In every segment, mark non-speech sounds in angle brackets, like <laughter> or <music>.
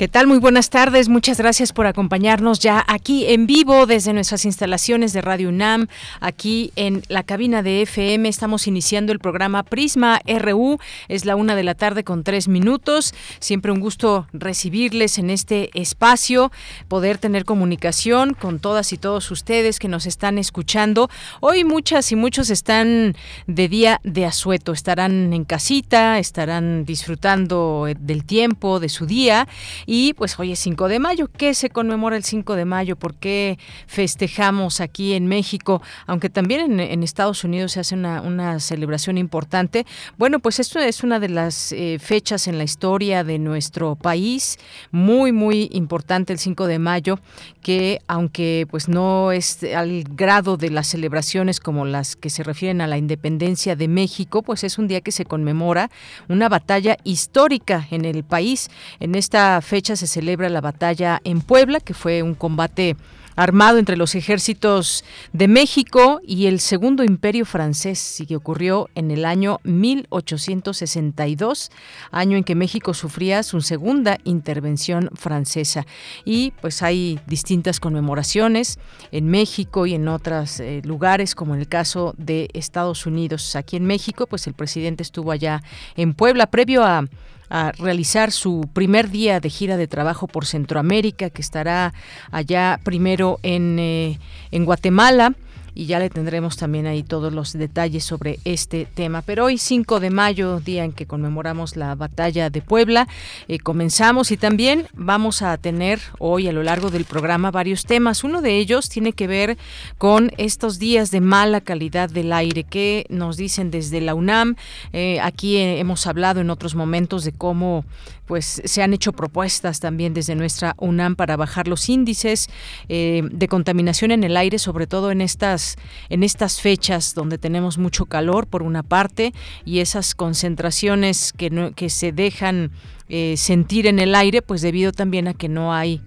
¿Qué tal? Muy buenas tardes. Muchas gracias por acompañarnos ya aquí en vivo desde nuestras instalaciones de Radio UNAM, aquí en la cabina de FM. Estamos iniciando el programa Prisma RU. Es la una de la tarde con tres minutos. Siempre un gusto recibirles en este espacio, poder tener comunicación con todas y todos ustedes que nos están escuchando. Hoy muchas y muchos están de día de asueto. Estarán en casita, estarán disfrutando del tiempo, de su día y pues hoy es 5 de mayo. ¿Qué se conmemora el 5 de mayo? ¿Por qué festejamos aquí en México? Aunque también en, Estados Unidos se hace una, celebración importante. Bueno, pues esto es una de las eh, fechas en la historia de nuestro país, muy, muy importante el 5 de mayo, que aunque pues no es al grado de las celebraciones como las que se refieren a la independencia de México, pues es un día que se conmemora una batalla histórica en el país. En esta fecha se celebra la batalla en Puebla, que fue un combate armado entre los ejércitos de México y el Segundo Imperio francés, y que ocurrió en el año 1862, año en que México sufría su segunda intervención francesa. Y pues hay distintas conmemoraciones en México y en otros eh, lugares, como en el caso de Estados Unidos. Aquí en México, pues el presidente estuvo allá en Puebla previo a a realizar su primer día de gira de trabajo por Centroamérica, que estará allá primero en, eh, en Guatemala y ya le tendremos también ahí todos los detalles sobre este tema. Pero hoy 5 de mayo, día en que conmemoramos la batalla de Puebla, eh, comenzamos y también vamos a tener hoy a lo largo del programa varios temas. Uno de ellos tiene que ver con estos días de mala calidad del aire que nos dicen desde la UNAM. Eh, aquí hemos hablado en otros momentos de cómo pues se han hecho propuestas también desde nuestra UNAM para bajar los índices eh, de contaminación en el aire, sobre todo en estas, en estas fechas donde tenemos mucho calor por una parte y esas concentraciones que, que se dejan eh, sentir en el aire, pues debido también a que no hay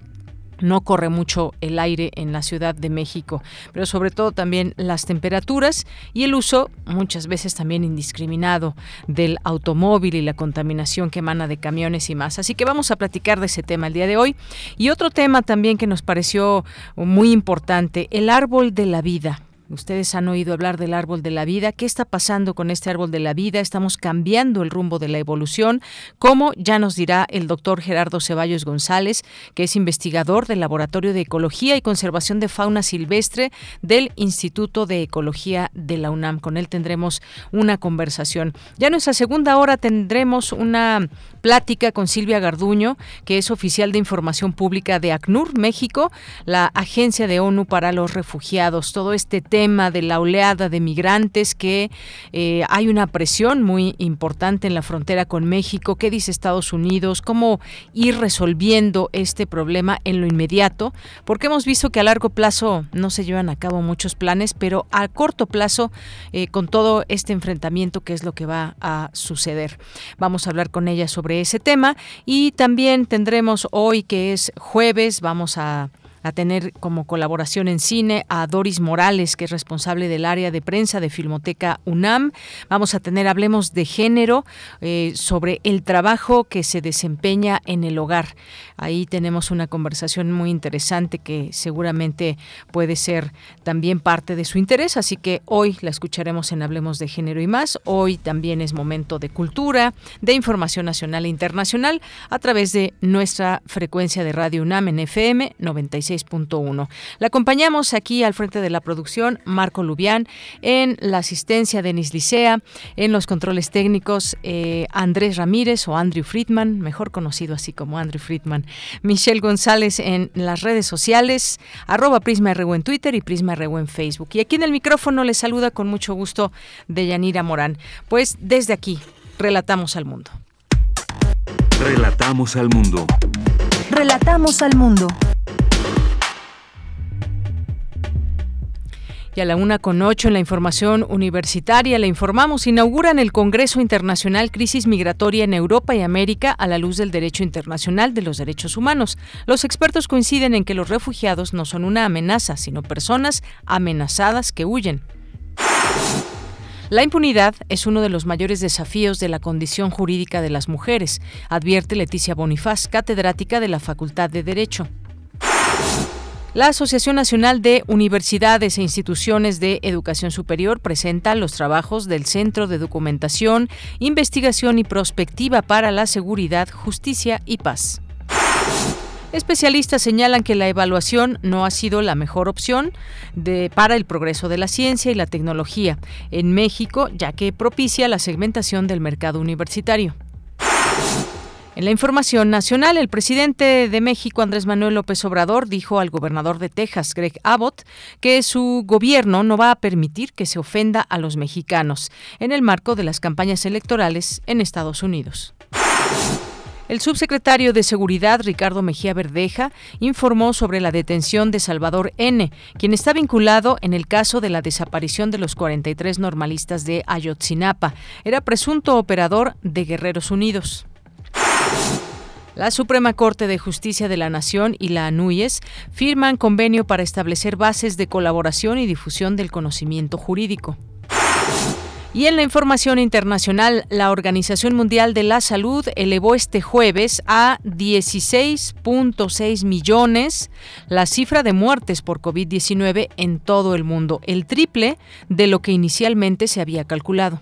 no corre mucho el aire en la Ciudad de México, pero sobre todo también las temperaturas y el uso muchas veces también indiscriminado del automóvil y la contaminación que emana de camiones y más. Así que vamos a platicar de ese tema el día de hoy. Y otro tema también que nos pareció muy importante, el árbol de la vida. Ustedes han oído hablar del árbol de la vida. ¿Qué está pasando con este árbol de la vida? Estamos cambiando el rumbo de la evolución. ¿Cómo? Ya nos dirá el doctor Gerardo Ceballos González, que es investigador del Laboratorio de Ecología y Conservación de Fauna Silvestre del Instituto de Ecología de la UNAM. Con él tendremos una conversación. Ya en nuestra segunda hora tendremos una plática con Silvia Garduño, que es oficial de información pública de ACNUR, México, la Agencia de ONU para los Refugiados. Todo este tema de la oleada de migrantes, que eh, hay una presión muy importante en la frontera con México. ¿Qué dice Estados Unidos? ¿Cómo ir resolviendo este problema en lo inmediato? Porque hemos visto que a largo plazo no se llevan a cabo muchos planes, pero a corto plazo, eh, con todo este enfrentamiento, ¿qué es lo que va a suceder? Vamos a hablar con ella sobre ese tema y también tendremos hoy que es jueves, vamos a a tener como colaboración en cine a Doris Morales, que es responsable del área de prensa de Filmoteca UNAM. Vamos a tener, hablemos de género, eh, sobre el trabajo que se desempeña en el hogar. Ahí tenemos una conversación muy interesante que seguramente puede ser también parte de su interés, así que hoy la escucharemos en Hablemos de Género y más. Hoy también es momento de cultura, de información nacional e internacional a través de nuestra frecuencia de Radio UNAM en FM 96 96.1. La acompañamos aquí al frente de la producción Marco Lubián, en la asistencia Denis Licea, en los controles técnicos eh, Andrés Ramírez o Andrew Friedman, mejor conocido así como Andrew Friedman, Michelle González en las redes sociales, arroba Prisma RU en Twitter y Prisma RU en Facebook. Y aquí en el micrófono les saluda con mucho gusto Deyanira Morán. Pues desde aquí, relatamos al mundo. Relatamos al mundo. Relatamos al mundo. Y a la una con ocho en la información universitaria le informamos, inauguran el Congreso Internacional Crisis Migratoria en Europa y América a la luz del derecho internacional de los derechos humanos. Los expertos coinciden en que los refugiados no son una amenaza, sino personas amenazadas que huyen. La impunidad es uno de los mayores desafíos de la condición jurídica de las mujeres, advierte Leticia Bonifaz, catedrática de la Facultad de Derecho. La Asociación Nacional de Universidades e Instituciones de Educación Superior presenta los trabajos del Centro de Documentación, Investigación y Prospectiva para la Seguridad, Justicia y Paz. Especialistas señalan que la evaluación no ha sido la mejor opción de, para el progreso de la ciencia y la tecnología en México, ya que propicia la segmentación del mercado universitario. En la información nacional, el presidente de México, Andrés Manuel López Obrador, dijo al gobernador de Texas, Greg Abbott, que su gobierno no va a permitir que se ofenda a los mexicanos en el marco de las campañas electorales en Estados Unidos. El subsecretario de Seguridad, Ricardo Mejía Verdeja, informó sobre la detención de Salvador N., quien está vinculado en el caso de la desaparición de los 43 normalistas de Ayotzinapa. Era presunto operador de Guerreros Unidos. La Suprema Corte de Justicia de la Nación y la ANUYES firman convenio para establecer bases de colaboración y difusión del conocimiento jurídico. Y en la información internacional, la Organización Mundial de la Salud elevó este jueves a 16.6 millones la cifra de muertes por COVID-19 en todo el mundo, el triple de lo que inicialmente se había calculado.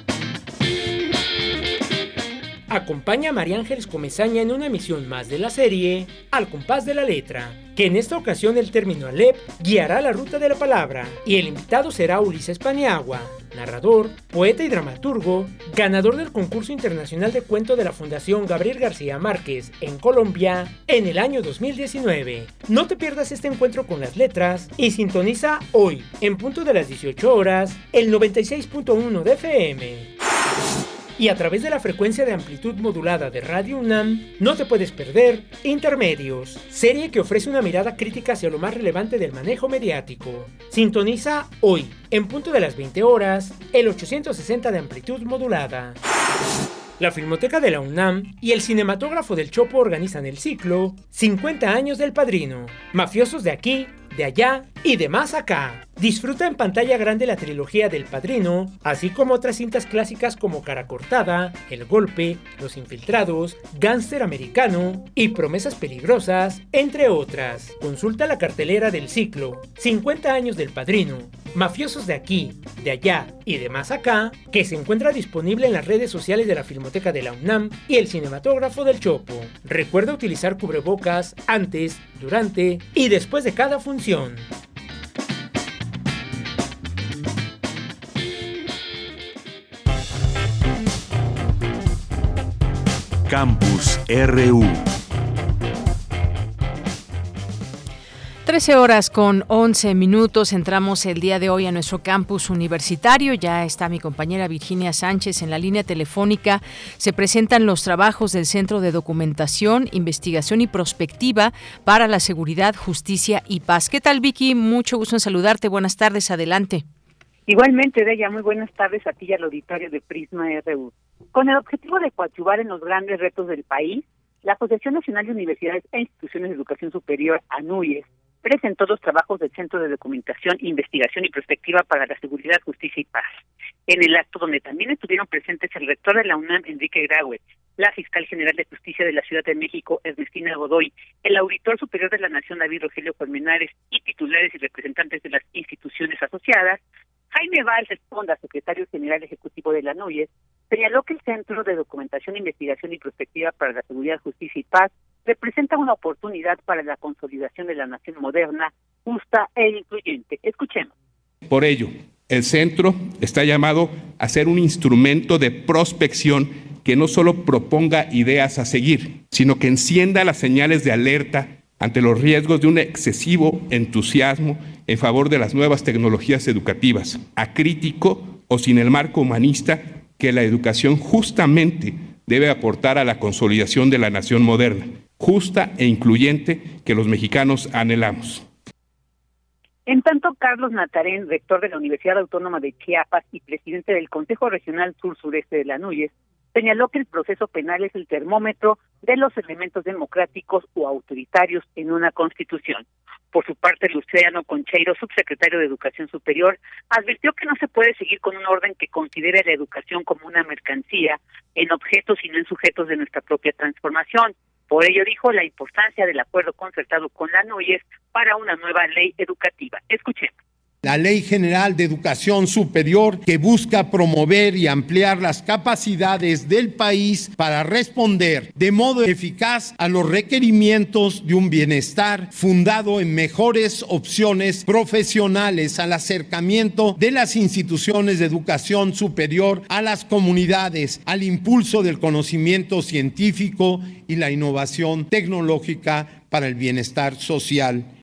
Acompaña a María Ángeles Comezaña en una emisión más de la serie Al compás de la letra, que en esta ocasión el término Alep guiará la ruta de la palabra y el invitado será Ulises Paniagua, narrador, poeta y dramaturgo, ganador del concurso internacional de cuento de la Fundación Gabriel García Márquez en Colombia en el año 2019. No te pierdas este encuentro con las letras y sintoniza hoy, en punto de las 18 horas, el 96.1 de FM. Y a través de la frecuencia de amplitud modulada de Radio UNAM, no te puedes perder Intermedios, serie que ofrece una mirada crítica hacia lo más relevante del manejo mediático. Sintoniza hoy, en punto de las 20 horas, el 860 de amplitud modulada. La Filmoteca de la UNAM y el Cinematógrafo del Chopo organizan el ciclo 50 años del Padrino, mafiosos de aquí, de allá y de más acá. Disfruta en pantalla grande la trilogía del Padrino, así como otras cintas clásicas como Cara Cortada, El Golpe, Los Infiltrados, Gánster Americano y Promesas Peligrosas, entre otras. Consulta la cartelera del ciclo 50 años del Padrino, Mafiosos de aquí, de allá y de más acá, que se encuentra disponible en las redes sociales de la Filmoteca de la UNAM y el Cinematógrafo del Chopo. Recuerda utilizar cubrebocas antes, durante y después de cada función. Campus RU. 13 horas con 11 minutos. Entramos el día de hoy a nuestro campus universitario. Ya está mi compañera Virginia Sánchez en la línea telefónica. Se presentan los trabajos del Centro de Documentación, Investigación y Prospectiva para la Seguridad, Justicia y Paz. ¿Qué tal, Vicky? Mucho gusto en saludarte. Buenas tardes. Adelante. Igualmente, Deya, muy buenas tardes a ti y al auditorio de Prisma RU. Con el objetivo de coadyuvar en los grandes retos del país, la Asociación Nacional de Universidades e Instituciones de Educación Superior, ANUYES, presentó los trabajos del Centro de Documentación, Investigación y Prospectiva para la Seguridad, Justicia y Paz. En el acto donde también estuvieron presentes el rector de la UNAM, Enrique Graue, la fiscal general de justicia de la Ciudad de México, Ernestina Godoy, el auditor superior de la Nación, David Rogelio Colmenares, y titulares y representantes de las instituciones asociadas, Jaime Valls Esponda, secretario general ejecutivo de la NUYES, señaló que el Centro de Documentación, Investigación y Prospectiva para la Seguridad, Justicia y Paz representa una oportunidad para la consolidación de la nación moderna, justa e incluyente. Escuchemos. Por ello, el centro está llamado a ser un instrumento de prospección que no solo proponga ideas a seguir, sino que encienda las señales de alerta ante los riesgos de un excesivo entusiasmo en favor de las nuevas tecnologías educativas, acrítico o sin el marco humanista que la educación justamente debe aportar a la consolidación de la nación moderna, justa e incluyente que los mexicanos anhelamos. En tanto, Carlos Natarén, rector de la Universidad Autónoma de Chiapas y presidente del Consejo Regional Sur-Sureste de la NUYES, señaló que el proceso penal es el termómetro de los elementos democráticos o autoritarios en una constitución. Por su parte, Luciano Concheiro, subsecretario de Educación Superior, advirtió que no se puede seguir con un orden que considere la educación como una mercancía en objetos y no en sujetos de nuestra propia transformación. Por ello dijo la importancia del acuerdo concertado con la NUYES para una nueva ley educativa. Escuchemos la Ley General de Educación Superior que busca promover y ampliar las capacidades del país para responder de modo eficaz a los requerimientos de un bienestar fundado en mejores opciones profesionales, al acercamiento de las instituciones de educación superior a las comunidades, al impulso del conocimiento científico y la innovación tecnológica para el bienestar social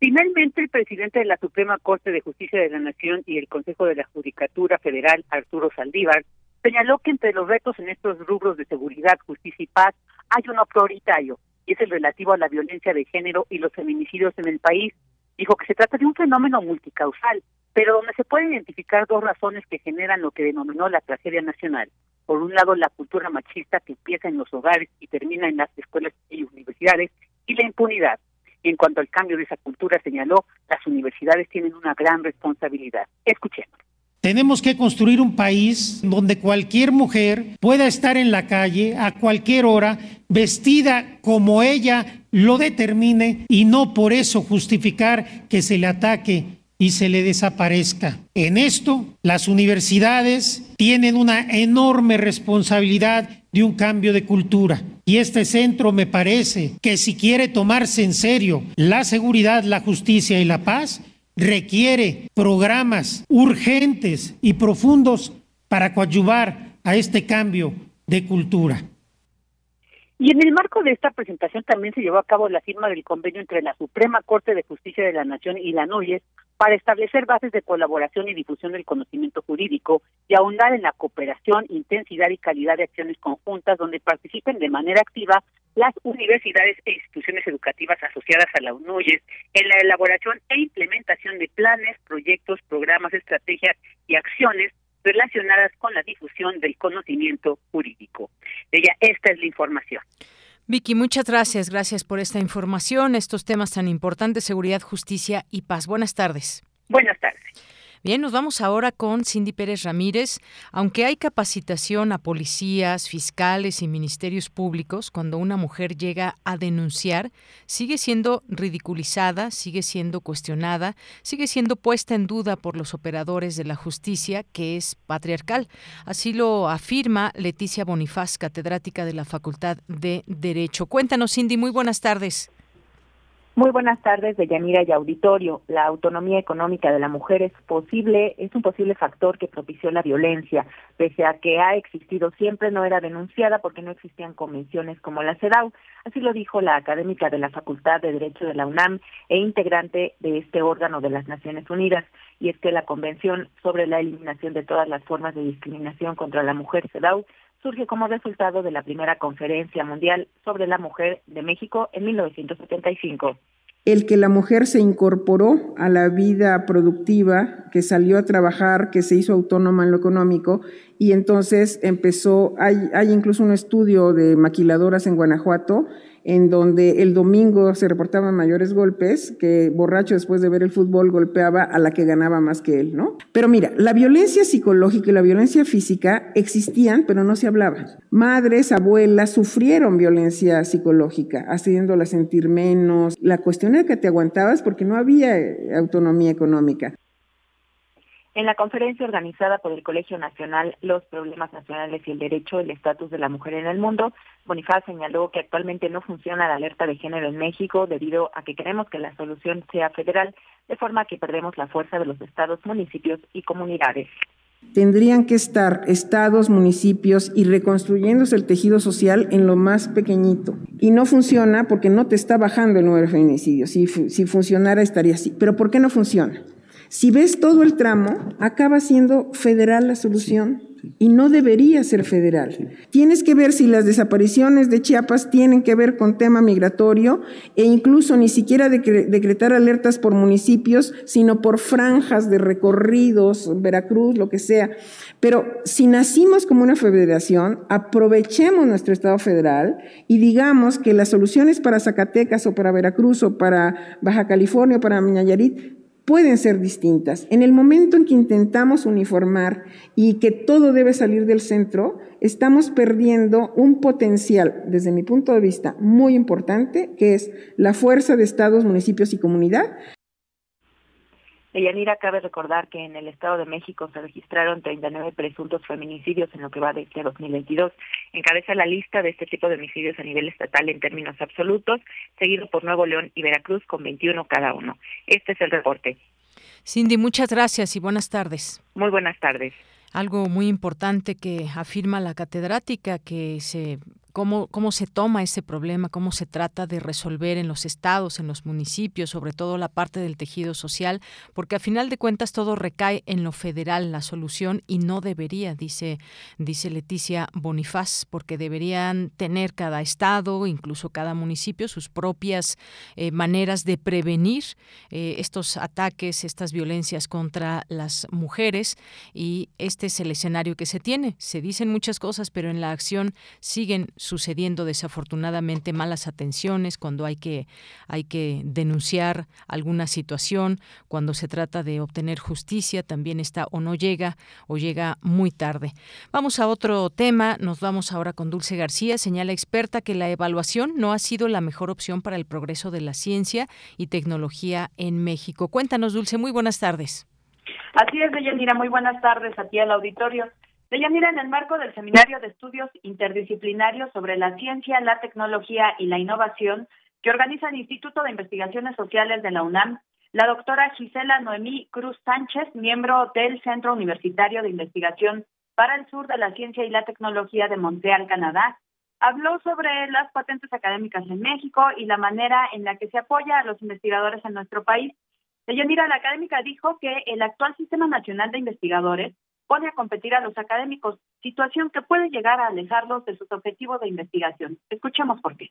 Finalmente, el presidente de la Suprema Corte de Justicia de la Nación y el Consejo de la Judicatura Federal, Arturo Saldívar, señaló que entre los retos en estos rubros de seguridad, justicia y paz hay uno prioritario, y es el relativo a la violencia de género y los feminicidios en el país. Dijo que se trata de un fenómeno multicausal, pero donde se pueden identificar dos razones que generan lo que denominó la tragedia nacional. Por un lado, la cultura machista que empieza en los hogares y termina en las escuelas y universidades, y la impunidad en cuanto al cambio de esa cultura, señaló, las universidades tienen una gran responsabilidad. Escuchemos. Tenemos que construir un país donde cualquier mujer pueda estar en la calle a cualquier hora, vestida como ella lo determine y no por eso justificar que se le ataque y se le desaparezca. En esto, las universidades tienen una enorme responsabilidad de un cambio de cultura. Y este centro me parece que si quiere tomarse en serio la seguridad, la justicia y la paz, requiere programas urgentes y profundos para coadyuvar a este cambio de cultura. Y en el marco de esta presentación también se llevó a cabo la firma del convenio entre la Suprema Corte de Justicia de la Nación y la NUYES para establecer bases de colaboración y difusión del conocimiento jurídico y ahondar en la cooperación, intensidad y calidad de acciones conjuntas donde participen de manera activa las universidades e instituciones educativas asociadas a la UNUYES en la elaboración e implementación de planes, proyectos, programas, estrategias y acciones relacionadas con la difusión del conocimiento jurídico. ella, esta es la información. Vicky, muchas gracias. Gracias por esta información, estos temas tan importantes, seguridad, justicia y paz. Buenas tardes. Buenas tardes. Bien, nos vamos ahora con Cindy Pérez Ramírez. Aunque hay capacitación a policías, fiscales y ministerios públicos, cuando una mujer llega a denunciar, sigue siendo ridiculizada, sigue siendo cuestionada, sigue siendo puesta en duda por los operadores de la justicia, que es patriarcal. Así lo afirma Leticia Bonifaz, catedrática de la Facultad de Derecho. Cuéntanos, Cindy, muy buenas tardes. Muy buenas tardes, Deyanira y auditorio. La autonomía económica de la mujer es posible, es un posible factor que propició la violencia. Pese a que ha existido siempre, no era denunciada porque no existían convenciones como la CEDAW. Así lo dijo la académica de la Facultad de Derecho de la UNAM e integrante de este órgano de las Naciones Unidas. Y es que la Convención sobre la Eliminación de todas las formas de discriminación contra la mujer, CEDAW, surge como resultado de la primera conferencia mundial sobre la mujer de México en 1975. El que la mujer se incorporó a la vida productiva, que salió a trabajar, que se hizo autónoma en lo económico y entonces empezó, hay, hay incluso un estudio de maquiladoras en Guanajuato en donde el domingo se reportaban mayores golpes, que borracho después de ver el fútbol golpeaba a la que ganaba más que él, ¿no? Pero mira, la violencia psicológica y la violencia física existían, pero no se hablaban. Madres, abuelas sufrieron violencia psicológica, haciéndola sentir menos. La cuestión era que te aguantabas porque no había autonomía económica. En la conferencia organizada por el Colegio Nacional Los Problemas Nacionales y el Derecho, el Estatus de la Mujer en el Mundo, Bonifaz señaló que actualmente no funciona la alerta de género en México debido a que queremos que la solución sea federal, de forma que perdemos la fuerza de los estados, municipios y comunidades. Tendrían que estar estados, municipios y reconstruyéndose el tejido social en lo más pequeñito. Y no funciona porque no te está bajando el número de feminicidios. Si, si funcionara estaría así. Pero ¿por qué no funciona? Si ves todo el tramo, acaba siendo federal la solución y no debería ser federal. Tienes que ver si las desapariciones de Chiapas tienen que ver con tema migratorio e incluso ni siquiera decretar alertas por municipios, sino por franjas de recorridos, Veracruz, lo que sea. Pero si nacimos como una federación, aprovechemos nuestro Estado federal y digamos que las soluciones para Zacatecas o para Veracruz o para Baja California o para Nayarit pueden ser distintas. En el momento en que intentamos uniformar y que todo debe salir del centro, estamos perdiendo un potencial, desde mi punto de vista, muy importante, que es la fuerza de estados, municipios y comunidad, Yanira, cabe recordar que en el Estado de México se registraron 39 presuntos feminicidios en lo que va de este 2022. Encabeza la lista de este tipo de homicidios a nivel estatal en términos absolutos, seguido por Nuevo León y Veracruz con 21 cada uno. Este es el reporte. Cindy, muchas gracias y buenas tardes. Muy buenas tardes. Algo muy importante que afirma la catedrática que se cómo, cómo se toma ese problema, cómo se trata de resolver en los estados, en los municipios, sobre todo la parte del tejido social, porque a final de cuentas todo recae en lo federal, la solución, y no debería, dice, dice Leticia Bonifaz, porque deberían tener cada estado, incluso cada municipio, sus propias eh, maneras de prevenir eh, estos ataques, estas violencias contra las mujeres, y este es el escenario que se tiene. Se dicen muchas cosas, pero en la acción siguen sucediendo desafortunadamente malas atenciones, cuando hay que, hay que denunciar alguna situación, cuando se trata de obtener justicia, también está o no llega o llega muy tarde. Vamos a otro tema, nos vamos ahora con Dulce García, señala experta que la evaluación no ha sido la mejor opción para el progreso de la ciencia y tecnología en México. Cuéntanos, Dulce, muy buenas tardes. Así es, Deyanira, muy buenas tardes a ti al auditorio. Deyanira, en el marco del Seminario de Estudios Interdisciplinarios sobre la Ciencia, la Tecnología y la Innovación que organiza el Instituto de Investigaciones Sociales de la UNAM, la doctora Gisela Noemí Cruz Sánchez, miembro del Centro Universitario de Investigación para el Sur de la Ciencia y la Tecnología de Montreal, Canadá, habló sobre las patentes académicas en México y la manera en la que se apoya a los investigadores en nuestro país. Deyanira, la académica dijo que el actual Sistema Nacional de Investigadores pone a competir a los académicos, situación que puede llegar a alejarlos de sus objetivos de investigación. Escuchemos por qué.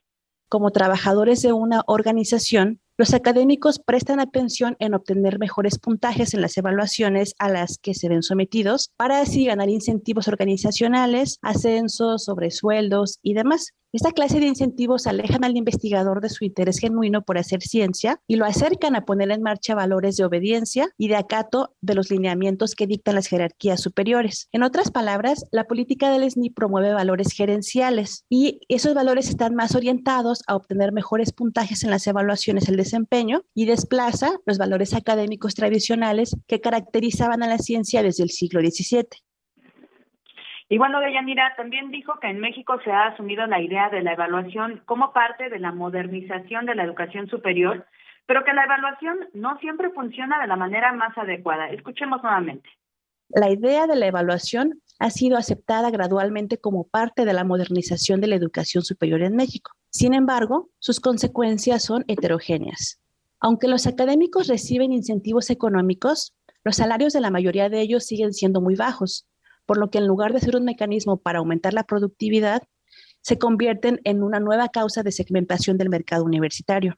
Como trabajadores de una organización, los académicos prestan atención en obtener mejores puntajes en las evaluaciones a las que se ven sometidos para así ganar incentivos organizacionales, ascensos, sobresueldos y demás. Esta clase de incentivos alejan al investigador de su interés genuino por hacer ciencia y lo acercan a poner en marcha valores de obediencia y de acato de los lineamientos que dictan las jerarquías superiores. En otras palabras, la política del SNI promueve valores gerenciales y esos valores están más orientados a obtener mejores puntajes en las evaluaciones del desempeño y desplaza los valores académicos tradicionales que caracterizaban a la ciencia desde el siglo XVII. Y bueno, Deyanira también dijo que en México se ha asumido la idea de la evaluación como parte de la modernización de la educación superior, pero que la evaluación no siempre funciona de la manera más adecuada. Escuchemos nuevamente. La idea de la evaluación ha sido aceptada gradualmente como parte de la modernización de la educación superior en México. Sin embargo, sus consecuencias son heterogéneas. Aunque los académicos reciben incentivos económicos, los salarios de la mayoría de ellos siguen siendo muy bajos, por lo que en lugar de ser un mecanismo para aumentar la productividad, se convierten en una nueva causa de segmentación del mercado universitario.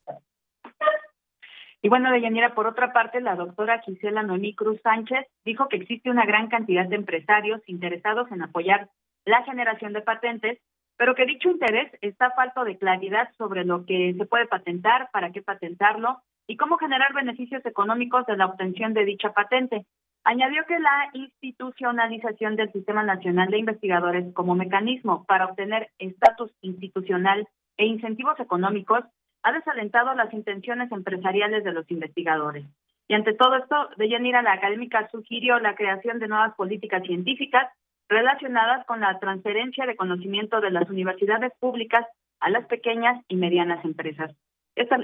Y bueno, Deyanira, por otra parte, la doctora Gisela Noemí Cruz Sánchez dijo que existe una gran cantidad de empresarios interesados en apoyar la generación de patentes, pero que dicho interés está falto de claridad sobre lo que se puede patentar, para qué patentarlo y cómo generar beneficios económicos de la obtención de dicha patente. Añadió que la institucionalización del Sistema Nacional de Investigadores como mecanismo para obtener estatus institucional e incentivos económicos ha desalentado las intenciones empresariales de los investigadores. Y ante todo esto, Deyanira, la académica sugirió la creación de nuevas políticas científicas relacionadas con la transferencia de conocimiento de las universidades públicas a las pequeñas y medianas empresas. Esta,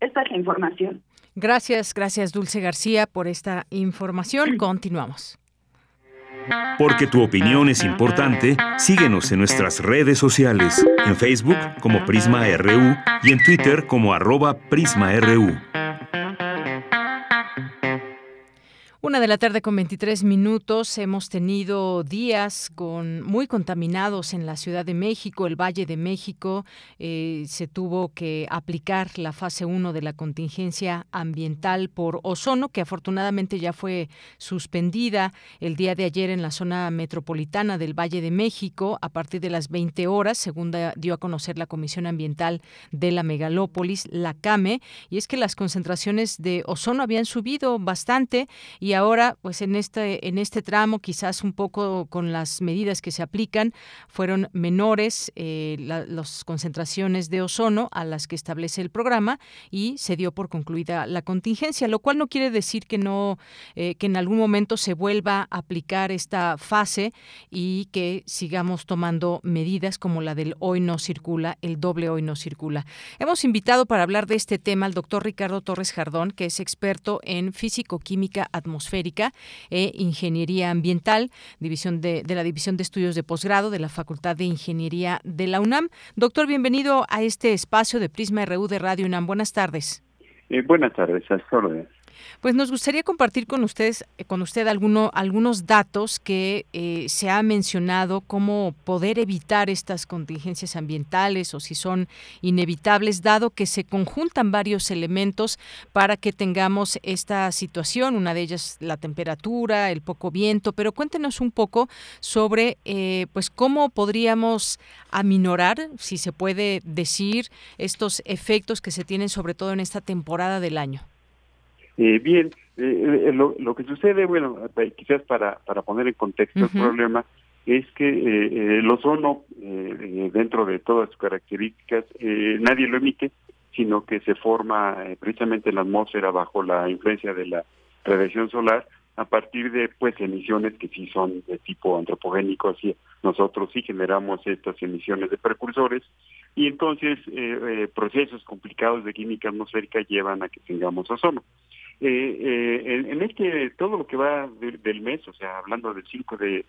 esta es la información. Gracias, gracias Dulce García por esta información. <clears throat> Continuamos. Porque tu opinión es importante, síguenos en nuestras redes sociales, en Facebook como Prisma RU y en Twitter como arroba PrismaRU. Una de la tarde con 23 minutos. Hemos tenido días con muy contaminados en la Ciudad de México, el Valle de México. Eh, se tuvo que aplicar la fase 1 de la contingencia ambiental por ozono, que afortunadamente ya fue suspendida el día de ayer en la zona metropolitana del Valle de México a partir de las 20 horas, según dio a conocer la Comisión Ambiental de la Megalópolis, la CAME. Y es que las concentraciones de ozono habían subido bastante y y ahora pues en este en este tramo quizás un poco con las medidas que se aplican fueron menores eh, las concentraciones de ozono a las que establece el programa y se dio por concluida la contingencia lo cual no quiere decir que no eh, que en algún momento se vuelva a aplicar esta fase y que sigamos tomando medidas como la del hoy no circula el doble hoy no circula. Hemos invitado para hablar de este tema al doctor Ricardo Torres Jardón que es experto en físico química atmosférica atmosférica e Ingeniería Ambiental, división de, la División de Estudios de Posgrado de la Facultad de Ingeniería de la UNAM. Doctor, bienvenido a este espacio de Prisma RU de Radio UNAM. Buenas tardes. Eh, buenas tardes, a pues nos gustaría compartir con ustedes, eh, con usted alguno, algunos datos que eh, se ha mencionado, cómo poder evitar estas contingencias ambientales o si son inevitables, dado que se conjuntan varios elementos para que tengamos esta situación. Una de ellas la temperatura, el poco viento, pero cuéntenos un poco sobre, eh, pues, cómo podríamos aminorar, si se puede decir, estos efectos que se tienen sobre todo en esta temporada del año. Eh, bien, eh, eh, lo, que sucede, bueno, quizás para, para poner en contexto el problema, es que el ozono, dentro de todas sus características, nadie lo emite, sino que se forma precisamente en la atmósfera bajo la influencia de la radiación solar a partir de pues emisiones que sí son de tipo antropogénico, así nosotros sí generamos estas emisiones de precursores y entonces procesos complicados de química atmosférica llevan a que tengamos ozono. Eh, eh, en, este, todo lo que va del mes, o sea, hablando del 5 de,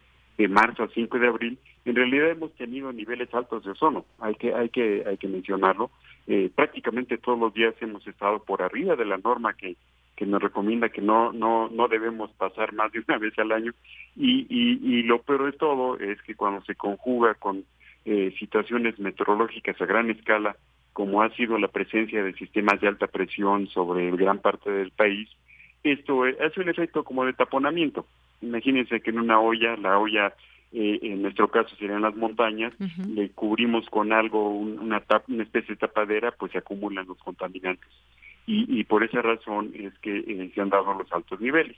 marzo al 5 de abril, en realidad hemos tenido niveles altos de ozono, hay que, hay que, hay que mencionarlo. Eh, prácticamente todos los días hemos estado por arriba de la norma que, que nos recomienda que no, no, no debemos pasar más de una <laughs> vez al año. Y, y, y lo peor de todo es que cuando se conjuga con eh, situaciones meteorológicas a gran escala, como ha sido la presencia de sistemas de alta presión sobre gran parte del país, esto hace un efecto como de taponamiento. Imagínense que en una olla, la olla eh, en nuestro caso serían las montañas, le cubrimos con algo, una, una especie de tapadera, pues se acumulan los contaminantes. Y, y por esa razón es que eh, se han dado los altos niveles.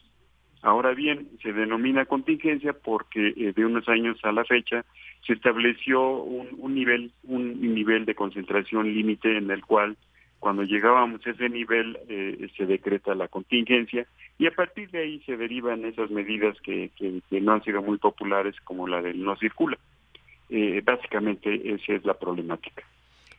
Ahora bien, se denomina contingencia porque eh, de unos años a la fecha se estableció un, nivel un nivel de concentración límite en el cual cuando llegábamos a ese nivel eh, se decreta la contingencia y a partir de ahí se derivan esas medidas que, que, no han sido muy populares como la del no circula. Eh, básicamente esa es la problemática.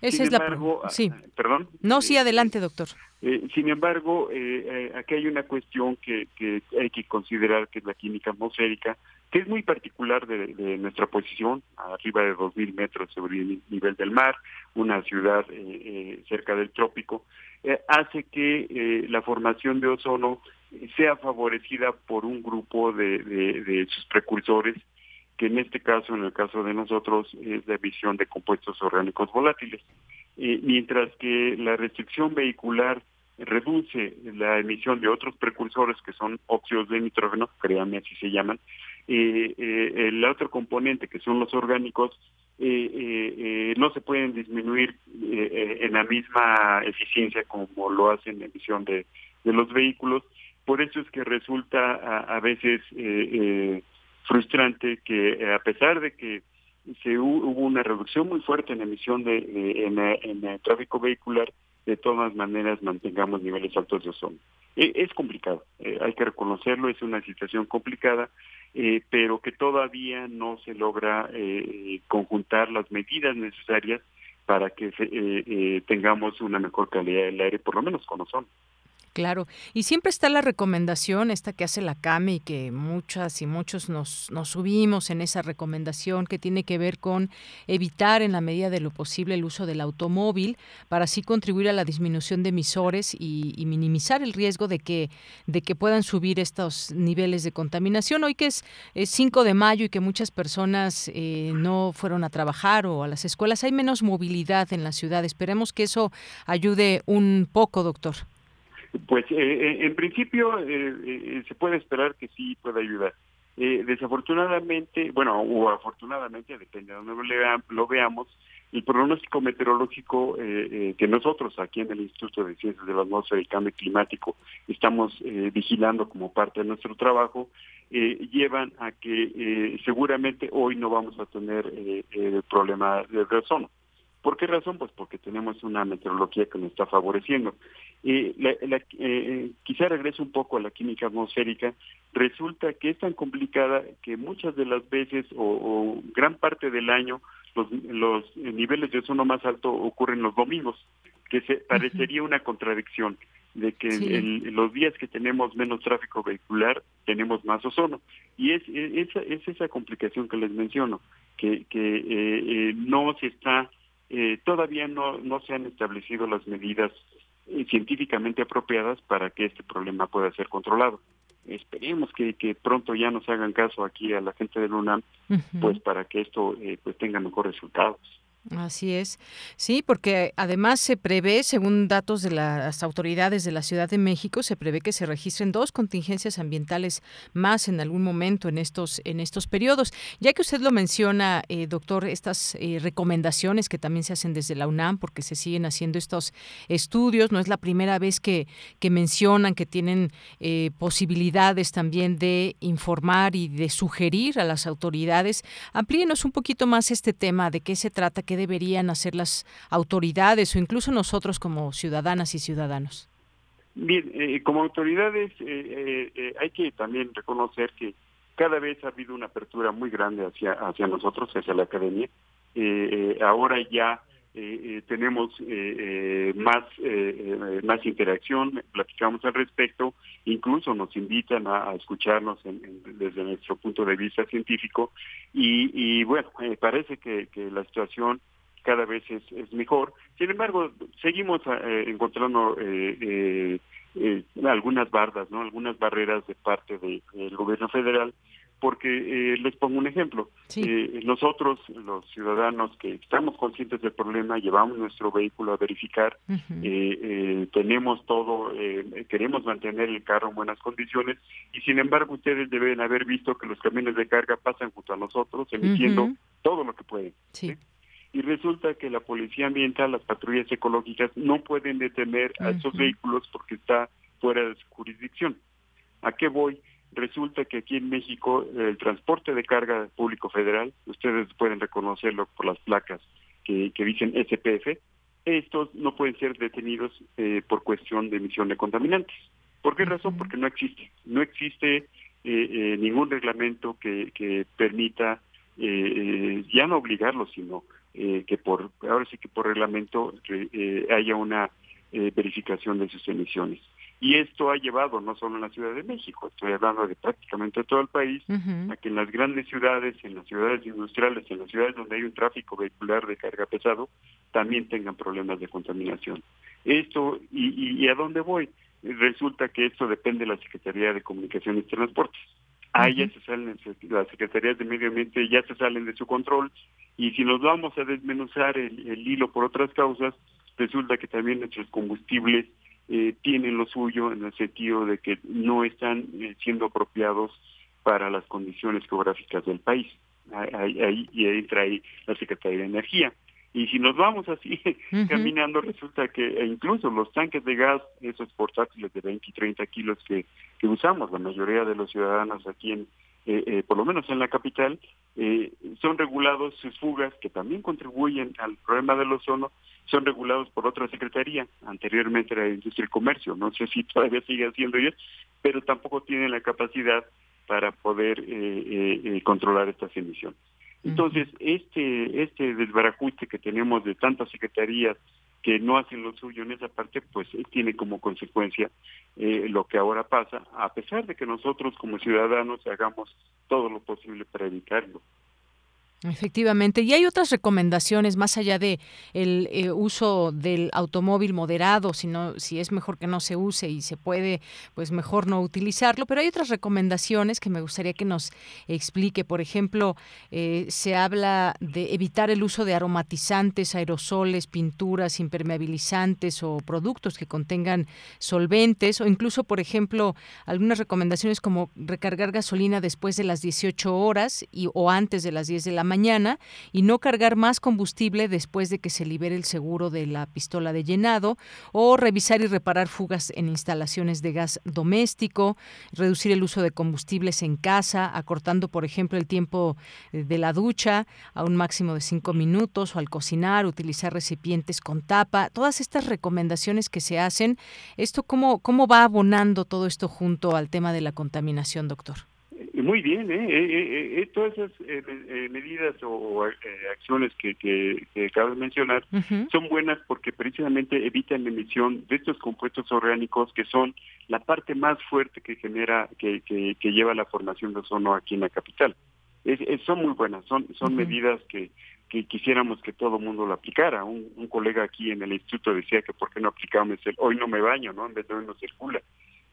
Esa es la sí. Ah, perdón. No, sí, adelante, doctor. Eh, sin embargo, eh, eh, aquí hay una cuestión que, que, hay que considerar, que es la química atmosférica, que es muy particular de, nuestra posición, arriba de 2.000 metros sobre el nivel del mar, una ciudad cerca del trópico, hace que la formación de ozono sea favorecida por un grupo de, de sus precursores, que en este caso, en el caso de nosotros, es la emisión de compuestos orgánicos volátiles. mientras que la restricción vehicular reduce la emisión de otros precursores que son óxidos de nitrógeno, créanme así se llaman, eh, eh, el otro componente que son los orgánicos eh, no se pueden disminuir en la misma eficiencia como lo hacen la emisión de, los vehículos. Por eso es que resulta a, veces frustrante que a pesar de que se hubo una reducción muy fuerte en emisión de, en, en el tráfico vehicular, de todas maneras mantengamos niveles altos de ozono. Eh, es complicado, eh, hay que reconocerlo, es una situación complicada, eh, pero que todavía no se logra conjuntar las medidas necesarias para que tengamos una mejor calidad del aire, por lo menos con ozono. Claro, y siempre está la recomendación, esta que hace la CAME y que muchas y muchos nos, nos subimos en esa recomendación que tiene que ver con evitar en la medida de lo posible el uso del automóvil para así contribuir a la disminución de emisores y, minimizar el riesgo de que, de que puedan subir estos niveles de contaminación. Hoy que es, 5 de mayo y que muchas personas eh, no fueron a trabajar o a las escuelas, hay menos movilidad en la ciudad. Esperemos que eso ayude un poco, doctor. Pues eh, eh, en principio eh, se puede esperar que sí pueda ayudar. desafortunadamente, bueno, o afortunadamente, depende de donde lo, veamos, el pronóstico meteorológico que nosotros aquí en el Instituto de Ciencias de la Atmósfera y Cambio Climático estamos vigilando como parte de nuestro trabajo, llevan a que seguramente hoy no vamos a tener el problema de ozono. ¿Por qué razón? Pues porque tenemos una meteorología que nos está favoreciendo. Eh, eh, quizá regreso un poco a la química atmosférica. Resulta que es tan complicada que muchas de las veces o, gran parte del año los, niveles de ozono más alto ocurren los domingos, que se parecería una contradicción de que en, los días que tenemos menos tráfico vehicular tenemos más ozono. Y es, es, esa complicación que les menciono, que, que eh, no se está eh, todavía no, no se han establecido las medidas eh, científicamente apropiadas para que este problema pueda ser controlado. Esperemos que, que, pronto ya nos hagan caso aquí a la gente del UNAM, pues para que esto eh, pues tenga mejores resultados. Así es. Sí, porque además se prevé, según datos de las autoridades de la Ciudad de México, se prevé que se registren dos contingencias ambientales más en algún momento en estos en estos periodos. Ya que usted lo menciona, eh, doctor, estas eh, recomendaciones que también se hacen desde la UNAM, porque se siguen haciendo estos estudios, no es la primera vez que, que mencionan que tienen eh, posibilidades también de informar y de sugerir a las autoridades. Amplíenos un poquito más este tema, de qué se trata, qué deberían hacer las autoridades o incluso nosotros como ciudadanas y ciudadanos? Bien, eh, como autoridades eh, eh, hay que también reconocer que cada vez ha habido una apertura muy grande hacia hacia nosotros, hacia la academia. ahora ya tenemos más más interacción, platicamos al respecto, incluso nos invitan a, escucharnos desde nuestro punto de vista científico y, bueno, parece que, la situación cada vez es, mejor. Sin embargo, seguimos eh, encontrando eh, eh, algunas bardas, ¿no? Algunas barreras de parte del gobierno federal, porque les pongo un ejemplo. nosotros, los ciudadanos que estamos conscientes del problema, llevamos nuestro vehículo a verificar, tenemos todo, queremos mantener el carro en buenas condiciones y sin embargo ustedes deben haber visto que los camiones de carga pasan junto a nosotros emitiendo todo lo que pueden. Sí y resulta que la policía ambiental, las patrullas ecológicas no pueden detener a esos vehículos porque está fuera de su jurisdicción. ¿A qué voy? Resulta que aquí en México el transporte de carga público federal, ustedes pueden reconocerlo por las placas que, dicen SPF, estos no pueden ser detenidos eh, por cuestión de emisión de contaminantes. ¿Por qué razón? Porque no existe. No existe eh, eh, ningún reglamento que, que permita ya no obligarlos, sino eh, que por ahora sí que por reglamento eh, haya una eh, verificación de sus emisiones. Y esto ha llevado, no solo en la Ciudad de México, estoy hablando de prácticamente todo el país, a que en las grandes ciudades, en las ciudades industriales, en las ciudades donde hay un tráfico vehicular de carga pesado, también tengan problemas de contaminación. Esto, y, y a dónde voy? Resulta que esto depende de la Secretaría de Comunicaciones y Transportes. Ahí ya se salen, las secretarías de medio ambiente ya se salen de su control y si nos vamos a desmenuzar el, hilo por otras causas, resulta que también nuestros combustibles eh, tienen lo suyo en el sentido de que no están eh, siendo apropiados para las condiciones geográficas del país. Ahí, ahí, y entra ahí la Secretaría de Energía. Y si nos vamos así <laughs> caminando, resulta que e incluso los tanques de gas, esos portátiles de 20 y 30 kilos que, que usamos la mayoría de los ciudadanos aquí en, por lo menos en la capital, son regulados sus fugas, que también contribuyen al problema del ozono, son regulados por otra secretaría, anteriormente era Industria y Comercio, no sé si <laughs> todavía sigue haciendo ellos, pero tampoco tienen la capacidad para poder controlar estas emisiones. Entonces, este, este desbarajuste que tenemos de tantas secretarías que no hacen lo suyo en esa parte, pues eh, tiene como consecuencia eh, lo que ahora pasa, a pesar de que nosotros como ciudadanos hagamos todo lo posible para evitarlo. Efectivamente, y hay otras recomendaciones más allá de el eh, uso del automóvil moderado, sino si es mejor que no se use y se puede, pues mejor no utilizarlo. Pero hay otras recomendaciones que me gustaría que nos explique. Por ejemplo, eh, se habla de evitar el uso de aromatizantes, aerosoles, pinturas, impermeabilizantes o productos que contengan solventes, o incluso, por ejemplo, algunas recomendaciones como recargar gasolina después de las 18 horas y o antes de las 10 de la mañana mañana y no cargar más combustible después de que se libere el seguro de la pistola de llenado o revisar y reparar fugas en instalaciones de gas doméstico, reducir el uso de combustibles en casa, acortando, por ejemplo, el tiempo eh, de la ducha a un máximo de cinco minutos o al cocinar, utilizar recipientes con tapa, todas estas recomendaciones que se hacen, ¿esto cómo, cómo va abonando todo esto junto al tema de la contaminación, doctor? Muy bien, ¿eh? eh, eh, eh todas esas medidas o, acciones que, que, acabo de mencionar son buenas porque precisamente evitan la emisión de estos compuestos orgánicos que son la parte más fuerte que genera, que, que, lleva la formación de ozono aquí en la capital. son muy buenas, son, son medidas que, que quisiéramos que todo el mundo lo aplicara. Un, un, colega aquí en el instituto decía que por qué no aplicamos el hoy no me baño, ¿no? En vez de hoy no circula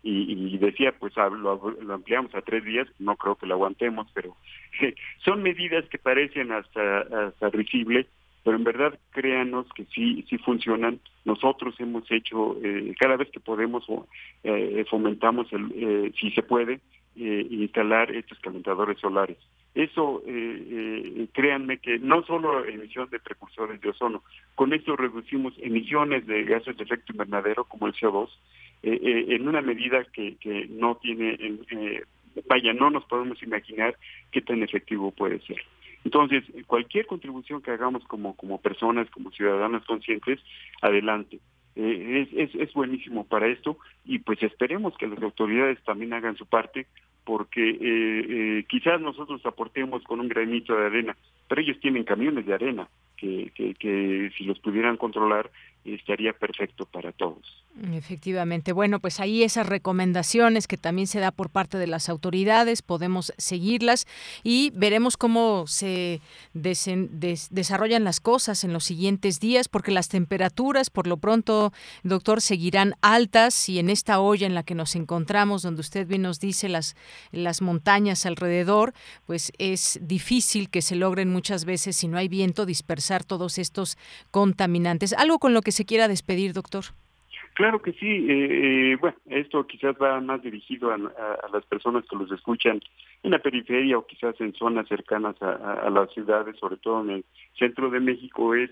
y, decía, pues lo, ampliamos a tres días, no creo que lo aguantemos, pero <laughs> son medidas que parecen hasta, hasta risibles, pero en verdad créanos que sí, sí funcionan. Nosotros hemos hecho, eh, cada vez que podemos, eh, fomentamos, el, eh, si se puede, instalar estos calentadores solares. Eso, créanme que no solo emisión de precursores de ozono, con esto reducimos emisiones de gases de efecto invernadero como el CO2, eh, eh, en una medida que, que no tiene, eh, vaya, no nos podemos imaginar qué tan efectivo puede ser. Entonces, cualquier contribución que hagamos como, como personas, como ciudadanos conscientes, adelante. es, es, es buenísimo para esto y pues esperemos que las autoridades también hagan su parte porque quizás nosotros aportemos con un granito de arena, pero ellos tienen camiones de arena que, que, que si los pudieran controlar estaría perfecto para todos. Efectivamente. Bueno, pues ahí esas recomendaciones que también se da por parte de las autoridades, podemos seguirlas y veremos cómo se desarrollan las cosas en los siguientes días, porque las temperaturas, por lo pronto, doctor, seguirán altas y en esta olla en la que nos encontramos, donde usted bien nos dice las, las montañas alrededor, pues es difícil que se logren muchas veces, si no hay viento, dispersar todos estos contaminantes. Algo con lo que se quiera despedir, doctor. Claro que sí. Eh, eh, bueno, esto quizás va más dirigido a, las personas que los escuchan en la periferia o quizás en zonas cercanas a, las ciudades, sobre todo en el centro de México, es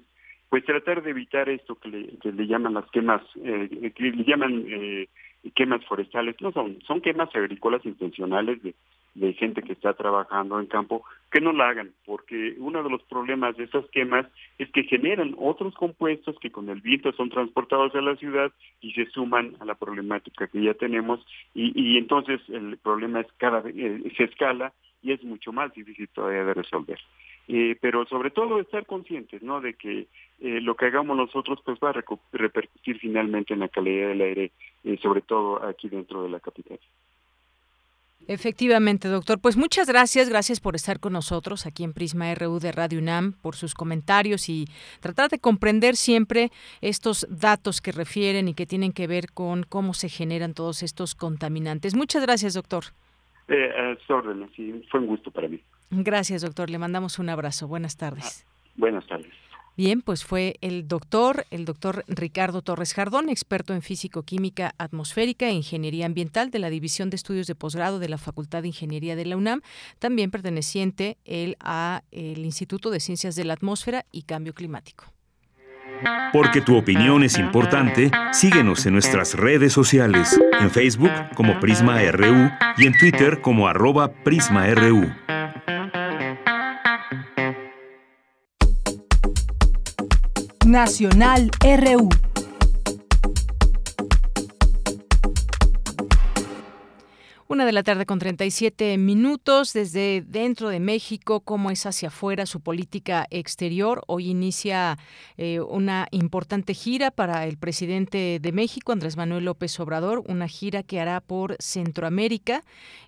pues tratar de evitar esto que le, llaman las quemas, eh, que le llaman eh, quemas forestales. No son, son quemas agrícolas intencionales de de gente que está trabajando en campo, que no la hagan, porque uno de los problemas de esas quemas es que generan otros compuestos que con el viento son transportados a la ciudad y se suman a la problemática que ya tenemos y, entonces el problema es cada eh, se escala y es mucho más difícil todavía de resolver. Eh, pero sobre todo estar conscientes, ¿no? De que eh, lo que hagamos nosotros pues va a repercutir finalmente en la calidad del aire, sobre todo aquí dentro de la capital. Efectivamente, doctor. Pues muchas gracias, gracias por estar con nosotros aquí en Prisma RU de Radio UNAM, por sus comentarios y tratar de comprender siempre estos datos que refieren y que tienen que ver con cómo se generan todos estos contaminantes. Muchas gracias, doctor. Eh, a sus órdenes, sí, fue un gusto para mí. Gracias, doctor. Le mandamos un abrazo. Buenas tardes. Ah, buenas tardes. Bien, pues fue el doctor, el doctor Ricardo Torres Jardón, experto en físico-química atmosférica e ingeniería ambiental de la División de Estudios de Posgrado de la Facultad de Ingeniería de la UNAM, también perteneciente él a el Instituto de Ciencias de la Atmósfera y Cambio Climático. Porque tu opinión es importante, síguenos en nuestras redes sociales, en Facebook como Prisma RU y en Twitter como arroba PrismaRU. Nacional RU. Una de la tarde con 37 minutos desde dentro de México, cómo es hacia afuera su política exterior. Hoy inicia eh, una importante gira para el presidente de México, Andrés Manuel López Obrador, una gira que hará por Centroamérica,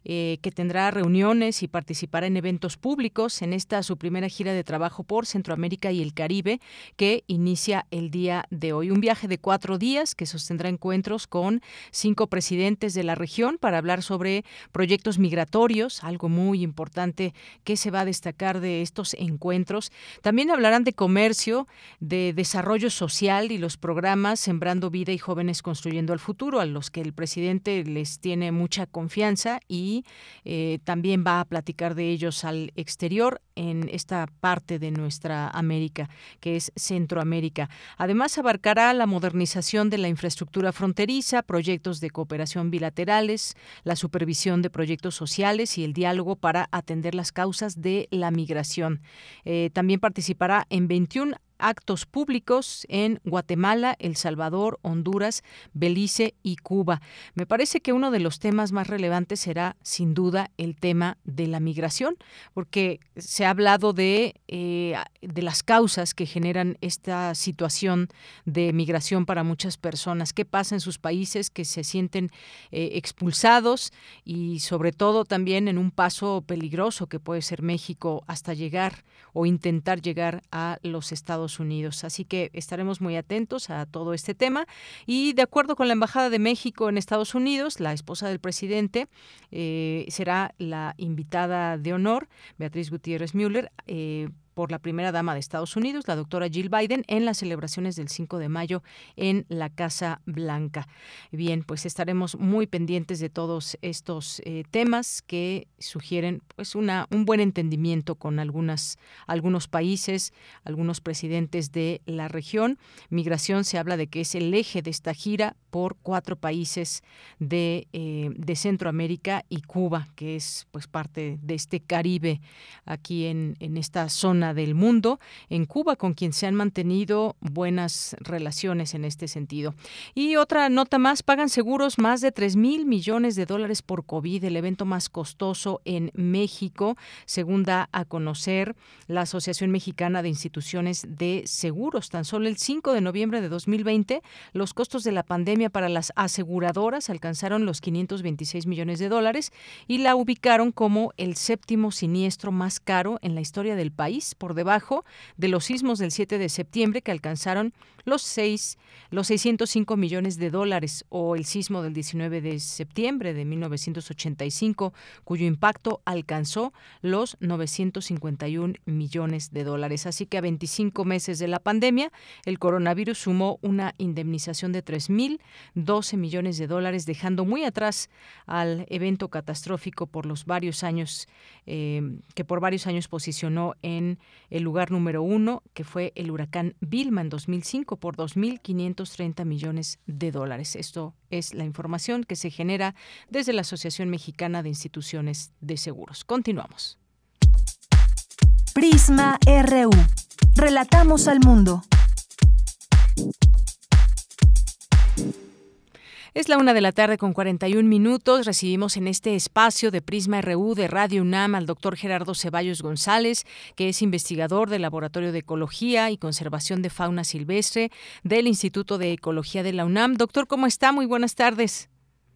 eh, que tendrá reuniones y participará en eventos públicos en esta su primera gira de trabajo por Centroamérica y el Caribe, que inicia el día de hoy. Un viaje de cuatro días que sostendrá encuentros con cinco presidentes de la región para hablar sobre proyectos migratorios, algo muy importante que se va a destacar de estos encuentros. También hablarán de comercio, de desarrollo social y los programas Sembrando Vida y Jóvenes Construyendo el Futuro, a los que el presidente les tiene mucha confianza y eh, también va a platicar de ellos al exterior en esta parte de nuestra América, que es Centroamérica. Además, abarcará la modernización de la infraestructura fronteriza, proyectos de cooperación bilaterales, la supervisión de proyectos sociales y el diálogo para atender las causas de la migración. Eh, también participará en 21 actos públicos en Guatemala, El Salvador, Honduras, Belice y Cuba. Me parece que uno de los temas más relevantes será, sin duda, el tema de la migración, porque se ha hablado de, eh, de las causas que generan esta situación de migración para muchas personas. ¿Qué pasa en sus países que se sienten eh, expulsados y sobre todo también en un paso peligroso que puede ser México hasta llegar o intentar llegar a los Estados Unidos. Así que estaremos muy atentos a todo este tema. Y de acuerdo con la Embajada de México en Estados Unidos, la esposa del presidente eh, será la invitada de honor, Beatriz Gutiérrez Müller. Eh, por la primera dama de Estados Unidos, la doctora Jill Biden, en las celebraciones del 5 de mayo en la Casa Blanca. Bien, pues estaremos muy pendientes de todos estos eh, temas que sugieren pues una, un buen entendimiento con algunas, algunos países, algunos presidentes de la región. Migración se habla de que es el eje de esta gira por cuatro países de, eh, de Centroamérica y Cuba, que es pues parte de este Caribe aquí en, en esta zona del mundo, en Cuba, con quien se han mantenido buenas relaciones en este sentido. Y otra nota más, pagan seguros más de 3 mil millones de dólares por COVID, el evento más costoso en México, según da a conocer la Asociación Mexicana de Instituciones de Seguros. Tan solo el 5 de noviembre de 2020, los costos de la pandemia para las aseguradoras alcanzaron los 526 millones de dólares y la ubicaron como el séptimo siniestro más caro en la historia del país por debajo de los sismos del 7 de septiembre que alcanzaron los, seis, los 605 millones de dólares o el sismo del 19 de septiembre de 1985 cuyo impacto alcanzó los 951 millones de dólares. Así que a 25 meses de la pandemia, el coronavirus sumó una indemnización de 3.012 millones de dólares, dejando muy atrás al evento catastrófico por los varios años eh, que por varios años posicionó en el lugar número uno, que fue el huracán Vilma en 2005 por 2.530 millones de dólares. Esto es la información que se genera desde la Asociación Mexicana de Instituciones de Seguros. Continuamos. Prisma RU. Relatamos al mundo. Es la una de la tarde con 41 minutos. Recibimos en este espacio de Prisma RU de Radio UNAM al doctor Gerardo Ceballos González, que es investigador del Laboratorio de Ecología y Conservación de Fauna Silvestre del Instituto de Ecología de la UNAM. Doctor, ¿cómo está? Muy buenas tardes.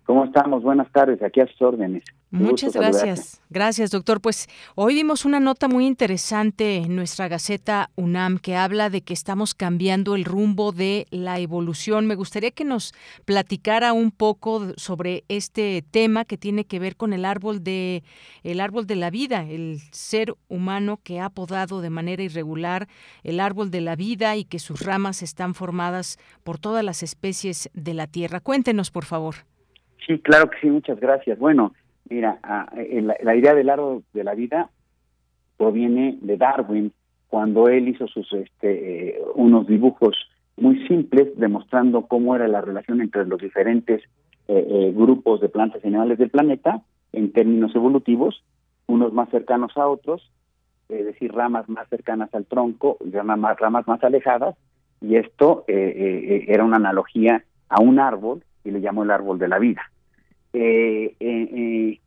¿Cómo estamos? Buenas tardes, aquí a sus órdenes. Muchas gracias. Gracias, doctor. Pues hoy vimos una nota muy interesante en nuestra Gaceta UNAM que habla de que estamos cambiando el rumbo de la evolución. Me gustaría que nos platicara un poco sobre este tema que tiene que ver con el árbol de el árbol de la vida, el ser humano que ha podado de manera irregular el árbol de la vida y que sus ramas están formadas por todas las especies de la tierra. Cuéntenos, por favor. Sí, claro que sí, muchas gracias. Bueno, Mira, ah, eh, la, idea del árbol de la vida proviene de Darwin cuando él hizo sus este, eh, unos dibujos muy simples demostrando cómo era la relación entre los diferentes eh, eh, grupos de plantas y animales del planeta en términos evolutivos, unos más cercanos a otros, es decir, ramas más cercanas al tronco, ramas, ramas más alejadas, y esto era una analogía a un árbol y le llamó el árbol de la vida.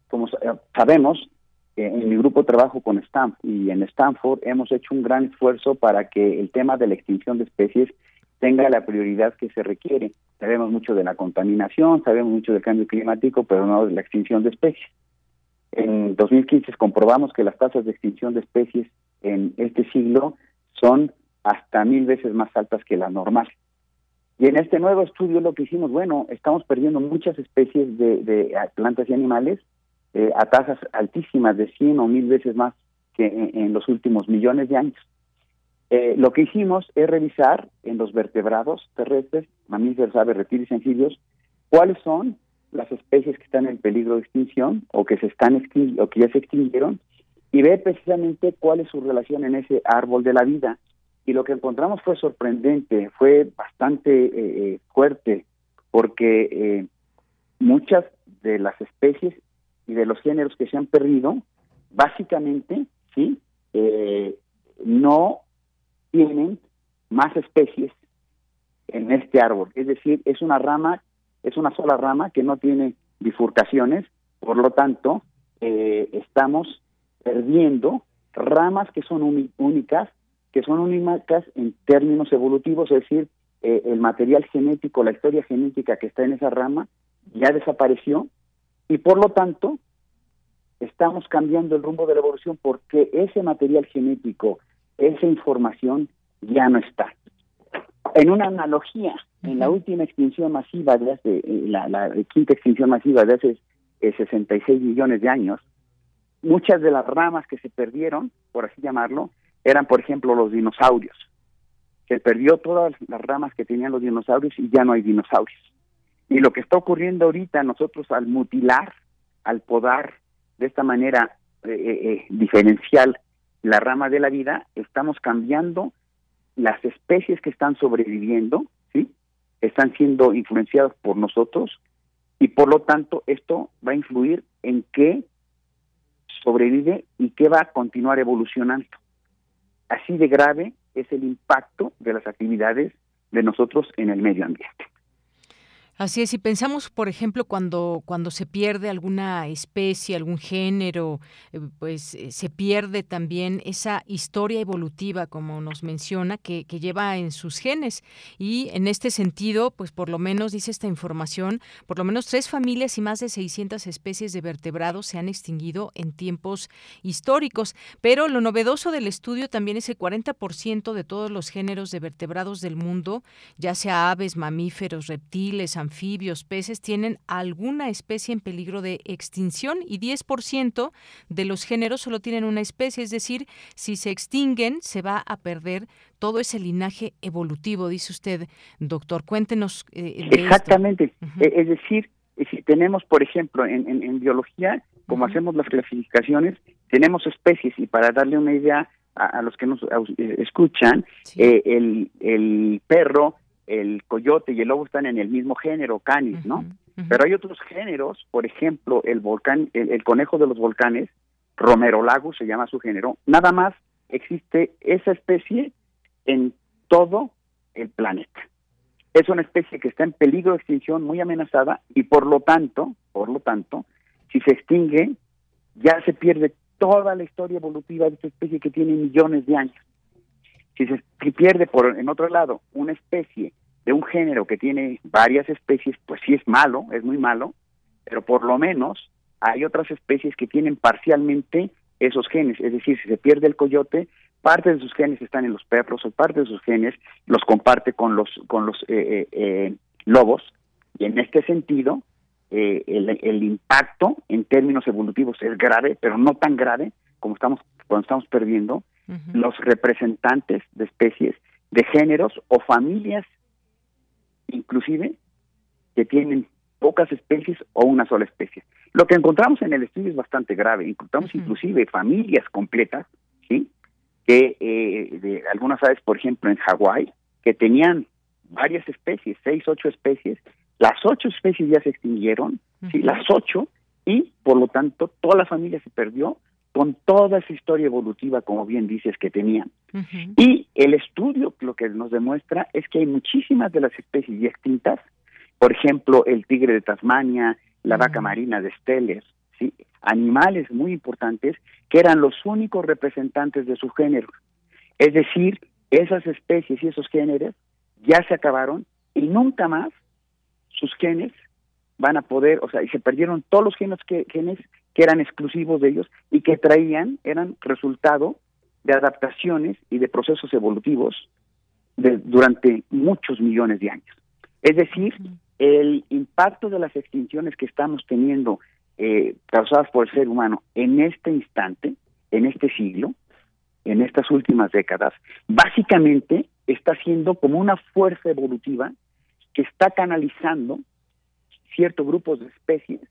Como sabemos, en mi grupo trabajo con Stanford y en Stanford hemos hecho un gran esfuerzo para que el tema de la extinción de especies tenga la prioridad que se requiere. Sabemos mucho de la contaminación, sabemos mucho del cambio climático, pero no de la extinción de especies. En 2015 comprobamos que las tasas de extinción de especies en este siglo son hasta mil veces más altas que las normales. Y en este nuevo estudio lo que hicimos, bueno, estamos perdiendo muchas especies de, plantas y animales eh, a tasas altísimas de 100 o mil veces más que en los últimos millones de años. Eh, lo que hicimos es revisar en los vertebrados terrestres, mamíferos, aves, reptiles y anfibios, cuáles son las especies que están en peligro de extinción o que se están o que ya se extinguieron y ver precisamente cuál es su relación en ese árbol de la vida. Y lo que encontramos fue sorprendente, fue bastante eh, eh, fuerte, porque muchas de las especies y de los géneros que se han perdido, básicamente, sí, no tienen más especies en este árbol. Es decir, es una rama, es una sola rama que no tiene bifurcaciones, por lo tanto, eh, estamos perdiendo ramas que son únicas, que son únicas en términos evolutivos, es decir, eh, el material genético, la historia genética que está en esa rama ya desapareció y por lo tanto estamos cambiando el rumbo de la evolución porque ese material genético esa información ya no está. En una analogía, en la última extinción masiva de hace, eh, la, quinta extinción masiva de hace 66 eh, millones de años, muchas de las ramas que se perdieron, por así llamarlo, eran, por ejemplo, los dinosaurios. Se perdió todas las ramas que tenían los dinosaurios y ya no hay dinosaurios. Y lo que está ocurriendo ahorita, nosotros al mutilar, al podar de esta manera eh, diferencial la rama de la vida, estamos cambiando las especies que están sobreviviendo, ¿sí? Están siendo influenciadas por nosotros y por lo tanto esto va a influir en qué sobrevive y qué va a continuar evolucionando. Así de grave es el impacto de las actividades de nosotros en el medio ambiente. Así es, si pensamos, por ejemplo, cuando, cuando se pierde alguna especie, algún género, eh, pues eh, se pierde también esa historia evolutiva, como nos menciona, que, que, lleva en sus genes. Y en este sentido, pues por lo menos, dice esta información, por lo menos tres familias y más de 600 especies de vertebrados se han extinguido en tiempos históricos. Pero lo novedoso del estudio también es el 40% de todos los géneros de vertebrados del mundo, ya sea aves, mamíferos, reptiles, anfibios, peces tienen alguna especie en peligro de extinción y 10% de los géneros solo tienen una especie, es decir, si se extinguen se va a perder todo ese linaje evolutivo, dice usted, doctor. Cuéntenos. Eh, Exactamente. E, es decir, si tenemos, por ejemplo, en, biología, como hacemos las clasificaciones, tenemos especies y para darle una idea a, los que nos eh, escuchan, eh, el, el perro el coyote y el lobo están en el mismo género, canis, ¿no? Pero hay otros géneros, por ejemplo, el volcán, el, conejo de los volcanes, Romero lago se llama su género, nada más existe esa especie en todo el planeta. Es una especie que está en peligro de extinción, muy amenazada, y por lo tanto, por lo tanto, si se extingue, ya se pierde toda la historia evolutiva de esta especie que tiene millones de años. Si se pierde por en otro lado una especie de un género que tiene varias especies, pues sí es malo, es muy malo, pero por lo menos hay otras especies que tienen parcialmente esos genes, es decir, si se pierde el coyote, parte de sus genes están en los perros o parte de sus genes los comparte con los con los eh, eh, eh, lobos. Y en este sentido el, impacto en términos evolutivos es grave, pero no tan grave como estamos cuando estamos perdiendo los representantes de especies, de géneros o familias, inclusive, que tienen pocas especies o una sola especie. Lo que encontramos en el estudio es bastante grave. Encontramos inclusive familias completas, ¿sí? Que eh, de algunas aves, por ejemplo, en Hawái, que tenían varias especies, seis, ocho especies. Las ocho especies ya se extinguieron, sí, las ocho, y por lo tanto toda la familia se perdió con toda esa historia evolutiva, como bien dices, que tenían. Y el estudio lo que nos demuestra es que hay muchísimas de las especies ya extintas, por ejemplo, el tigre de Tasmania, la vaca marina de Steller, ¿sí? animales muy importantes que eran los únicos representantes de su género. Es decir, esas especies y esos géneros ya se acabaron y nunca más sus genes van a poder, o sea, y se perdieron todos los genes que, genes que eran exclusivos de ellos y que traían, eran resultado de adaptaciones y de procesos evolutivos de, durante muchos millones de años. Es decir, el impacto de las extinciones que estamos teniendo eh, causadas por el ser humano en este instante, en este siglo, en estas últimas décadas, básicamente está siendo como una fuerza evolutiva que está canalizando ciertos grupos de especies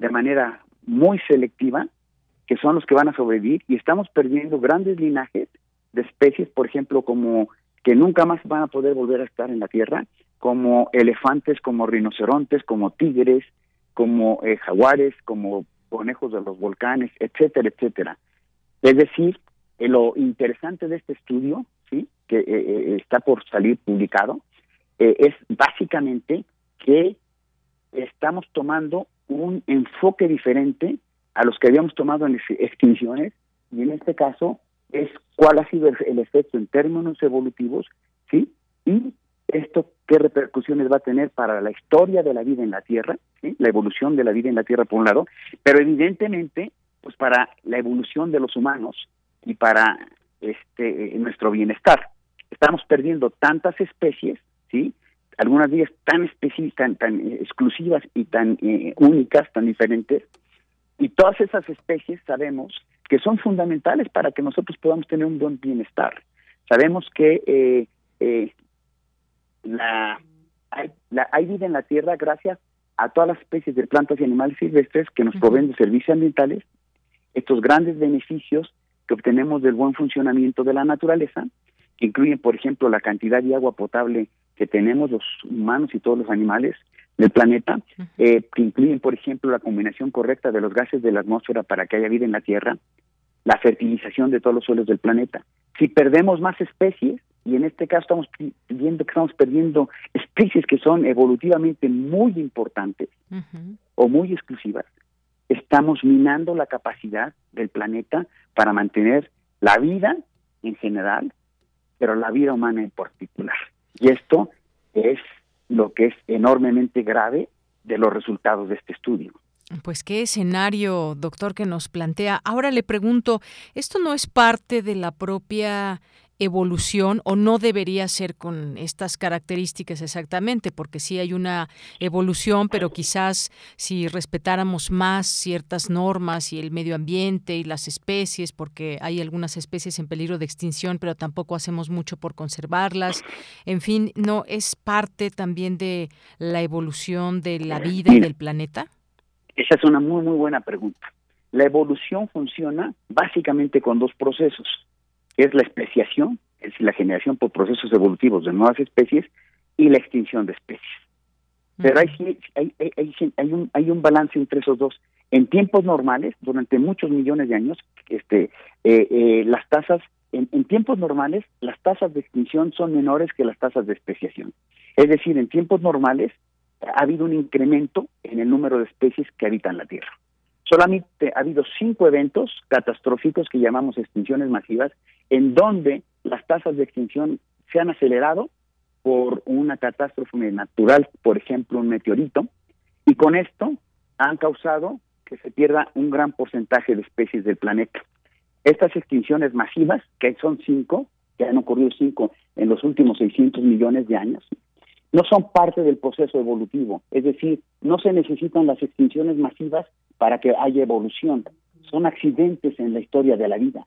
de manera muy selectiva, que son los que van a sobrevivir, y estamos perdiendo grandes linajes de especies, por ejemplo, como que nunca más van a poder volver a estar en la Tierra, como elefantes, como rinocerontes, como tigres, como eh, jaguares, como conejos de los volcanes, etcétera, etcétera. Es decir, eh, lo interesante de este estudio, sí, que eh, está por salir publicado, es básicamente que estamos tomando un enfoque diferente a los que habíamos tomado en extinciones y en este caso es cuál ha sido el efecto en términos evolutivos, sí, y esto qué repercusiones va a tener para la historia de la vida en la Tierra, la evolución de la vida en la Tierra por un lado, pero evidentemente pues para la evolución de los humanos y para este nuestro bienestar. Estamos perdiendo tantas especies, ¿sí? Algunas de ellas tan tan, tan exclusivas y tan eh, únicas, tan diferentes, y todas esas especies sabemos que son fundamentales para que nosotros podamos tener un buen bienestar. Sabemos que eh, eh, la, hay, la, hay vida en la Tierra gracias a todas las especies de plantas y animales silvestres que nos proveen de servicios ambientales, estos grandes beneficios que obtenemos del buen funcionamiento de la naturaleza, que incluyen, por ejemplo, la cantidad de agua potable que tenemos los humanos y todos los animales del planeta, eh, que incluyen, por ejemplo, la combinación correcta de los gases de la atmósfera para que haya vida en la Tierra, la fertilización de todos los suelos del planeta. Si perdemos más especies, y en este caso estamos viendo que estamos perdiendo especies que son evolutivamente muy importantes o muy exclusivas, estamos minando la capacidad del planeta para mantener la vida en general, pero la vida humana en particular. Y esto es lo que es enormemente grave de los resultados de este estudio. Pues qué escenario, doctor, que nos plantea. Ahora le pregunto, ¿esto no es parte de la propia evolución o no debería ser con estas características exactamente, porque sí hay una evolución, pero quizás si respetáramos más ciertas normas y el medio ambiente y las especies, porque hay algunas especies en peligro de extinción, pero tampoco hacemos mucho por conservarlas. En fin, ¿no es parte también de la evolución de la vida y del planeta? Esa es una muy, muy buena pregunta. La evolución funciona básicamente con dos procesos es la especiación, es decir, la generación por procesos evolutivos de nuevas especies y la extinción de especies. Pero hay, hay, hay, hay, un, hay un balance entre esos dos. En tiempos normales, durante muchos millones de años, este, eh, eh, las tasas, en, en, tiempos normales, las tasas de extinción son menores que las tasas de especiación. Es decir, en tiempos normales ha habido un incremento en el número de especies que habitan la Tierra. Solamente ha habido cinco eventos catastróficos que llamamos extinciones masivas en donde las tasas de extinción se han acelerado por una catástrofe natural, por ejemplo, un meteorito, y con esto han causado que se pierda un gran porcentaje de especies del planeta. Estas extinciones masivas, que son cinco, que han ocurrido cinco en los últimos 600 millones de años, no son parte del proceso evolutivo, es decir, no se necesitan las extinciones masivas para que haya evolución, son accidentes en la historia de la vida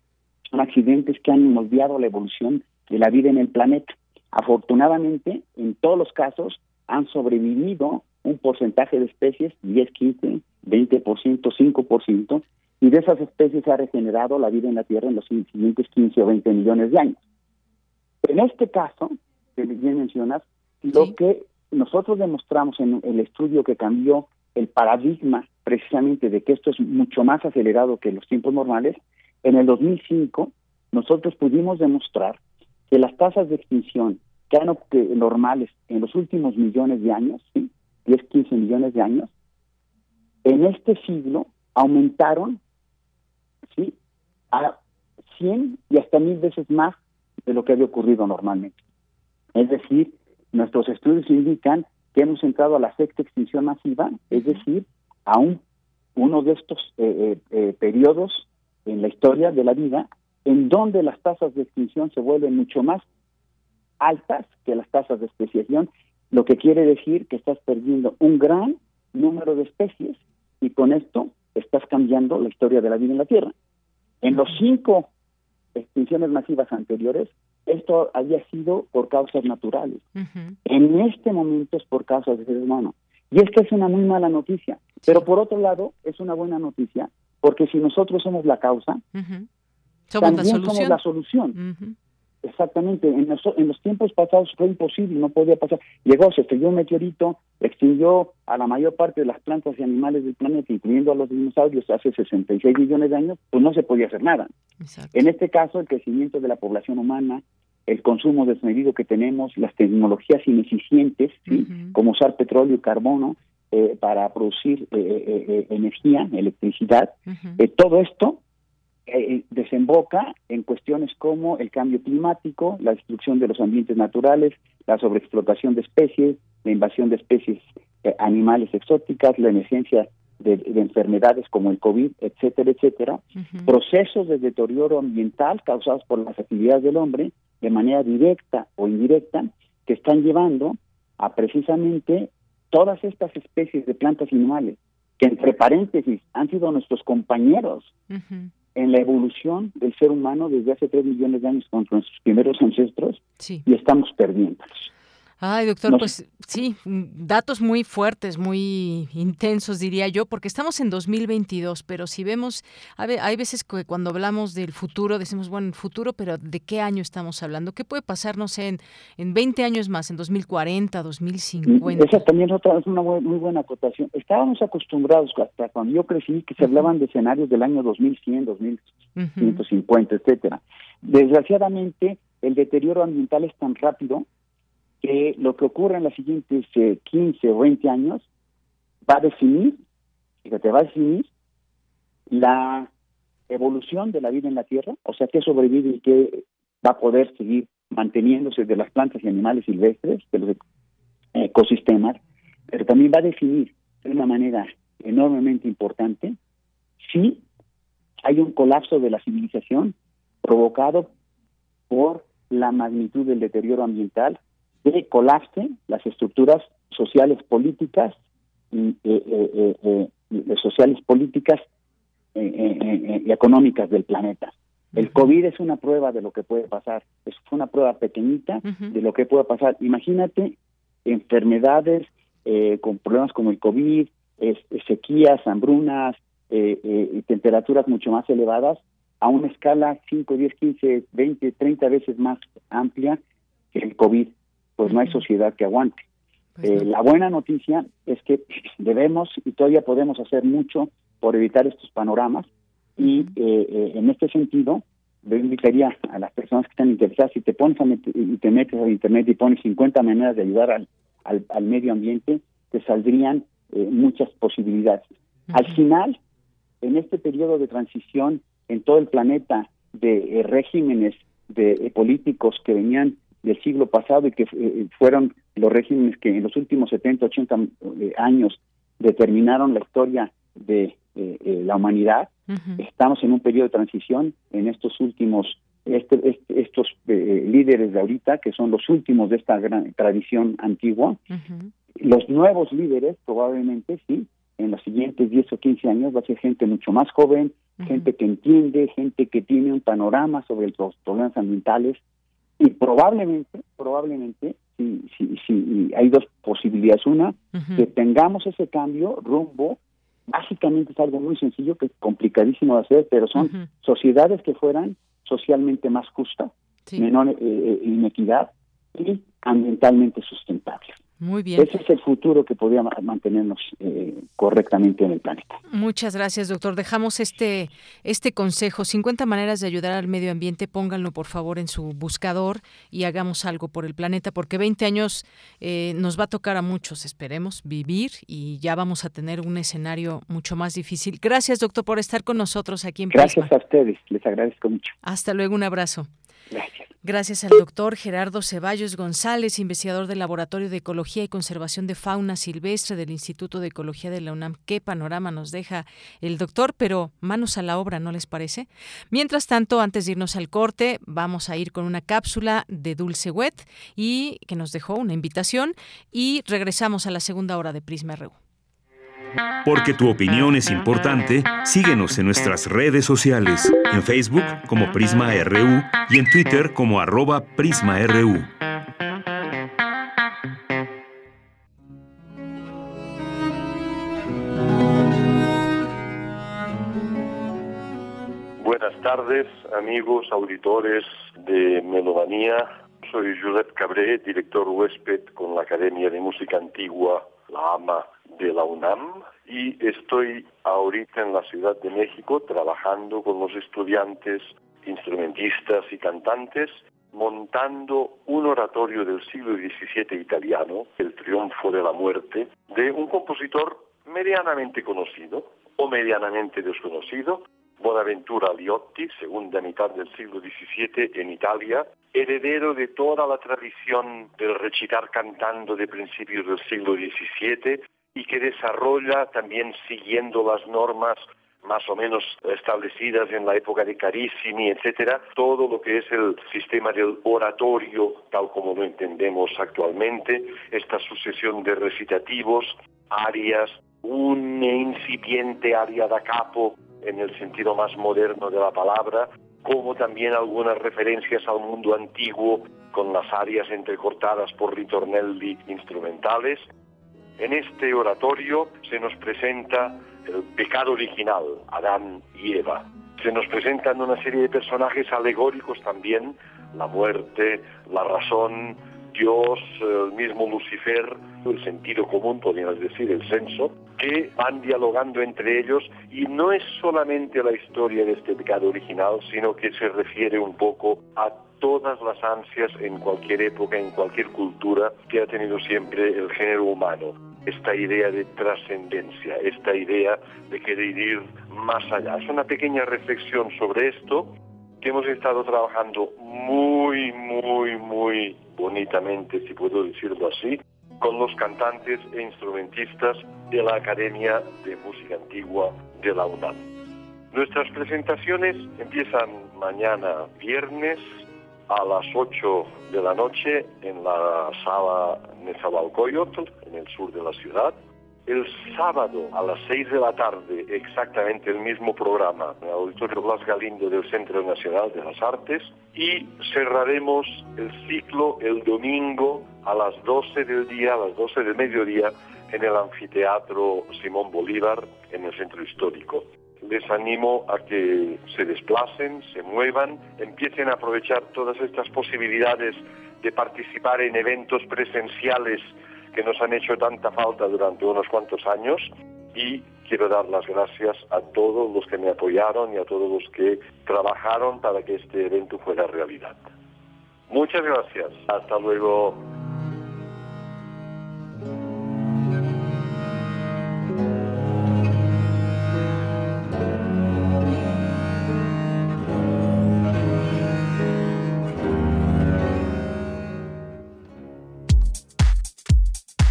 son accidentes que han moldeado la evolución de la vida en el planeta. Afortunadamente, en todos los casos, han sobrevivido un porcentaje de especies, 10, 15, 20%, 5%, y de esas especies se ha regenerado la vida en la Tierra en los siguientes 15 o 20 millones de años. En este caso, que bien mencionas, Lo que nosotros demostramos en el estudio que cambió el paradigma precisamente de que esto es mucho más acelerado que los tiempos normales, en el 2005 nosotros pudimos demostrar que las tasas de extinción que eran normales en los últimos millones de años, ¿sí? 10, 15 millones de años, en este siglo aumentaron ¿sí? a 100 y hasta mil veces más de lo que había ocurrido normalmente. Es decir, nuestros estudios indican que hemos entrado a la sexta extinción masiva, es decir, a un, uno de estos eh, eh, eh, periodos en la historia de la vida en donde las tasas de extinción se vuelven mucho más altas que las tasas de especiación, lo que quiere decir que estás perdiendo un gran número de especies y con esto estás cambiando la historia de la vida en la Tierra. En los cinco extinciones masivas anteriores, esto había sido por causas naturales. En este momento es por causas de ser humano. Y esta es una muy mala noticia. Pero por otro lado, es una buena noticia, porque si nosotros somos la causa, también somos la solución. Exactamente, en los, en los tiempos pasados fue imposible, no podía pasar. Llegó, se estrelló un meteorito, extinguió a la mayor parte de las plantas y animales del planeta, incluyendo a los dinosaurios, hace 66 millones de años, pues no se podía hacer nada. En este caso, el crecimiento de la población humana, el consumo desmedido que tenemos, las tecnologías ineficientes, como usar petróleo y carbono eh, para producir eh, eh, energía, electricidad, todo esto eh, desemboca en cuestiones como el cambio climático, la destrucción de los ambientes naturales, la sobreexplotación de especies, la invasión de especies eh, animales exóticas, la emergencia de, enfermedades como el COVID, etcétera, etcétera, procesos de deterioro ambiental causados por las actividades del hombre de manera directa o indirecta que están llevando a precisamente todas estas especies de plantas y animales que entre paréntesis han sido nuestros compañeros en la evolución del ser humano desde hace tres millones de años con nuestros primeros ancestros y estamos perdiéndolos. Ay, doctor, pues sí, datos muy fuertes, muy intensos, diría yo, porque estamos en 2022, pero si vemos, hay veces que cuando hablamos del futuro, decimos, bueno, futuro, pero ¿de qué año estamos hablando? ¿Qué puede pasarnos en, en 20 años más, en 2040, 2050? Esa también es, otra, es una muy buena acotación. Estábamos acostumbrados, hasta cuando yo crecí, que se hablaban de escenarios del año 2100, 2150, etcétera. Desgraciadamente, el deterioro ambiental es tan rápido que lo que ocurre en los siguientes 15 o 20 años va a definir, fíjate, va a definir la evolución de la vida en la Tierra, o sea, qué sobrevive y qué va a poder seguir manteniéndose de las plantas y animales silvestres, de los ecosistemas, pero también va a definir de una manera enormemente importante si hay un colapso de la civilización provocado por la magnitud del deterioro ambiental que colapse las estructuras sociales políticas y eh, eh, eh, sociales políticas y económicas del planeta. El COVID es una prueba de lo que puede pasar, es una prueba pequeñita de lo que puede pasar. Imagínate enfermedades con problemas como el COVID, sequías, hambrunas, temperaturas mucho más elevadas a una escala 5, 10, 15, 20, 30 veces más amplia que el COVID pues no hay sociedad que aguante. Pues eh, la buena noticia es que <laughs> debemos y todavía podemos hacer mucho por evitar estos panoramas y eh, eh, en este sentido yo invitaría a las personas que están interesadas, si te pones a y te metes a internet y pones 50 maneras de ayudar al, al, medio ambiente, te saldrían muchas posibilidades. Al final, en este periodo de transición en todo el planeta de regímenes de políticos que venían del siglo pasado y que eh, fueron los regímenes que en los últimos 70, 80 eh, años determinaron la historia de eh, la humanidad. Estamos en un periodo de transición en estos últimos, este, este, estos líderes de ahorita, que son los últimos de esta gran tradición antigua. Los nuevos líderes, probablemente, sí, en los siguientes 10 o 15 años va a ser gente mucho más joven, gente que entiende, gente que tiene un panorama sobre los problemas ambientales, y probablemente, probablemente, si, si, si hay dos posibilidades. Una, que tengamos ese cambio rumbo, básicamente es algo muy sencillo, que es complicadísimo de hacer, pero son sociedades que fueran socialmente más justas, menor eh, eh, inequidad, y ambientalmente sustentables. Muy bien. Ese es el futuro que podría mantenernos eh, correctamente en el planeta. Muchas gracias, doctor. Dejamos este, este consejo. 50 maneras de ayudar al medio ambiente. Pónganlo, por favor, en su buscador y hagamos algo por el planeta, porque 20 años eh, nos va a tocar a muchos, esperemos, vivir y ya vamos a tener un escenario mucho más difícil. Gracias, doctor, por estar con nosotros aquí en Gracias a ustedes. Les agradezco mucho. Hasta luego. Un abrazo. Gracias. Al doctor Gerardo Ceballos González, investigador del Laboratorio de Ecología y Conservación de Fauna Silvestre del Instituto de Ecología de la UNAM. Qué panorama nos deja el doctor, pero manos a la obra, ¿no les parece? Mientras tanto, antes de irnos al corte, vamos a ir con una cápsula de Dulce Wet y que nos dejó una invitación y regresamos a la segunda hora de Prisma RU. Porque tu opinión es importante, síguenos en nuestras redes sociales, en Facebook como Prisma RU y en Twitter como arroba PrismaRU. Buenas tardes, amigos, auditores de Melomanía. Soy Josep Cabré, director huésped con la Academia de Música Antigua, la AMA de la UNAM y estoy ahorita en la Ciudad de México trabajando con los estudiantes, instrumentistas y cantantes montando un oratorio del siglo XVII italiano, El Triunfo de la Muerte, de un compositor medianamente conocido o medianamente desconocido, Bonaventura Liotti, segunda mitad del siglo XVII en Italia, heredero de toda la tradición del recitar cantando de principios del siglo XVII y que desarrolla también siguiendo las normas más o menos establecidas en la época de Carissimi, etcétera, todo lo que es el sistema del oratorio, tal como lo entendemos actualmente, esta sucesión de recitativos, arias, un incipiente aria da capo en el sentido más moderno de la palabra, como también algunas referencias al mundo antiguo con las arias entrecortadas por ritornelli instrumentales. En este oratorio se nos presenta el pecado original, Adán y Eva. Se nos presentan una serie de personajes alegóricos también, la muerte, la razón, Dios, el mismo Lucifer, el sentido común, podríamos decir, el senso, que van dialogando entre ellos y no es solamente la historia de este pecado original, sino que se refiere un poco a todas las ansias en cualquier época, en cualquier cultura que ha tenido siempre el género humano. Esta idea de trascendencia, esta idea de querer ir más allá. Es una pequeña reflexión sobre esto que hemos estado trabajando muy, muy, muy bonitamente, si puedo decirlo así, con los cantantes e instrumentistas de la Academia de Música Antigua de la UNAM. Nuestras presentaciones empiezan mañana viernes a las 8 de la noche en la sala Nezahualcóyotl, en el sur de la ciudad. El sábado a las 6 de la tarde, exactamente el mismo programa, en el Auditorio Blas Galindo del Centro Nacional de las Artes. Y cerraremos el ciclo el domingo a las 12 del día, a las 12 del mediodía, en el Anfiteatro Simón Bolívar, en el Centro Histórico les animo a que se desplacen, se muevan, empiecen a aprovechar todas estas posibilidades de participar en eventos presenciales que nos han hecho tanta falta durante unos cuantos años y quiero dar las gracias a todos los que me apoyaron y a todos los que trabajaron para que este evento fuera realidad. Muchas gracias. Hasta luego.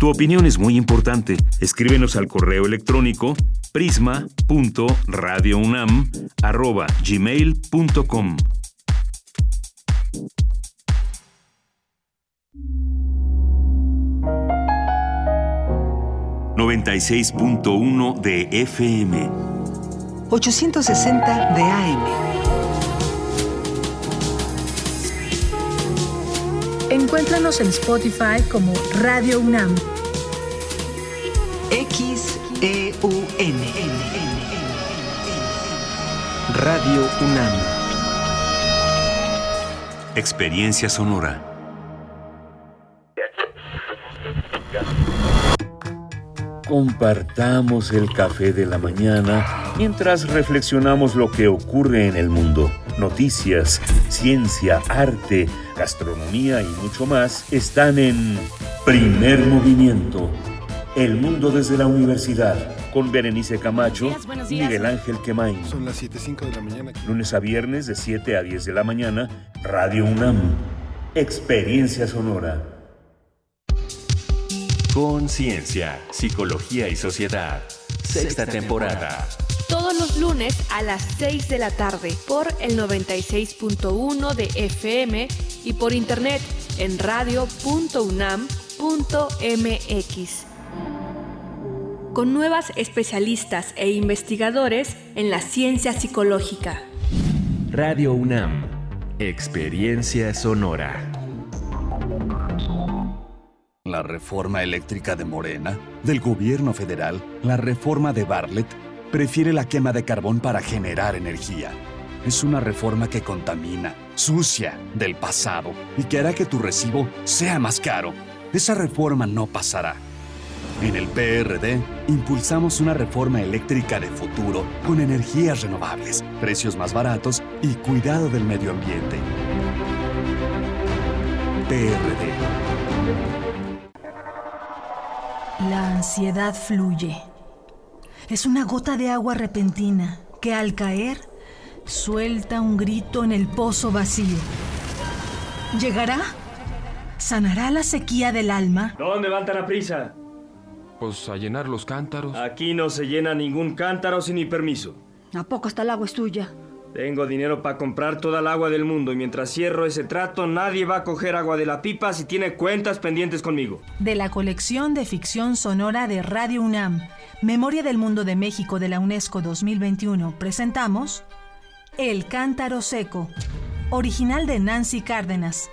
Tu opinión es muy importante. Escríbenos al correo electrónico prisma.radiounam@gmail.com. ...96.1 de FM... ...860 de AM... Encuéntranos en Spotify como Radio UNAM. Radio UNAM. Experiencia sonora. Compartamos el café de la mañana mientras reflexionamos lo que ocurre en el mundo. Noticias, ciencia, arte, gastronomía y mucho más están en Primer Movimiento. El mundo desde la universidad con Berenice Camacho y Miguel Ángel Quemain. Son las 7.05 de la mañana. Lunes a viernes de 7 a 10 de la mañana, Radio UNAM. Experiencia sonora. Conciencia, psicología y sociedad. Sexta temporada. Todos los lunes a las 6 de la tarde por el 96.1 de FM y por internet en radio.unam.mx. Con nuevas especialistas e investigadores en la ciencia psicológica. Radio UNAM. Experiencia sonora. La reforma eléctrica de Morena, del gobierno federal, la reforma de Bartlett, prefiere la quema de carbón para generar energía. Es una reforma que contamina, sucia, del pasado y que hará que tu recibo sea más caro. Esa reforma no pasará. En el PRD impulsamos una reforma eléctrica de futuro con energías renovables, precios más baratos y cuidado del medio ambiente. PRD. La ansiedad fluye. Es una gota de agua repentina que al caer suelta un grito en el pozo vacío. ¿Llegará? ¿Sanará la sequía del alma? ¿Dónde van tan a prisa? Pues a llenar los cántaros. Aquí no se llena ningún cántaro sin mi permiso. ¿A poco hasta el agua es tuya? Tengo dinero para comprar toda el agua del mundo y mientras cierro ese trato nadie va a coger agua de la pipa si tiene cuentas pendientes conmigo. De la colección de ficción sonora de Radio UNAM, Memoria del Mundo de México de la UNESCO 2021, presentamos El Cántaro Seco, original de Nancy Cárdenas.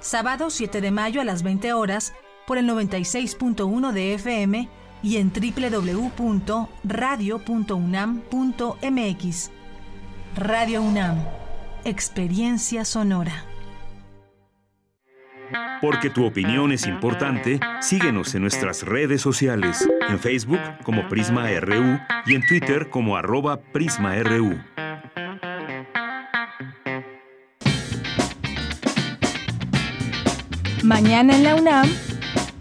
Sábado 7 de mayo a las 20 horas por el 96.1 de FM y en www.radio.unam.mx. Radio UNAM, Experiencia Sonora. Porque tu opinión es importante, síguenos en nuestras redes sociales, en Facebook como Prisma RU y en Twitter como arroba PrismaRU. Mañana en la UNAM,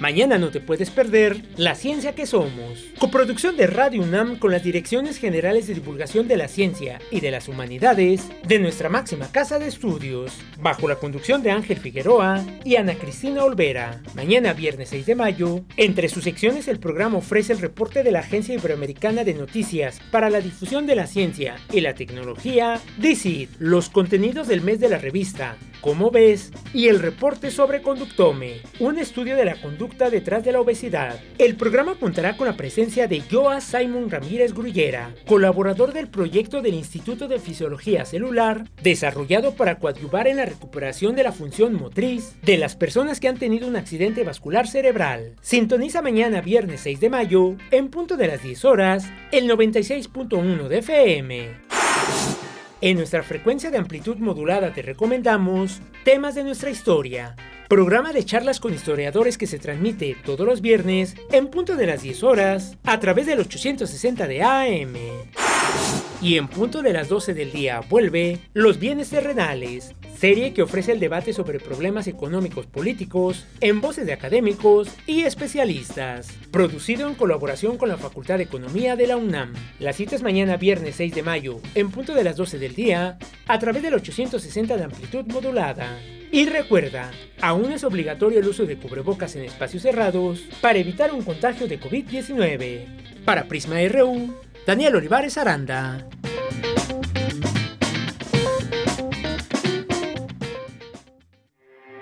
Mañana no te puedes perder La Ciencia que Somos. Coproducción de Radio UNAM con las Direcciones Generales de Divulgación de la Ciencia y de las Humanidades de nuestra máxima casa de estudios, bajo la conducción de Ángel Figueroa y Ana Cristina Olvera. Mañana, viernes 6 de mayo, entre sus secciones el programa ofrece el reporte de la Agencia Iberoamericana de Noticias para la Difusión de la Ciencia y la Tecnología, DICIT, los contenidos del mes de la revista, ¿Cómo ves? y el reporte sobre Conductome, un estudio de la conducta detrás de la obesidad. El programa contará con la presencia de Joa Simon Ramírez Grullera, colaborador del proyecto del Instituto de Fisiología Celular, desarrollado para coadyuvar en la recuperación de la función motriz de las personas que han tenido un accidente vascular cerebral. Sintoniza mañana viernes 6 de mayo, en punto de las 10 horas, el 96.1 de FM. En nuestra frecuencia de amplitud modulada te recomendamos Temas de nuestra historia, programa de charlas con historiadores que se transmite todos los viernes en punto de las 10 horas a través del 860 de AM. Y en punto de las 12 del día vuelve Los bienes terrenales, serie que ofrece el debate sobre problemas económicos políticos en voces de académicos y especialistas. Producido en colaboración con la Facultad de Economía de la UNAM. La cita es mañana viernes 6 de mayo en punto de las 12 del día a través del 860 de amplitud modulada. Y recuerda, aún es obligatorio el uso de cubrebocas en espacios cerrados para evitar un contagio de COVID-19. Para Prisma RU, Daniel Olivares Aranda.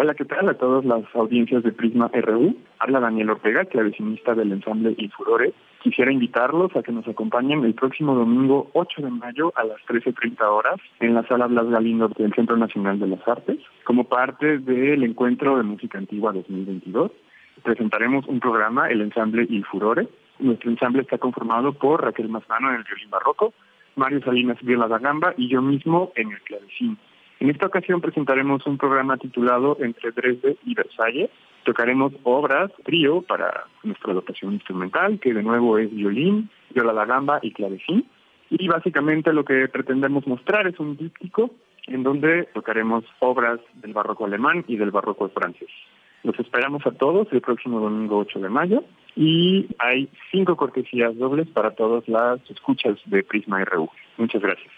Hola, ¿qué tal a todas las audiencias de Prisma RU? Habla Daniel Ortega, clavecinista del ensamble Il Furore. Quisiera invitarlos a que nos acompañen el próximo domingo 8 de mayo a las 13.30 horas en la sala Blas Galindo del Centro Nacional de las Artes, como parte del Encuentro de Música Antigua 2022. Presentaremos un programa, el ensamble Il Furore. Nuestro ensamble está conformado por Raquel Mazano en el violín barroco, Mario Salinas viola da gamba y yo mismo en el clavecín. En esta ocasión presentaremos un programa titulado Entre Dresde y Versalles. Tocaremos obras trío para nuestra dotación instrumental, que de nuevo es violín, viola da gamba y clavecín. Y básicamente lo que pretendemos mostrar es un díptico en donde tocaremos obras del barroco alemán y del barroco francés. Los esperamos a todos el próximo domingo 8 de mayo y hay cinco cortesías dobles para todas las escuchas de Prisma RU. Muchas gracias.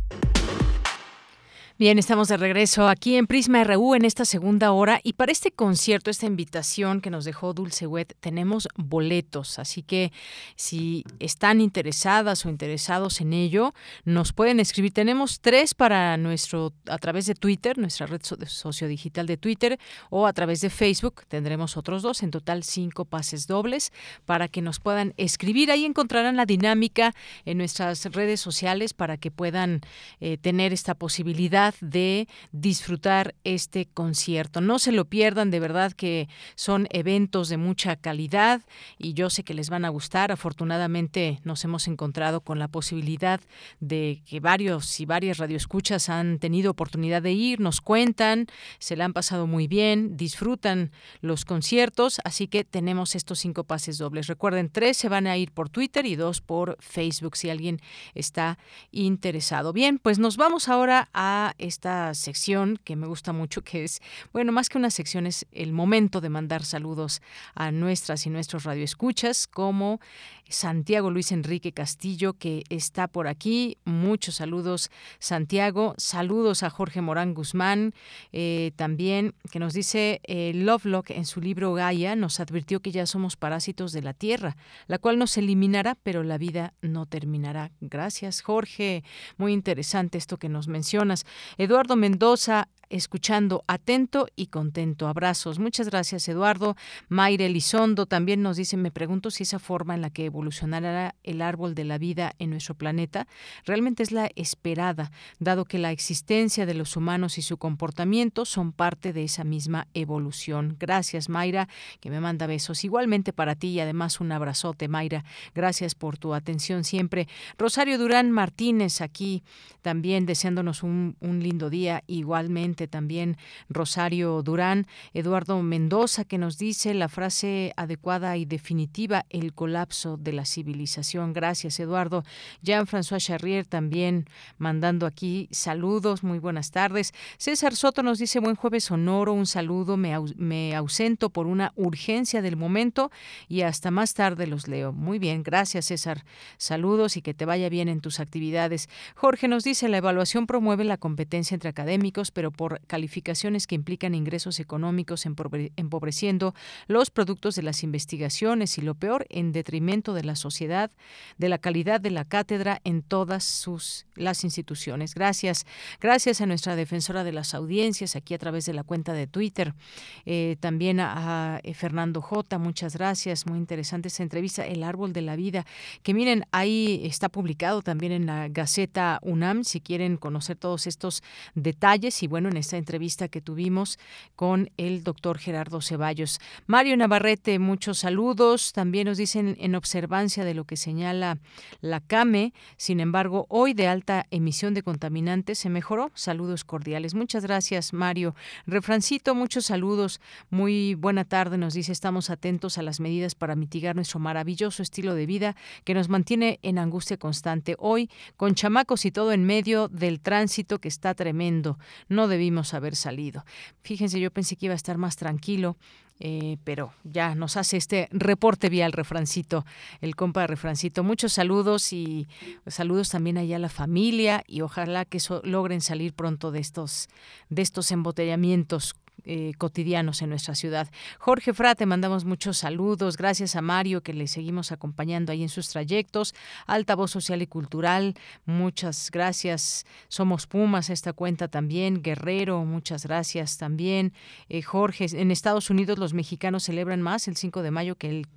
Bien, estamos de regreso aquí en Prisma RU en esta segunda hora y para este concierto, esta invitación que nos dejó Dulce Wet, tenemos boletos, así que si están interesadas o interesados en ello, nos pueden escribir. Tenemos tres para nuestro, a través de Twitter, nuestra red sociodigital de Twitter o a través de Facebook, tendremos otros dos, en total cinco pases dobles para que nos puedan escribir. Ahí encontrarán la dinámica en nuestras redes sociales para que puedan eh, tener esta posibilidad de disfrutar este concierto. No se lo pierdan, de verdad que son eventos de mucha calidad y yo sé que les van a gustar. Afortunadamente nos hemos encontrado con la posibilidad de que varios y varias radioescuchas han tenido oportunidad de ir, nos cuentan, se la han pasado muy bien, disfrutan los conciertos, así que tenemos estos cinco pases dobles. Recuerden, tres se van a ir por Twitter y dos por Facebook si alguien está interesado. Bien, pues nos vamos ahora a esta sección que me gusta mucho, que es, bueno, más que una sección, es el momento de mandar saludos a nuestras y nuestros radioescuchas, como Santiago Luis Enrique Castillo, que está por aquí. Muchos saludos, Santiago. Saludos a Jorge Morán Guzmán, eh, también, que nos dice eh, Lovelock en su libro Gaia, nos advirtió que ya somos parásitos de la Tierra, la cual nos eliminará, pero la vida no terminará. Gracias, Jorge. Muy interesante esto que nos mencionas. Eduardo Mendoza escuchando atento y contento. Abrazos. Muchas gracias, Eduardo. Mayre Elizondo también nos dice, me pregunto si esa forma en la que evolucionará el árbol de la vida en nuestro planeta realmente es la esperada, dado que la existencia de los humanos y su comportamiento son parte de esa misma evolución. Gracias, Mayra, que me manda besos. Igualmente para ti y además un abrazote, Mayra. Gracias por tu atención siempre. Rosario Durán Martínez aquí también deseándonos un, un lindo día igualmente también Rosario Durán, Eduardo Mendoza, que nos dice la frase adecuada y definitiva, el colapso de la civilización. Gracias, Eduardo. Jean-François Charrier también mandando aquí saludos, muy buenas tardes. César Soto nos dice buen jueves sonoro, un saludo, me, me ausento por una urgencia del momento y hasta más tarde los leo. Muy bien, gracias César. Saludos y que te vaya bien en tus actividades. Jorge nos dice la evaluación promueve la competencia entre académicos, pero por calificaciones que implican ingresos económicos empobreciendo los productos de las investigaciones y lo peor en detrimento de la sociedad, de la calidad de la cátedra en todas sus las instituciones. Gracias, gracias a nuestra defensora de las audiencias aquí a través de la cuenta de Twitter, eh, también a, a, Fernando J. Muchas gracias, muy interesante esta entrevista, El árbol de la vida, que miren ahí está publicado también en la Gaceta UNAM si quieren conocer todos estos detalles y bueno en esta entrevista que tuvimos con el doctor Gerardo Ceballos. Mario Navarrete, muchos saludos. También nos dicen en observancia de lo que señala la CAME. Sin embargo, hoy de alta emisión de contaminantes se mejoró. Saludos cordiales. Muchas gracias, Mario. Refrancito, muchos saludos. Muy buena tarde. Nos dice, estamos atentos a las medidas para mitigar nuestro maravilloso estilo de vida que nos mantiene en angustia constante. Hoy, con chamacos y todo en medio del tránsito que está tremendo. No debimos haber salido. Fíjense, yo pensé que iba a estar más tranquilo. Eh, pero ya nos hace este reporte vial, refrancito, el compa refrancito. Muchos saludos y saludos también allá a la familia y ojalá que logren salir pronto de estos, de estos embotellamientos eh, cotidianos en nuestra ciudad. Jorge Fra, te mandamos muchos saludos. Gracias a Mario que le seguimos acompañando ahí en sus trayectos. Altavoz Social y Cultural, muchas gracias. Somos Pumas, esta cuenta también. Guerrero, muchas gracias también. Eh, Jorge, en Estados Unidos los mexicanos celebran más el 5 de mayo que el,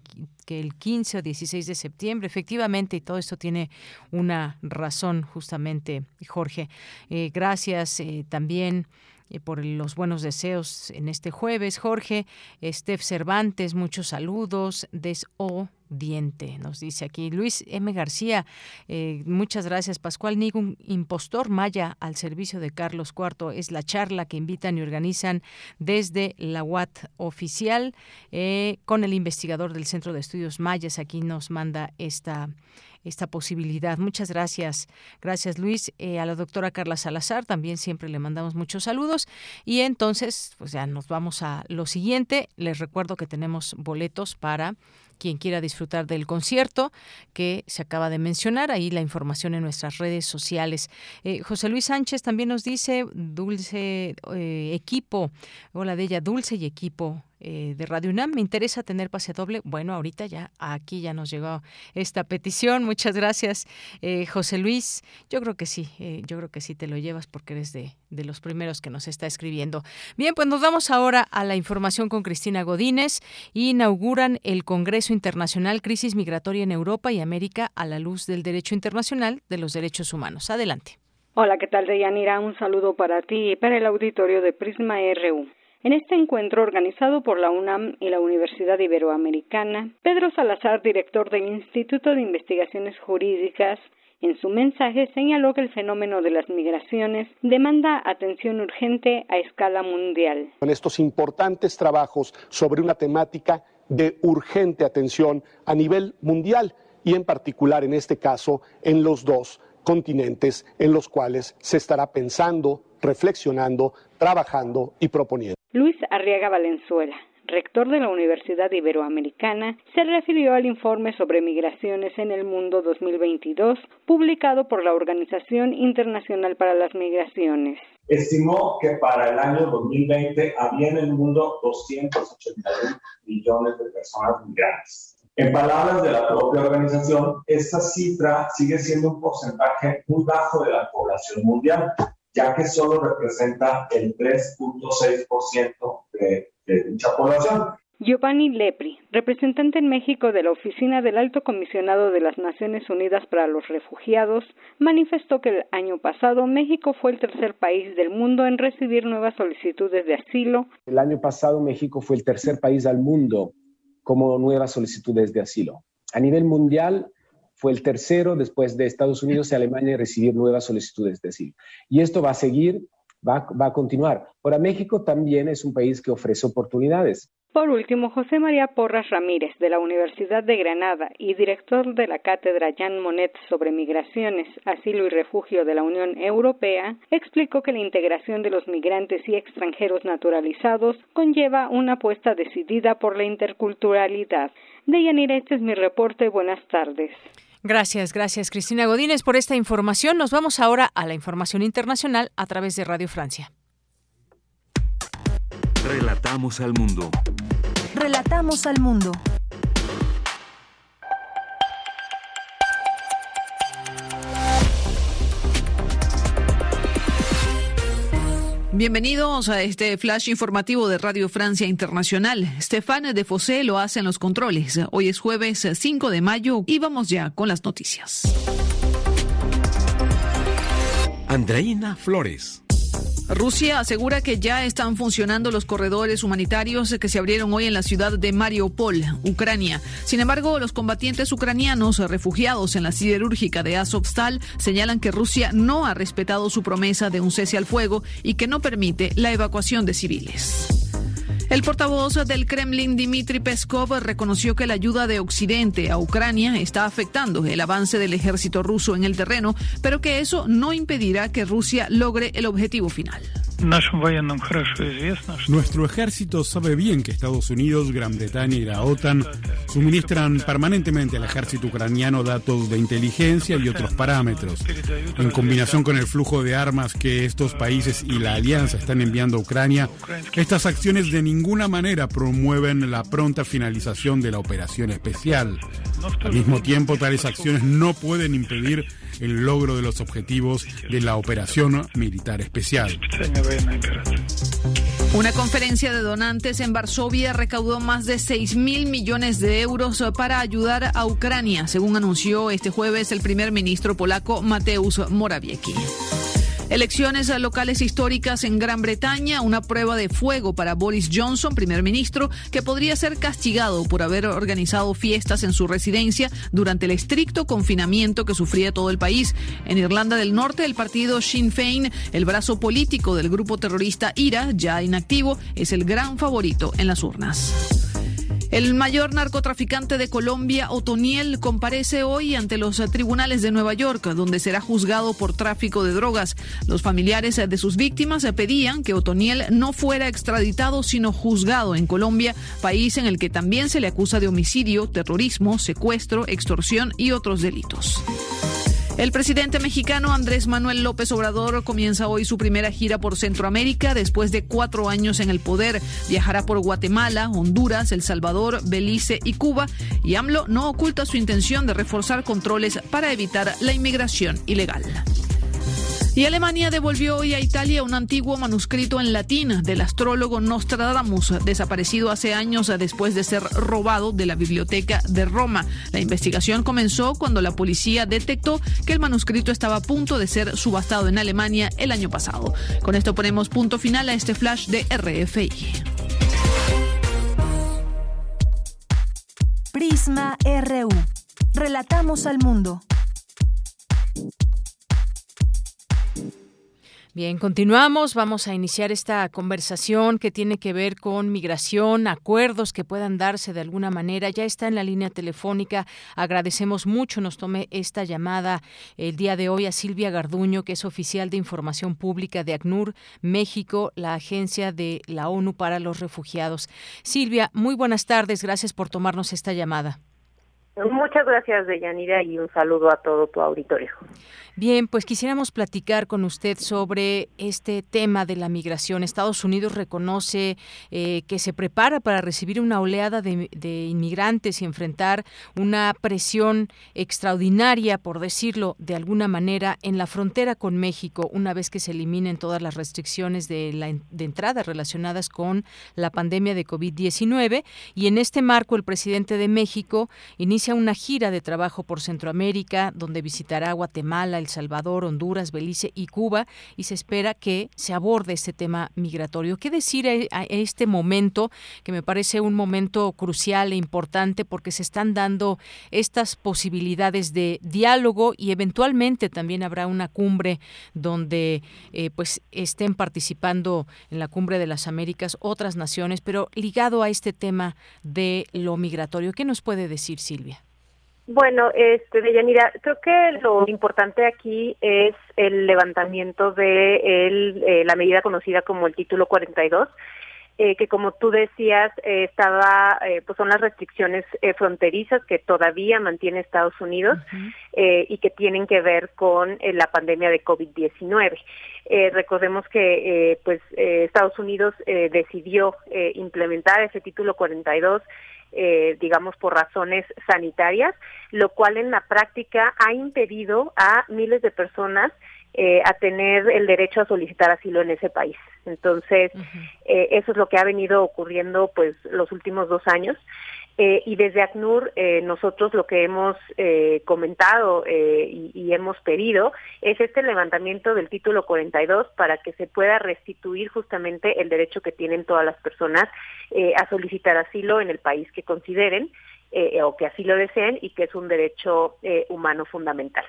que el 15 o 16 de septiembre. Efectivamente, y todo esto tiene una razón justamente, Jorge. Eh, gracias también por los buenos deseos en este jueves. Jorge, Steph Cervantes, muchos saludos. Des O diente, nos dice aquí. Luis M. García, eh, muchas gracias. Pascual Ningún, impostor maya al servicio de Carlos IV. Es la charla que invitan y organizan desde la UAT oficial eh, con el investigador del Centro de Estudios Mayas. Aquí nos manda esta esta posibilidad. Muchas gracias. Gracias, Luis. Eh, a la doctora Carla Salazar también siempre le mandamos muchos saludos. Y entonces, pues ya nos vamos a lo siguiente. Les recuerdo que tenemos boletos para quien quiera disfrutar del concierto que se acaba de mencionar. Ahí la información en nuestras redes sociales. Eh, José Luis Sánchez también nos dice, dulce eh, equipo, hola de ella, dulce y equipo eh, de Radio UNAM. Me interesa tener pase doble. Bueno, ahorita ya aquí ya nos llegó esta petición. Muchas gracias, eh, José Luis. Yo creo que sí, eh, yo creo que sí te lo llevas porque eres de, de los primeros que nos está escribiendo. Bien, pues nos vamos ahora a la información con Cristina Godínez. Inauguran el Congreso Internacional Crisis Migratoria en Europa y América a la luz del derecho internacional de los derechos humanos. Adelante. Hola, ¿qué tal, Deyanira? Un saludo para ti y para el auditorio de Prisma RU. En este encuentro organizado por la UNAM y la Universidad Iberoamericana, Pedro Salazar, director del Instituto de Investigaciones Jurídicas, en su mensaje señaló que el fenómeno de las migraciones demanda atención urgente a escala mundial. Con estos importantes trabajos sobre una temática de urgente atención a nivel mundial y en particular en este caso en los dos continentes en los cuales se estará pensando, reflexionando, trabajando y proponiendo. Luis Arriaga Valenzuela, rector de la Universidad Iberoamericana, se refirió al informe sobre migraciones en el mundo 2022 publicado por la Organización Internacional para las Migraciones. Estimó que para el año 2020 había en el mundo 281 millones de personas migrantes. En palabras de la propia organización, esta cifra sigue siendo un porcentaje muy bajo de la población mundial ya que solo representa el 3.6% de, de dicha población. Giovanni Lepri, representante en México de la Oficina del Alto Comisionado de las Naciones Unidas para los Refugiados, manifestó que el año pasado México fue el tercer país del mundo en recibir nuevas solicitudes de asilo. El año pasado México fue el tercer país del mundo como nuevas solicitudes de asilo. A nivel mundial, fue el tercero después de Estados Unidos y Alemania en recibir nuevas solicitudes de asilo. Y esto va a seguir, va, a continuar. Ahora, México también es un país que ofrece oportunidades. Por último, José María Porras Ramírez, de la Universidad de Granada y director de la cátedra Jean Monnet sobre migraciones, asilo y refugio de la Unión Europea, explicó que la integración de los migrantes y extranjeros naturalizados conlleva una apuesta decidida por la interculturalidad. Deyanira, este es mi reporte. Buenas tardes. Gracias, gracias Cristina Godínez por esta información. Nos vamos ahora a la información internacional a través de Radio Francia. Relatamos al mundo. Relatamos al mundo. Bienvenidos a este flash informativo de Radio Francia Internacional. Stéphane de Fossé lo hace en los controles. Hoy es jueves 5 de mayo y vamos ya con las noticias. Andreina Flores. Rusia asegura que ya están funcionando los corredores humanitarios que se abrieron hoy en la ciudad de Mariupol, Ucrania. Sin embargo, los combatientes ucranianos refugiados en la siderúrgica de Azovstal señalan que Rusia no ha respetado su promesa de un cese al fuego y que no permite la evacuación de civiles. El portavoz del Kremlin, Dmitry Peskov, reconoció que la ayuda de Occidente a Ucrania está afectando el avance del ejército ruso en el terreno, pero que eso no impedirá que Rusia logre el objetivo final. Nuestro ejército sabe bien que Estados Unidos, Gran Bretaña y la OTAN suministran permanentemente al ejército ucraniano datos de inteligencia y otros parámetros. En combinación con el flujo de armas que estos países y la alianza están enviando a Ucrania, estas acciones de ninguna manera promueven la pronta finalización de la operación especial. Al mismo tiempo, tales acciones no pueden impedir el logro de los objetivos de la operación militar especial. Una conferencia de donantes en Varsovia recaudó más de 6 mil millones de euros para ayudar a Ucrania, según anunció este jueves el primer ministro polaco Mateusz Morawiecki. Elecciones locales históricas en Gran Bretaña, una prueba de fuego para Boris Johnson, primer ministro, que podría ser castigado por haber organizado fiestas en su residencia durante el estricto confinamiento que sufría todo el país. En Irlanda del Norte, el partido Sinn Féin, el brazo político del grupo terrorista IRA, ya inactivo, es el gran favorito en las urnas. El mayor narcotraficante de Colombia, Otoniel, comparece hoy ante los tribunales de Nueva York, donde será juzgado por tráfico de drogas. Los familiares de sus víctimas pedían que Otoniel no fuera extraditado, sino juzgado en Colombia, país en el que también se le acusa de homicidio, terrorismo, secuestro, extorsión y otros delitos. El presidente mexicano Andrés Manuel López Obrador comienza hoy su primera gira por Centroamérica después de cuatro años en el poder. Viajará por Guatemala, Honduras, El Salvador, Belice y Cuba. Y AMLO no oculta su intención de reforzar controles para evitar la inmigración ilegal. Y Alemania devolvió hoy a Italia un antiguo manuscrito en latín del astrólogo Nostradamus, desaparecido hace años después de ser robado de la biblioteca de Roma. La investigación comenzó cuando la policía detectó que el manuscrito estaba a punto de ser subastado en Alemania el año pasado. Con esto ponemos punto final a este flash de RFI. Prisma RU. Relatamos al mundo. Bien, continuamos. Vamos a iniciar esta conversación que tiene que ver con migración, acuerdos que puedan darse de alguna manera. Ya está en la línea telefónica. Agradecemos mucho. Nos tome esta llamada el día de hoy a Silvia Garduño, que es oficial de información pública de ACNUR México, la agencia de la ONU para los refugiados. Silvia, muy buenas tardes. Gracias por tomarnos esta llamada. Muchas gracias, Deyanira, y un saludo a todo tu auditorio. Bien, pues quisiéramos platicar con usted sobre este tema de la migración. Estados Unidos reconoce eh, que se prepara para recibir una oleada de, de, inmigrantes y enfrentar una presión extraordinaria, por decirlo de alguna manera, en la frontera con México, una vez que se eliminen todas las restricciones de, la, de entrada relacionadas con la pandemia de COVID-19. Y en este marco, el presidente de México inicia una gira de trabajo por Centroamérica, donde visitará Guatemala, El Salvador, Honduras, Belice y Cuba, y se espera que se aborde este tema migratorio. ¿Qué decir a este momento, que me parece un momento crucial e importante porque se están dando estas posibilidades de diálogo y eventualmente también habrá una cumbre donde eh, pues estén participando en la cumbre de las Américas otras naciones, pero ligado a este tema de lo migratorio. ¿Qué nos puede decir Silvia? Bueno, este, Deyanira, creo que lo importante aquí es el levantamiento de el, eh, la medida conocida como el título 42, eh, que como tú decías, eh, estaba, eh, pues son las restricciones fronterizas que todavía mantiene Estados Unidos y que tienen que ver con la pandemia de COVID-19. Eh, recordemos que eh, pues Estados Unidos eh, decidió implementar ese título 42 eh, digamos, por razones sanitarias, lo cual en la práctica ha impedido a miles de personas eh, a tener el derecho a solicitar asilo en ese país. Entonces, eh, eso es lo que ha venido ocurriendo pues los últimos dos años. Eh, y desde ACNUR eh, nosotros lo que hemos eh, comentado y, hemos pedido es este levantamiento del título 42 para que se pueda restituir justamente el derecho que tienen todas las personas a solicitar asilo en el país que consideren o que así lo deseen y que es un derecho humano fundamental.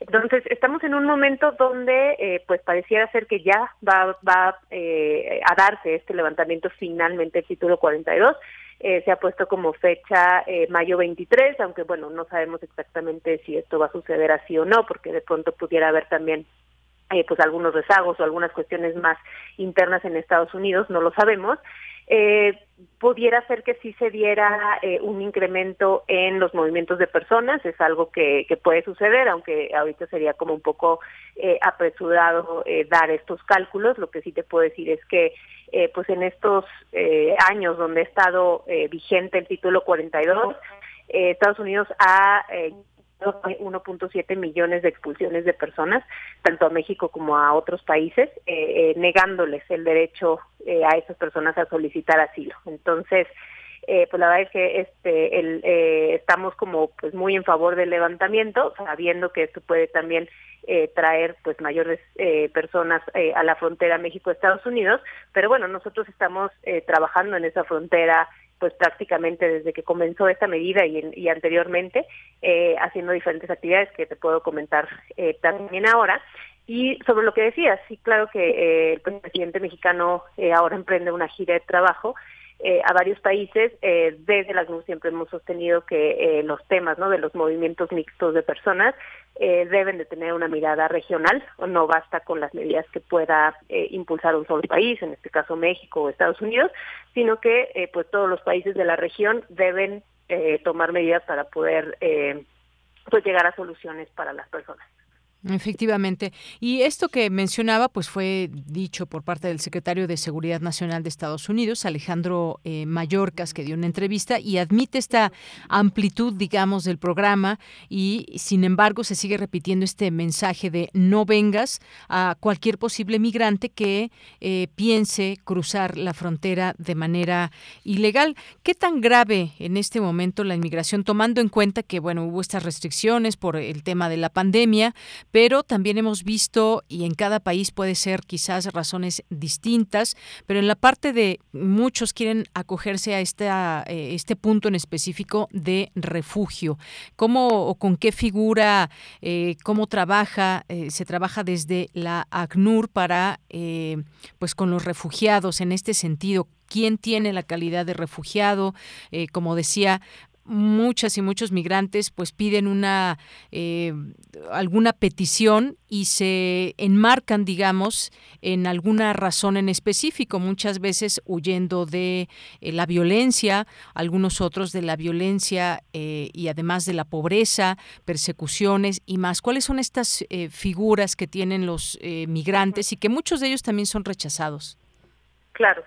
Entonces, estamos en un momento donde pues pareciera ser que ya va, va a darse este levantamiento finalmente el título 42. Eh, se ha puesto como fecha eh, mayo 23, aunque bueno, no sabemos exactamente si esto va a suceder así o no, porque de pronto pudiera haber también eh, pues algunos rezagos o algunas cuestiones más internas en Estados Unidos, no lo sabemos, eh, pudiera ser que sí se diera eh, un incremento en los movimientos de personas, es algo que, que puede suceder, aunque ahorita sería como un poco eh, apresurado dar estos cálculos. Lo que sí te puedo decir es que pues en estos años donde ha estado vigente el título 42, eh, Estados Unidos ha 1.7 millones de expulsiones de personas, tanto a México como a otros países, eh, eh, negándoles el derecho eh, a esas personas a solicitar asilo. Entonces, eh, pues la verdad es que este, el, estamos como pues muy en favor del levantamiento, sabiendo que esto puede también eh, traer pues mayores eh, personas a la frontera México-Estados Unidos, pero bueno, nosotros estamos trabajando en esa frontera pues prácticamente desde que comenzó esta medida y, anteriormente, eh, haciendo diferentes actividades que te puedo comentar eh, también ahora. Y sobre lo que decías, sí, claro que eh, el presidente mexicano eh, ahora emprende una gira de trabajo eh, a varios países. Eh, desde la CNUR siempre hemos sostenido que eh, los temas ¿no? de los movimientos mixtos de personas deben de tener una mirada regional, no basta con las medidas que pueda impulsar un solo país, en este caso México o Estados Unidos, sino que pues todos los países de la región deben tomar medidas para poder pues llegar a soluciones para las personas. Efectivamente. Y esto que mencionaba, pues fue dicho por parte del secretario de Seguridad Nacional de Estados Unidos, Alejandro eh, Mayorkas, que dio una entrevista y admite esta amplitud, digamos, del programa y, sin embargo, se sigue repitiendo este mensaje de no vengas a cualquier posible migrante que eh, piense cruzar la frontera de manera ilegal. ¿Qué tan grave en este momento la inmigración, tomando en cuenta que, bueno, hubo estas restricciones por el tema de la pandemia? Pero también hemos visto, y en cada país puede ser quizás razones distintas, pero en la parte de muchos quieren acogerse a eh, este punto en específico de refugio. ¿Cómo o con qué figura, eh, cómo trabaja, eh, se trabaja desde la ACNUR para, pues con los refugiados en este sentido? quién tiene la calidad de refugiado, como decía, muchas y muchos migrantes pues piden una eh, alguna petición y se enmarcan digamos en alguna razón en específico muchas veces huyendo de eh, la violencia algunos otros de la violencia eh, y además de la pobreza persecuciones y más. Cuáles son estas eh, figuras que tienen los eh, migrantes y que muchos de ellos también son rechazados claro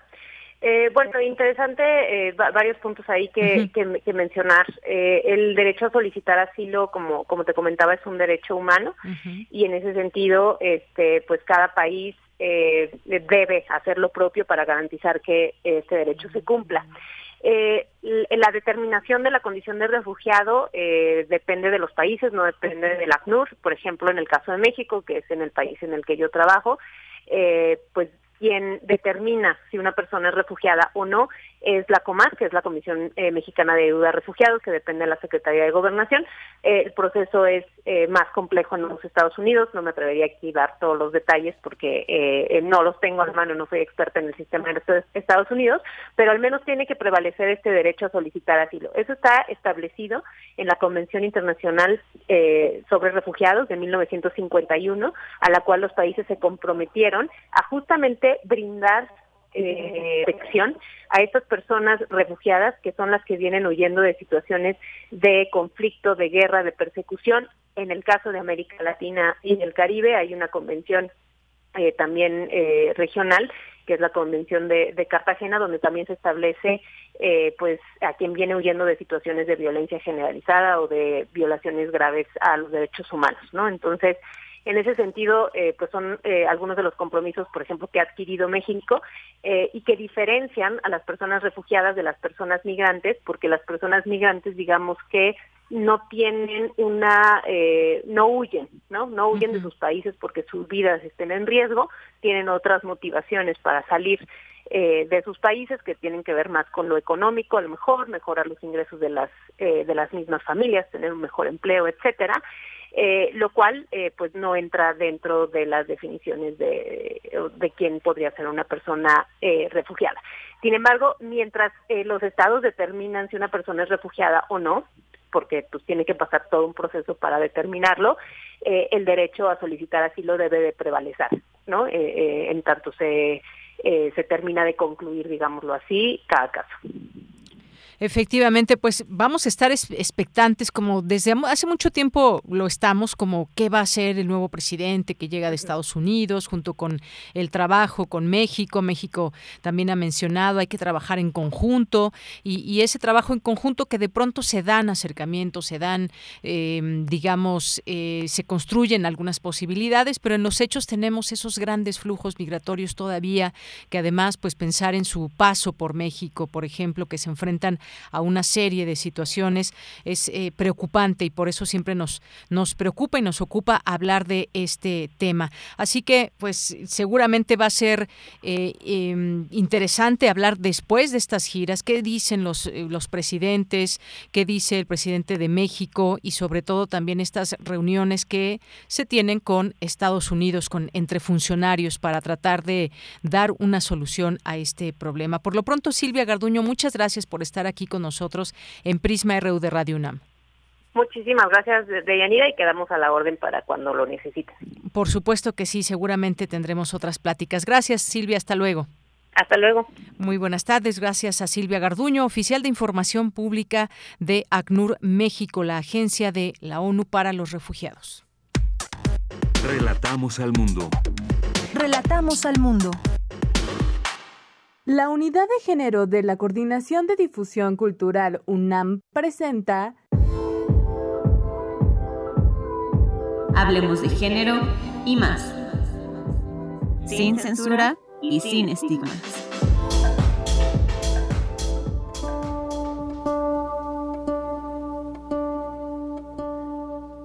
eh, bueno, interesante eh, varios puntos ahí que, uh -huh. que, que mencionar. Eh, el derecho a solicitar asilo, como, como te comentaba, es un derecho humano uh -huh. y en ese sentido, este, pues cada país eh, debe hacer lo propio para garantizar que este derecho se cumpla. Eh, la determinación de la condición de refugiado eh, depende de los países, no depende del ACNUR. Por ejemplo, en el caso de México, que es en el país en el que yo trabajo, eh, pues quien determina si una persona es refugiada o no es la COMAS, que es la Comisión eh, Mexicana de Ayuda a Refugiados, que depende de la Secretaría de Gobernación. Eh, el proceso es eh, más complejo en los Estados Unidos, no me atrevería aquí a dar todos los detalles porque eh, no los tengo a la mano, no soy experta en el sistema de Estados Unidos, pero al menos tiene que prevalecer este derecho a solicitar asilo. Eso está establecido en la Convención Internacional sobre Refugiados de 1951, a la cual los países se comprometieron a justamente brindar eh, protección a estas personas refugiadas que son las que vienen huyendo de situaciones de conflicto, de guerra, de persecución. En el caso de América Latina y del Caribe hay una convención eh, también eh, regional que es la convención de, de, Cartagena donde también se establece eh, pues a quien viene huyendo de situaciones de violencia generalizada o de violaciones graves a los derechos humanos no entonces en ese sentido, eh, pues son eh, algunos de los compromisos, por ejemplo, que ha adquirido México eh, y que diferencian a las personas refugiadas de las personas migrantes, porque las personas migrantes, digamos que no tienen una, eh, no huyen, ¿no? No huyen de sus países porque sus vidas estén en riesgo, tienen otras motivaciones para salir eh, de sus países que tienen que ver más con lo económico, a lo mejor mejorar los ingresos de las eh, de las mismas familias, tener un mejor empleo, etcétera eh, lo cual eh, pues no entra dentro de las definiciones de, de quién podría ser una persona eh, refugiada. Sin embargo, mientras eh, los estados determinan si una persona es refugiada o no, porque pues tiene que pasar todo un proceso para determinarlo, eh, el derecho a solicitar asilo debe de prevalecer, ¿no? En tanto se, se termina de concluir, digámoslo así, cada caso. Efectivamente, pues vamos a estar expectantes como desde hace mucho tiempo lo estamos, como qué va a ser el nuevo presidente que llega de Estados Unidos, junto con el trabajo con México. México también ha mencionado, hay que trabajar en conjunto y, ese trabajo en conjunto que de pronto se dan acercamientos, se dan, em, digamos, eh, se construyen algunas posibilidades, pero en los hechos tenemos esos grandes flujos migratorios todavía que además, pues pensar en su paso por México, por ejemplo, que se enfrentan a una serie de situaciones es eh, preocupante y por eso siempre nos, nos preocupa y nos ocupa hablar de este tema. Así que, pues seguramente va a ser eh, em, interesante hablar después de estas giras, qué dicen los, eh, los presidentes, qué dice el presidente de México y sobre todo también estas reuniones que se tienen con Estados Unidos, con entre funcionarios para tratar de dar una solución a este problema. Por lo pronto, Silvia Garduño, muchas gracias por estar aquí con nosotros en Prisma RU de Radio UNAM. Muchísimas gracias, Deyanira, y quedamos a la orden para cuando lo necesites. Por supuesto que sí, seguramente tendremos otras pláticas. Gracias, Silvia, hasta luego. Hasta luego. Muy buenas tardes. Gracias a Silvia Garduño, oficial de información pública de ACNUR México, la agencia de la ONU para los refugiados. Relatamos al mundo. Relatamos al mundo. La Unidad de Género de la Coordinación de Difusión Cultural UNAM presenta Hablemos de género y más. Sin censura y sin estigmas.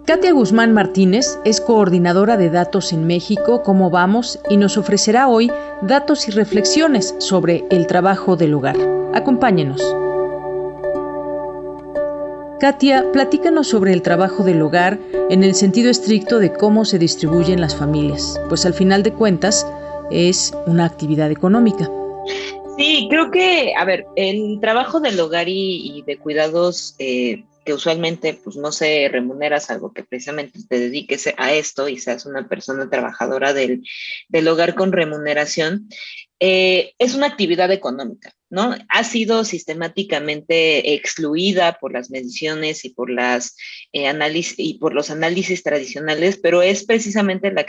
Katia Guzmán Martínez es coordinadora de datos en México, ¿Cómo vamos? y nos ofrecerá hoy datos y reflexiones sobre el trabajo del hogar. Acompáñenos. Katia, platícanos sobre el trabajo del hogar en el sentido estricto de cómo se distribuyen las familias, pues al final de cuentas es una actividad económica. Sí, creo que, a ver, el trabajo del hogar y, de cuidados eh, que usualmente pues no se remunera, salvo que precisamente te dediques a esto y seas una persona trabajadora del, del hogar con remuneración, eh, es una actividad económica, ¿no? Ha sido sistemáticamente excluida por las mediciones y por, las, eh, análisis, y por los análisis tradicionales, pero es precisamente la,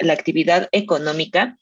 la actividad económica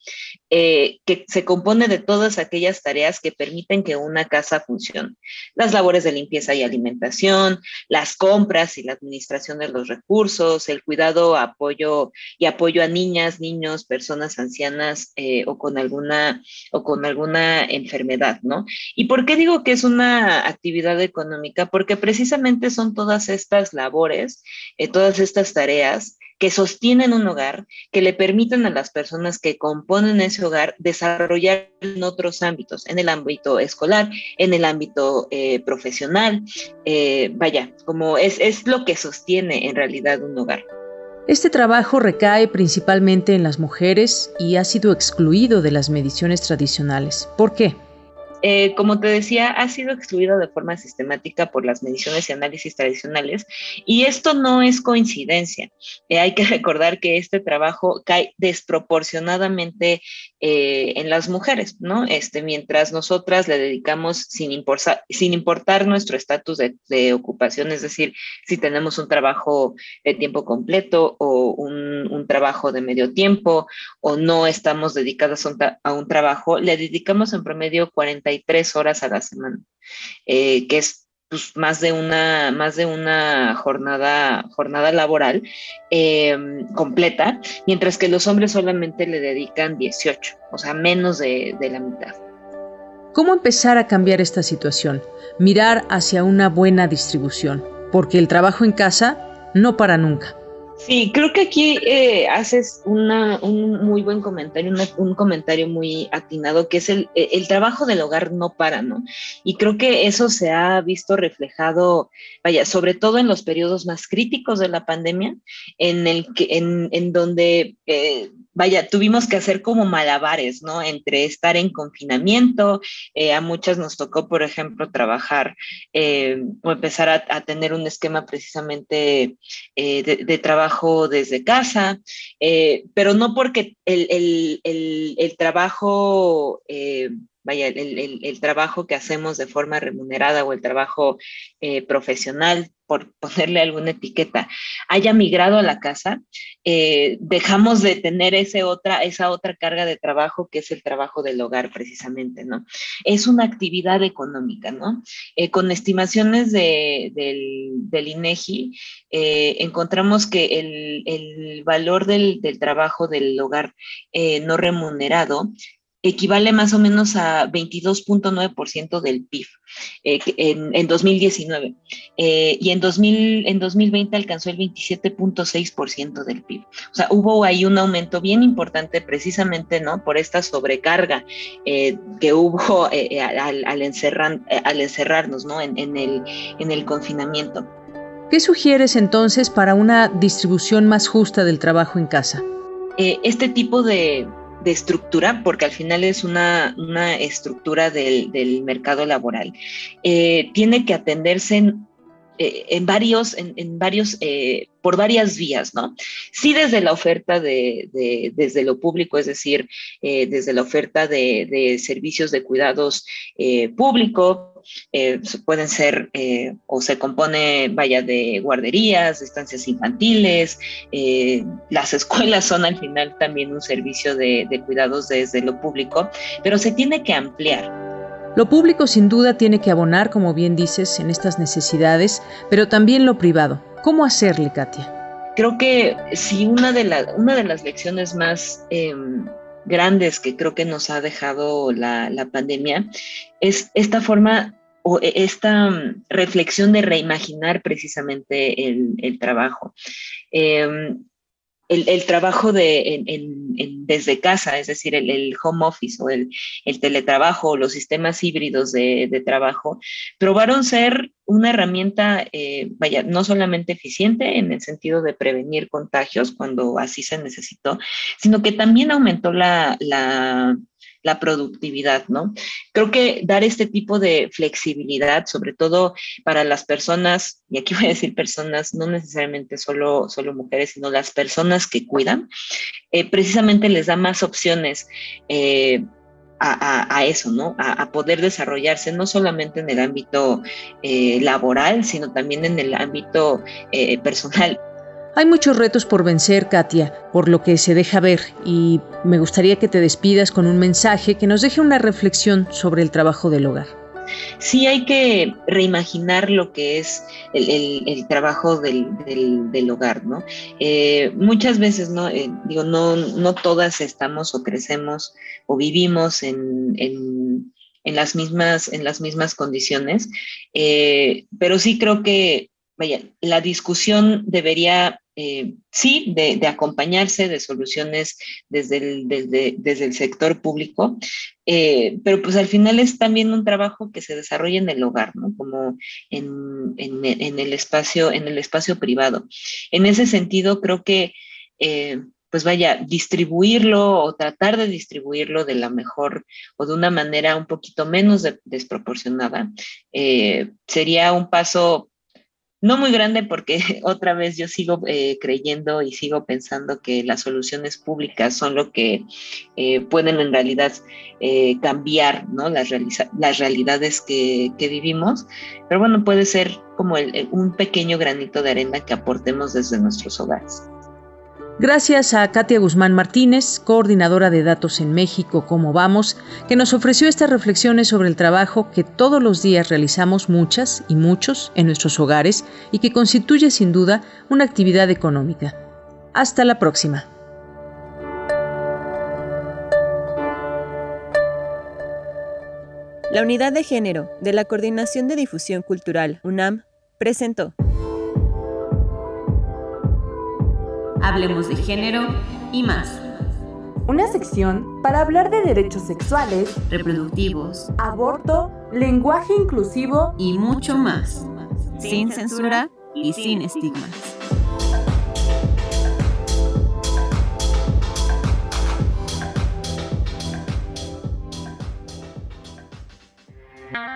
eh, que se compone de todas aquellas tareas que permiten que una casa funcione. Las labores de limpieza y alimentación, las compras y la administración de los recursos, el cuidado, apoyo y apoyo a niñas, niños, personas ancianas o con alguna o con alguna enfermedad, ¿no? ¿Y por qué digo que es una actividad económica? Porque precisamente son todas estas labores, eh, todas estas tareas que sostienen un hogar, que le permiten a las personas que componen ese hogar desarrollar en otros ámbitos, en el ámbito escolar, en el ámbito eh, profesional, eh, vaya, como es, es lo que sostiene en realidad un hogar. Este trabajo recae principalmente en las mujeres y ha sido excluido de las mediciones tradicionales. ¿Por qué? Eh, como te decía, ha sido excluido de forma sistemática por las mediciones y análisis tradicionales y esto no es coincidencia. Eh, hay que <laughs> recordar que este trabajo cae desproporcionadamente eh, en las mujeres, ¿no? Este, mientras nosotras le dedicamos sin, importar, nuestro estatus de, ocupación, es decir, si tenemos un trabajo de tiempo completo o un, trabajo de medio tiempo o no estamos dedicadas a un, trabajo, le dedicamos en promedio 40 tres horas a la semana, eh, que es pues, más de una, más de una jornada, jornada laboral em, completa, mientras que los hombres solamente le dedican 18, o sea, menos de la mitad. ¿Cómo empezar a cambiar esta situación? Mirar hacia una buena distribución, porque el trabajo en casa no para nunca. Sí, creo que aquí eh, haces una, un muy buen comentario, un comentario muy atinado, que es el, el, trabajo del hogar no para, ¿no? Y creo que eso se ha visto reflejado, vaya, sobre todo en los periodos más críticos de la pandemia, en, el que, en, en donde eh, vaya, tuvimos que hacer como malabares, ¿no? Entre estar en confinamiento, eh, a muchas nos tocó, por ejemplo, trabajar eh, o empezar a, tener un esquema precisamente eh, de, trabajo desde casa, pero no porque el, el trabajo vaya, el, trabajo que hacemos de forma remunerada o el trabajo eh, profesional, por <laughs> ponerle alguna etiqueta, haya migrado a la casa, eh, dejamos de tener ese otra, esa otra carga de trabajo que es el trabajo del hogar precisamente, ¿no? Es una actividad económica, ¿no? Eh, con estimaciones del, del, INEGI, encontramos que el, el valor del, del, trabajo del hogar no remunerado equivale más o menos a 22.9% del PIB eh, en, 2019 eh, y en, 2000, en 2020 alcanzó el 27.6% del PIB. O sea, hubo ahí un aumento bien importante precisamente ¿no? por esta sobrecarga eh, que hubo <laughs> al, al, encerrar, al, encerrarnos ¿no? en, en, el, en el confinamiento. ¿Qué sugieres entonces para una distribución más justa del trabajo en casa? este tipo de, de estructura, porque al final es una, estructura del, mercado laboral, eh, tiene que atenderse en, eh, varios, en, varios eh, por varias vías, ¿no? Sí desde la oferta de, desde lo público, es decir, desde la oferta de, servicios de cuidados público, eh, pueden ser eh, o se compone, vaya, de guarderías, de estancias infantiles, eh, las <laughs> escuelas son al final también un servicio de, de cuidados desde lo público, pero se tiene que ampliar. Lo público sin duda tiene que abonar, como bien dices, en estas necesidades, pero también lo privado. ¿Cómo hacerle, Katia? Creo que si una de, la, una de las lecciones más em, grandes que creo que nos ha dejado la, la pandemia es esta forma o e, esta mm, reflexión de reimaginar precisamente el, trabajo. Em, el, trabajo de, desde casa, es decir, el, home office o el, teletrabajo o los sistemas híbridos de, trabajo, probaron ser una herramienta, eh, vaya, no solamente eficiente en el sentido de prevenir contagios cuando así se necesitó, sino que también aumentó la la productividad, ¿no? Creo que dar este tipo de flexibilidad, sobre todo para las personas, y aquí voy a decir personas, no necesariamente solo, solo mujeres, sino las personas que cuidan, eh, precisamente les da más opciones. Eh, a, eso, ¿no? A, poder desarrollarse no solamente en el ámbito eh, laboral, sino también en el ámbito personal. Hay muchos retos por vencer, Katia, por lo que se deja ver, y me gustaría que te despidas con un mensaje que nos deje una reflexión sobre el trabajo del hogar. Sí hay que reimaginar lo que es el, trabajo del, hogar, ¿no? Eh, muchas veces, ¿no? Eh, digo, no, no todas estamos o crecemos o vivimos en, las, mismas, en las mismas condiciones, eh, pero sí creo que, vaya, la discusión debería eh, sí, de, acompañarse de soluciones desde el, desde, el sector público, eh, pero pues al final es también un trabajo que se desarrolla en el hogar, ¿no? Como en, el, espacio, en el espacio privado. En ese sentido, creo que... Eh, pues vaya, distribuirlo o tratar de distribuirlo de la mejor o de una manera un poquito menos desproporcionada, sería un paso no muy grande porque <laughs> otra vez yo sigo eh, creyendo y sigo pensando que las soluciones públicas son lo que eh, pueden en realidad eh, cambiar ¿no? las, las realidades que, vivimos, pero bueno, puede ser como un pequeño granito de arena que aportemos desde nuestros hogares. Gracias a Katia Guzmán Martínez, coordinadora de datos en México, ¿Cómo vamos?, que nos ofreció estas reflexiones sobre el trabajo que todos los días realizamos muchas y muchos en nuestros hogares y que constituye sin duda una actividad económica. Hasta la próxima. La Unidad de Género de la Coordinación de Difusión Cultural, UNAM, presentó. Hablemos de género y más. Una sección para hablar de derechos sexuales, reproductivos, aborto, lenguaje inclusivo y mucho más. Sin censura y sin estigmas.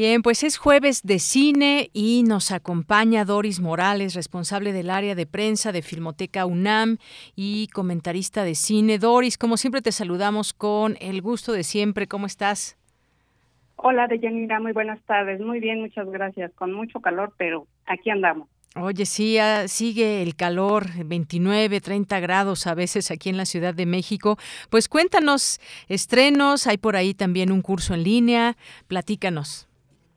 Bien, pues es jueves de cine y nos acompaña Doris Morales, responsable del área de prensa de Filmoteca UNAM y comentarista de cine. Doris, como siempre te saludamos con el gusto de siempre. ¿Cómo estás? Hola, Deyanira, muy buenas tardes. Muy bien, muchas gracias. Con mucho calor, pero aquí andamos. Oye, sí, ah, sigue el calor, 29, 30 grados a veces aquí en la Ciudad de México. Pues cuéntanos, estrenos, hay por ahí también un curso en línea, platícanos.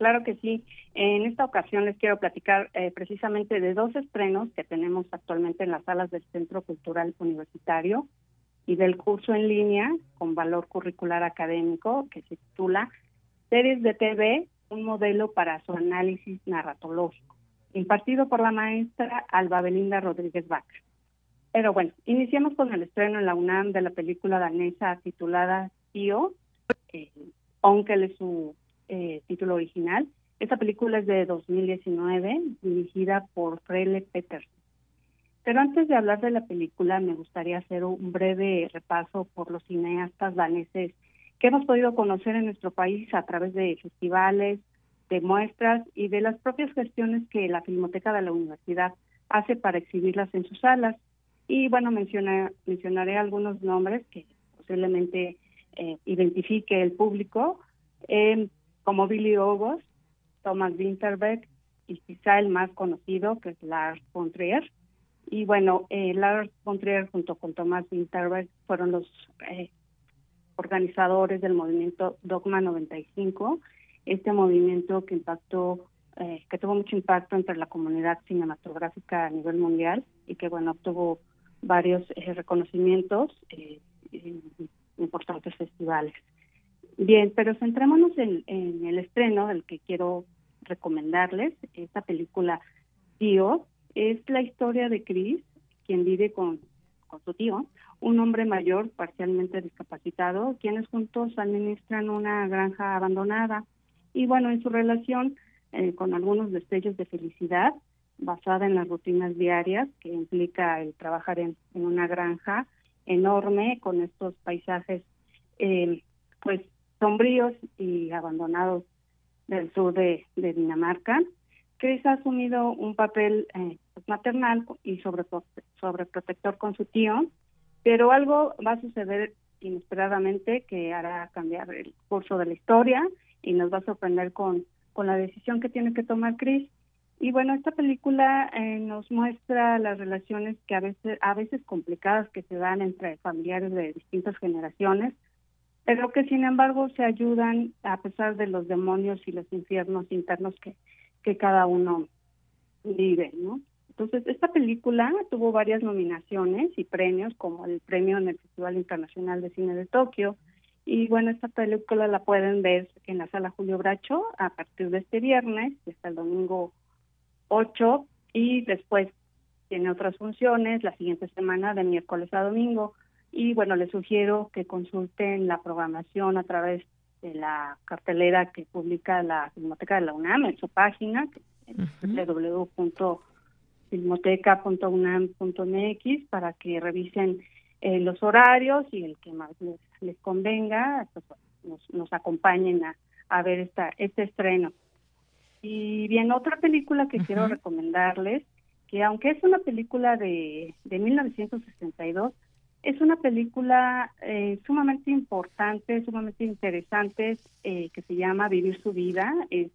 Claro que sí. En esta ocasión les quiero platicar eh, precisamente de dos estrenos que tenemos actualmente en las salas del Centro Cultural Universitario y del curso en línea con valor curricular académico que se titula Series de TV, un modelo para su análisis narratológico, impartido por la maestra Alba Belinda Rodríguez Vaca. Pero bueno, iniciemos con el estreno en la UNAM de la película danesa titulada Tío, eh, aunque es su eh, título original. Esta película es de 2019, dirigida por Frele Peters. Pero antes de hablar de la película, me gustaría hacer un breve repaso por los cineastas daneses que hemos podido conocer en nuestro país a través de festivales, de muestras y de las propias gestiones que la Filmoteca de la Universidad hace para exhibirlas en sus salas. Y bueno, menciona, mencionaré algunos nombres que posiblemente eh, identifique el público. Eh, como Billy August, Thomas Winterberg y quizá el más conocido, que es Lars von Trier. Y bueno, eh, Lars von Trier junto con Thomas Winterberg fueron los eh, organizadores del movimiento Dogma 95, este movimiento que impactó, eh, que tuvo mucho impacto entre la comunidad cinematográfica a nivel mundial y que bueno, obtuvo varios eh, reconocimientos en importantes festivales. Bien, pero centrémonos en, el estreno del que quiero recomendarles. Esta película, Tío, es la historia de Chris, quien vive con, con su tío, un hombre mayor parcialmente discapacitado, quienes juntos administran una granja abandonada. Y bueno, en su relación eh, con algunos destellos de felicidad, basada en las rutinas diarias, que implica el trabajar en, en una granja enorme con estos paisajes eh, pues sombríos y abandonados del sur de, Dinamarca. Chris ha asumido un papel eh, maternal y sobre, sobreprotector con su tío, pero algo va a suceder inesperadamente que hará cambiar el curso de la historia y nos va a sorprender con, con la decisión que tiene que tomar Chris. Y bueno, esta película eh, nos muestra las relaciones que a veces, a veces complicadas que se dan entre familiares de distintas generaciones, pero que sin embargo se ayudan a pesar de los demonios y los infiernos internos que, que cada uno vive, ¿no? Entonces, esta película tuvo varias nominaciones y premios, como el premio en el Festival Internacional de Cine de Tokio. Y bueno, esta película la pueden ver en la sala Julio Bracho a partir de este viernes, hasta el domingo 8, y después tiene otras funciones la siguiente semana de miércoles a domingo. Y bueno, les sugiero que consulten la programación a través de la cartelera que publica la Filmoteca de la UNAM en su página, www.filmoteca.unam.mx, para que revisen eh, los horarios y el que más les, convenga, pues, nos, acompañen a, a ver esta, este estreno. Y bien, otra película que quiero recomendarles, que aunque es una película de, de 1962, es una película eh, sumamente importante, sumamente interesante, eh, que se llama Vivir su vida. Es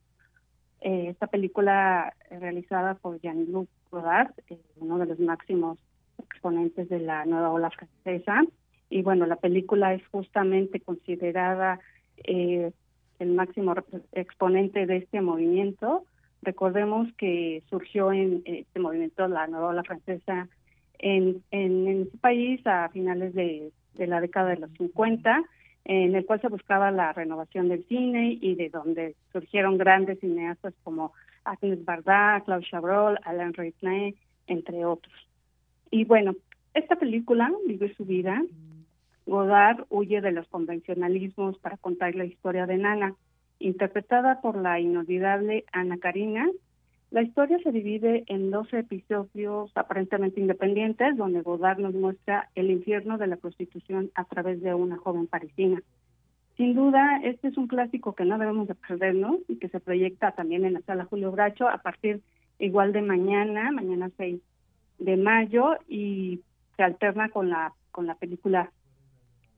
eh, esta película realizada por Jean-Luc Godard, uno de los máximos exponentes de la nueva ola francesa. Y bueno, la película es justamente considerada el máximo exponente de este movimiento. Recordemos que surgió en este movimiento la nueva ola francesa en, en, ese país a finales de, la década de los 50, en el cual se buscaba la renovación del cine y de donde surgieron grandes cineastas como Agnes Barda, Claude Chabrol, Alain Resnais, entre otros. Y bueno, esta película, Vive su vida, Godard huye de los convencionalismos para contar la historia de Nana. Interpretada por la inolvidable Ana Karina, la historia se divide en 12 episodios aparentemente independientes, donde Godard nos muestra el infierno de la prostitución a través de una joven parisina. Sin duda, este es un clásico que no debemos de perdernos y que se proyecta también en la sala Julio Bracho a partir igual de mañana, mañana 6 de mayo, y se alterna con la, con la película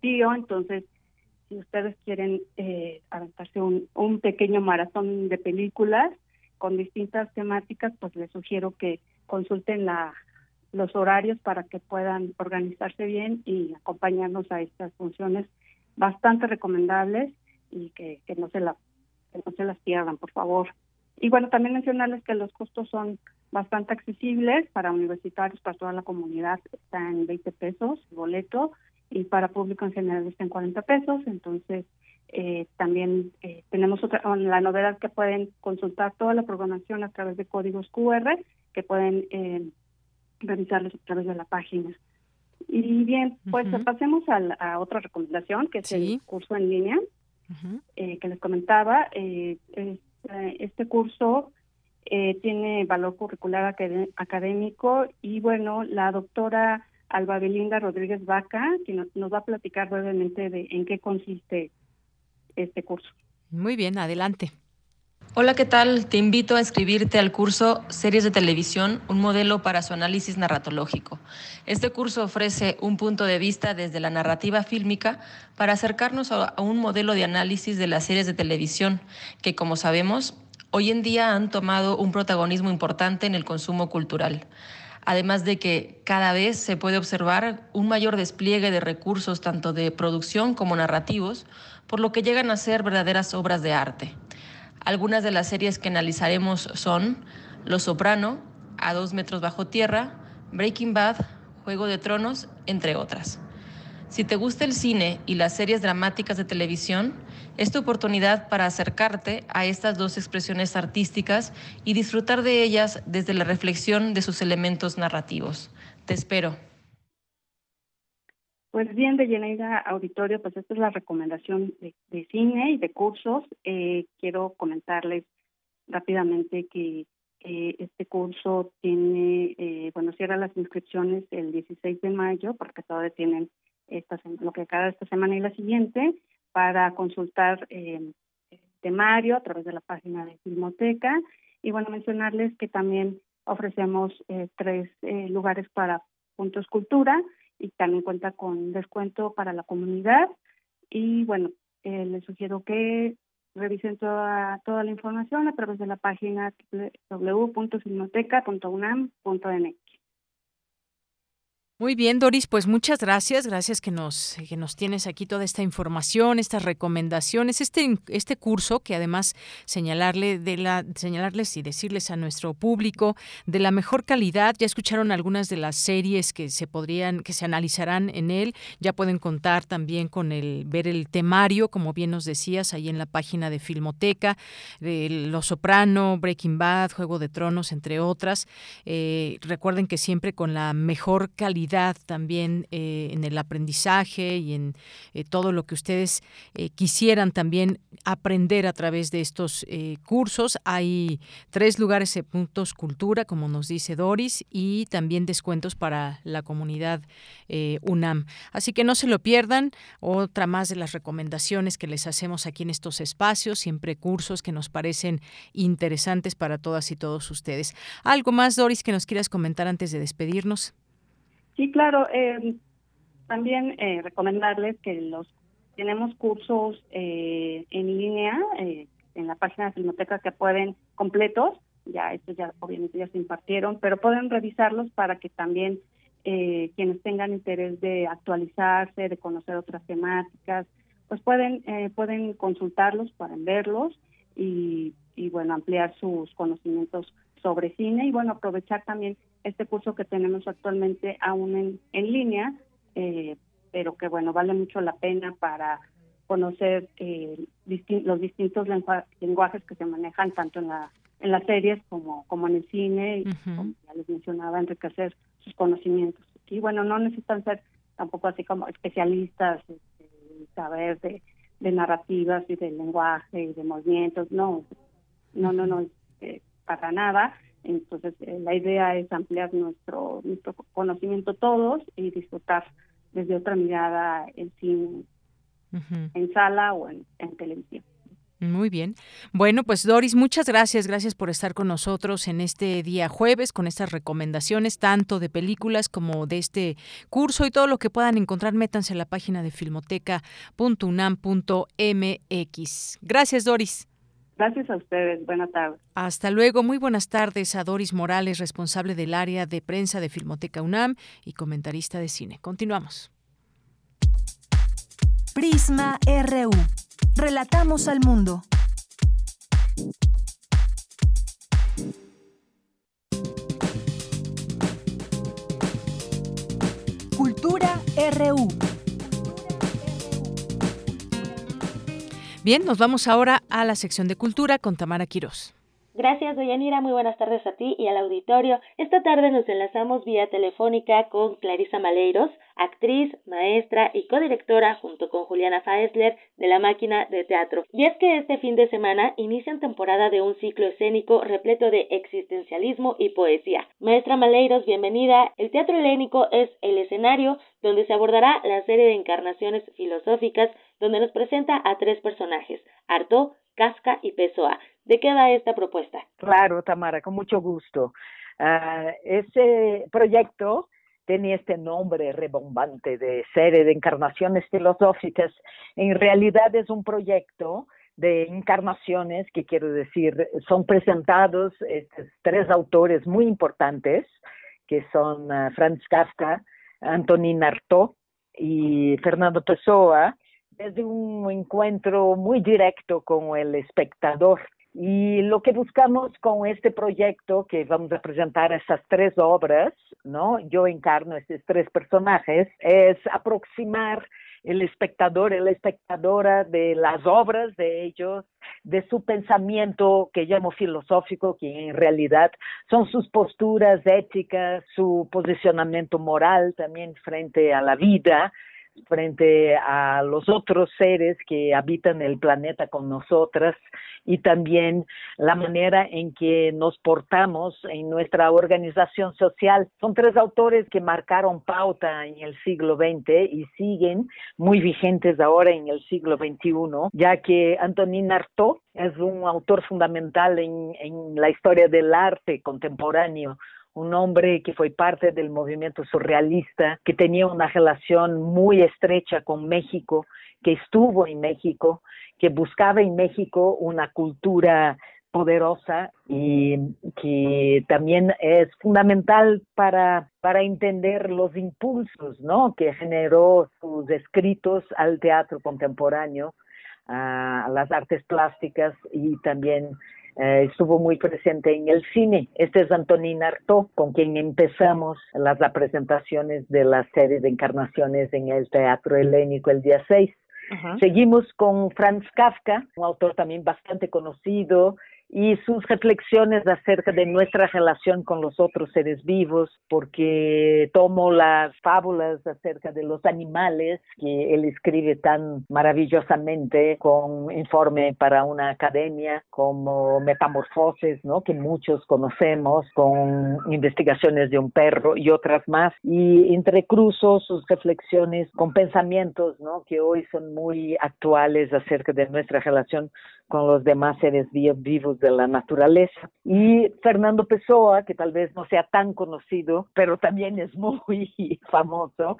Tío, entonces si ustedes quieren eh, aventarse un, un pequeño maratón de películas con distintas temáticas, pues les sugiero que consulten la, los horarios para que puedan organizarse bien y acompañarnos a estas funciones bastante recomendables y que, que no se la, que no se las pierdan, por favor. Y bueno, también mencionarles que los costos son bastante accesibles para universitarios, para toda la comunidad, está en 20 pesos el boleto y para público en general está en 40 pesos. Entonces, eh, también eh, tenemos otra, la novedad que pueden consultar toda la programación a través de códigos QR que pueden eh, revisarlos a través de la página. Y bien, pues pasemos a, a, otra recomendación, que es el curso en línea eh, que les comentaba. Eh, este curso eh, tiene valor curricular académico y bueno, la doctora Alba Belinda Rodríguez Vaca, que nos, va a platicar brevemente de en qué consiste este curso. Muy bien, adelante. Hola, ¿qué tal? Te invito a inscribirte al curso Series de Televisión, un modelo para su análisis narratológico. Este curso ofrece un punto de vista desde la narrativa fílmica para acercarnos a un modelo de análisis de las series de televisión que, como sabemos, hoy en día han tomado un protagonismo importante en el consumo cultural además de que cada vez se puede observar un mayor despliegue de recursos tanto de producción como narrativos, por lo que llegan a ser verdaderas obras de arte. Algunas de las series que analizaremos son Los Soprano, A dos metros bajo tierra, Breaking Bad, Juego de Tronos, entre otras. Si te gusta el cine y las series dramáticas de televisión, es tu oportunidad para acercarte a estas dos expresiones artísticas y disfrutar de ellas desde la reflexión de sus elementos narrativos. Te espero. Pues bien, de Yeneida Auditorio, pues esta es la recomendación de, cine y de cursos. Eh, quiero comentarles rápidamente que eh, este curso tiene, eh, bueno, cierra las inscripciones el 16 de mayo, porque todavía tienen esta, lo que cada esta semana y la siguiente, para consultar eh, temario a través de la página de Filmoteca. Y bueno, mencionarles que también ofrecemos eh, tres lugares para Puntos Cultura, y también cuenta con descuento para la comunidad. Y bueno, eh, les sugiero que revisen toda, toda la información a través de la página www.filmoteca.unam.mx. Muy bien, Doris, pues muchas gracias, gracias que nos, que nos tienes aquí toda esta información, estas recomendaciones, este, este curso que además señalarle de la, señalarles y decirles a nuestro público de la mejor calidad. Ya escucharon algunas de las series que se podrían, que se analizarán en él. Ya pueden contar también con el ver el temario, como bien nos decías, ahí en la página de Filmoteca, de Los Soprano, Breaking Bad, Juego de Tronos, entre otras. Eh, recuerden que siempre con la mejor calidad también eh, en el aprendizaje y en eh, todo lo que ustedes eh, quisieran también aprender a través de estos cursos. Hay tres lugares de puntos cultura, como nos dice Doris, y también descuentos para la comunidad UNAM. Así que no se lo pierdan. Otra más de las recomendaciones que les hacemos aquí en estos espacios, siempre cursos que nos parecen interesantes para todas y todos ustedes. ¿Algo más, Doris, que nos quieras comentar antes de despedirnos? Sí, claro. Eh, también eh, recomendarles que los tenemos cursos eh, en línea eh, en la página de Filmoteca que pueden completos, ya estos ya obviamente ya se impartieron, pero pueden revisarlos para que también quienes tengan interés de actualizarse, de conocer otras temáticas, pues pueden pueden consultarlos, pueden verlos y, y bueno ampliar sus conocimientos sobre cine y bueno aprovechar también este curso que tenemos actualmente aún en, en línea, eh, pero que bueno, vale mucho la pena para conocer eh, los distintos lenguajes que se manejan tanto en la en las series como como en el cine y como ya les mencionaba enriquecer sus conocimientos. Y bueno no necesitan ser tampoco así como especialistas este, saber de, de narrativas y de lenguaje y de movimientos, no, no, no, no, eh, para nada. Entonces, eh, la idea es ampliar nuestro, nuestro conocimiento todos y disfrutar desde otra mirada el cine en sala o en, en televisión. Muy bien. Bueno, pues Doris, muchas gracias. Gracias por estar con nosotros en este día jueves con estas recomendaciones, tanto de películas como de este curso y todo lo que puedan encontrar. Métanse en la página de filmoteca.unam.mx. Gracias, Doris. Gracias a ustedes. Buenas tardes. Hasta luego. Muy buenas tardes a Doris Morales, responsable del área de prensa de Filmoteca UNAM y comentarista de cine. Continuamos. Prisma RU. Relatamos al mundo. Cultura RU. Bien, nos vamos ahora a la sección de cultura con Tamara Quirós. Gracias, Doyanira. Muy buenas tardes a ti y al auditorio. Esta tarde nos enlazamos vía telefónica con Clarisa Maleiros, actriz, maestra y codirectora junto con Juliana Faesler de La Máquina de Teatro. Y es que este fin de semana inician temporada de un ciclo escénico repleto de existencialismo y poesía. Maestra Maleiros, bienvenida. El teatro helénico es el escenario donde se abordará la serie de encarnaciones filosóficas donde nos presenta a tres personajes, Arto, Casca y Pessoa. ¿De qué va esta propuesta? Claro, Tamara, con mucho gusto. Uh, ese proyecto tenía este nombre rebombante de serie de encarnaciones filosóficas. En realidad es un proyecto de encarnaciones, que quiero decir, son presentados estos tres autores muy importantes, que son uh, Franz Kafka, Antonin Artaud y Fernando Pessoa, desde un encuentro muy directo con el espectador. Y lo que buscamos con este proyecto, que vamos a presentar esas tres obras, ¿no? Yo encarno estos tres personajes, es aproximar el espectador, la espectadora de las obras de ellos, de su pensamiento que llamo filosófico, que en realidad son sus posturas éticas, su posicionamiento moral también frente a la vida, frente a los otros seres que habitan el planeta con nosotras y también la manera en que nos portamos en nuestra organización social. Son tres autores que marcaron pauta en el siglo XX y siguen muy vigentes ahora en el siglo XXI, ya que Antonin Artaud es un autor fundamental en, en la historia del arte contemporáneo un hombre que fue parte del movimiento surrealista, que tenía una relación muy estrecha con México, que estuvo en México, que buscaba en México una cultura poderosa y que también es fundamental para, para entender los impulsos ¿no? que generó sus escritos al teatro contemporáneo, a las artes plásticas y también eh, estuvo muy presente en el cine. Este es Antonín Artaud, con quien empezamos las representaciones de la serie de encarnaciones en el Teatro Helénico el día 6. Seguimos con Franz Kafka, un autor también bastante conocido, y sus reflexiones acerca de nuestra relación con los otros seres vivos, porque tomo las fábulas acerca de los animales que él escribe tan maravillosamente con informe para una academia como Metamorfosis, ¿no? que muchos conocemos, con investigaciones de un perro y otras más, y entrecruzo sus reflexiones con pensamientos ¿no? que hoy son muy actuales acerca de nuestra relación con los demás seres vivos de la naturaleza. Y Fernando Pessoa, que tal vez no sea tan conocido, pero también es muy <laughs> famoso,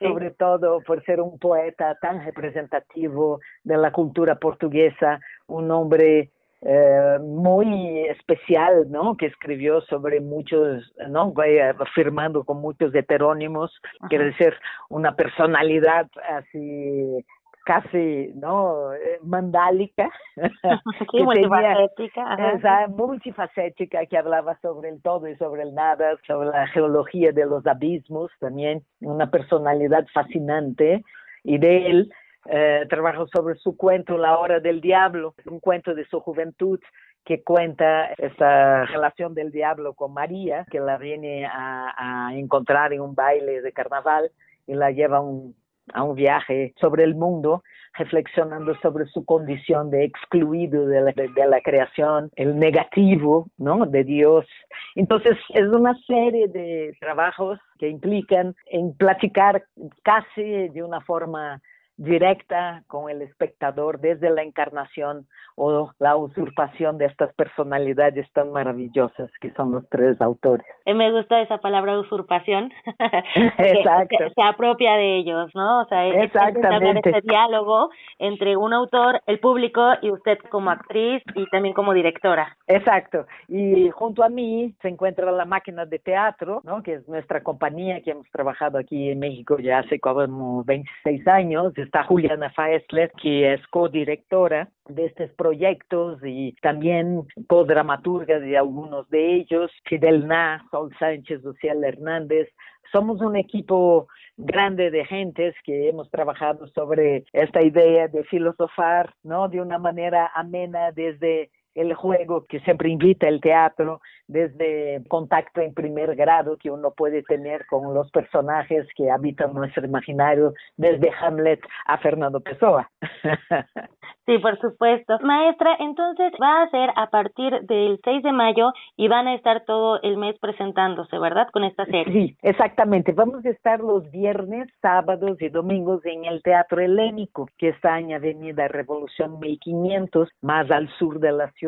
sobre todo por ser un poeta tan representativo de la cultura portuguesa, un hombre eh, muy especial, ¿no? Que escribió sobre muchos, ¿no? Afirmando con muchos heterónimos, quiere decir una personalidad así casi no eh, mandálica <laughs> sí, multifacética esa multifacética que hablaba sobre el todo y sobre el nada sobre la geología de los abismos también una personalidad fascinante y de él eh, trabajó sobre su cuento La hora del diablo un cuento de su juventud que cuenta esa relación del diablo con María, que la viene a, a encontrar en un baile de carnaval y la lleva un, a un viaje sobre el mundo reflexionando sobre su condición de excluido de la, creación, el negativo, ¿no? De Dios. Entonces, es una serie de trabajos que implican en platicar casi de una forma directa con el espectador desde la encarnación o la usurpación de estas personalidades tan maravillosas que son los tres autores. Eh, me gusta esa palabra usurpación, <laughs> Exacto. que se apropia de ellos, ¿no? O sea, es, Exactamente. este diálogo entre un autor, el público y usted como actriz y también como directora. Exacto. Y junto a mí se encuentra la máquina de teatro, ¿no? Que es nuestra compañía que hemos trabajado aquí en México ya hace como 26 años está Juliana Faesler, que es codirectora de estos proyectos y también co-dramaturga de algunos de ellos, Fidel Na, Sol Sánchez, Luciana Hernández. Somos un equipo grande de gentes que hemos trabajado sobre esta idea de filosofar, ¿no? De una manera amena desde el juego que siempre invita el teatro, desde contacto en primer grado que uno puede tener con los personajes que habitan nuestro imaginario, desde Hamlet a Fernando Pessoa. <laughs> Sí, por supuesto. Maestra, entonces va a ser a partir del 6 de mayo y van a estar todo el mes presentándose, ¿verdad? Con esta serie. Sí, exactamente. Vamos a estar los viernes, sábados y domingos en el Teatro Helénico, que está en Avenida Revolución 1500, más al sur de la ciudad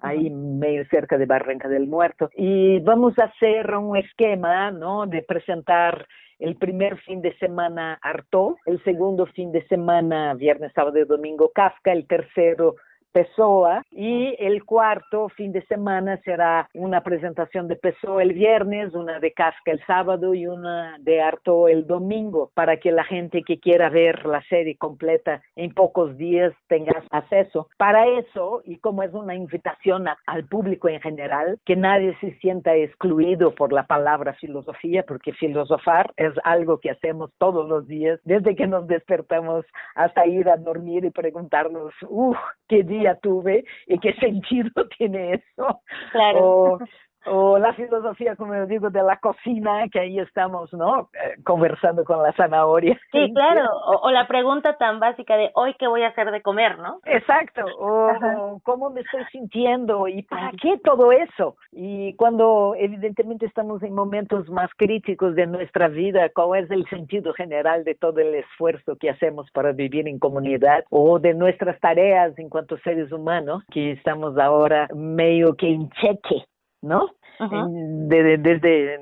ahí medio cerca de Barranca del Muerto. Y vamos a hacer un esquema, ¿no? De presentar el primer fin de semana Artaud, el segundo fin de semana, viernes, sábado y domingo, Kafka, el tercero Pessoa y el cuarto fin de semana será una presentación de Pessoa el viernes, una de Kafka el sábado y una de Arto el domingo para que la gente que quiera ver la serie completa en pocos días tenga acceso. Para eso, y como es una invitación a, al público en general, que nadie se sienta excluido por la palabra filosofía, porque filosofar es algo que hacemos todos los días, desde que nos despertamos hasta ir a dormir y preguntarnos, uff, qué día tuve y qué sentido <laughs> tiene eso. Claro. O, o la filosofía, como yo digo, de la cocina, que ahí estamos, ¿no? Eh, conversando con la zanahoria. Sí, <laughs> claro. O, o, la pregunta tan básica de hoy qué voy a hacer de comer, ¿no? Exacto. O, o cómo me estoy sintiendo y para qué todo eso. Y cuando evidentemente estamos en momentos más críticos de nuestra vida, ¿cuál es el sentido general de todo el esfuerzo que hacemos para vivir en comunidad o de nuestras tareas en cuanto seres humanos, que estamos ahora medio que en cheque? ¿No? Uh -huh. de, de, desde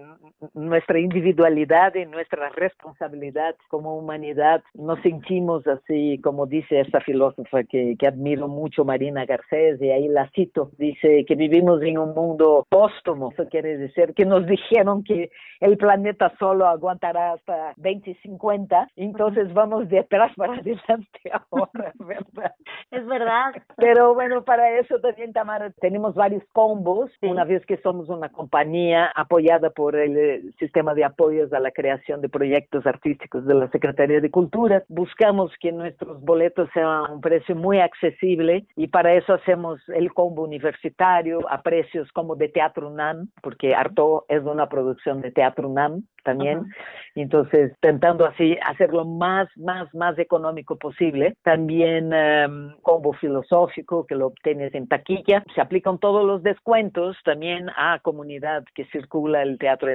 nuestra individualidad y nuestra responsabilidad como humanidad, nos sentimos así, como dice esta filósofa que, que admiro mucho, Marina Garcés, y ahí la cito, dice que vivimos en un mundo póstumo, eso quiere decir que nos dijeron que el planeta solo aguantará hasta 2050, entonces vamos de atrás para adelante <laughs> ahora, ¿verdad? Es verdad. Pero bueno, para eso también, Tamara, tenemos varios combos, sí. una vez que somos una compañía apoyada por el sistema de apoyos a la creación de proyectos artísticos de la Secretaría de Cultura. Buscamos que nuestros boletos sean a un precio muy accesible y para eso hacemos el combo universitario a precios como de Teatro UNAM, porque Arto es una producción de Teatro UNAM también. Uh -huh. Entonces, intentando así hacerlo más, más, más económico posible. También um, combo filosófico que lo obtienes en taquilla. Se aplican todos los descuentos también a comunidad que circula el teatro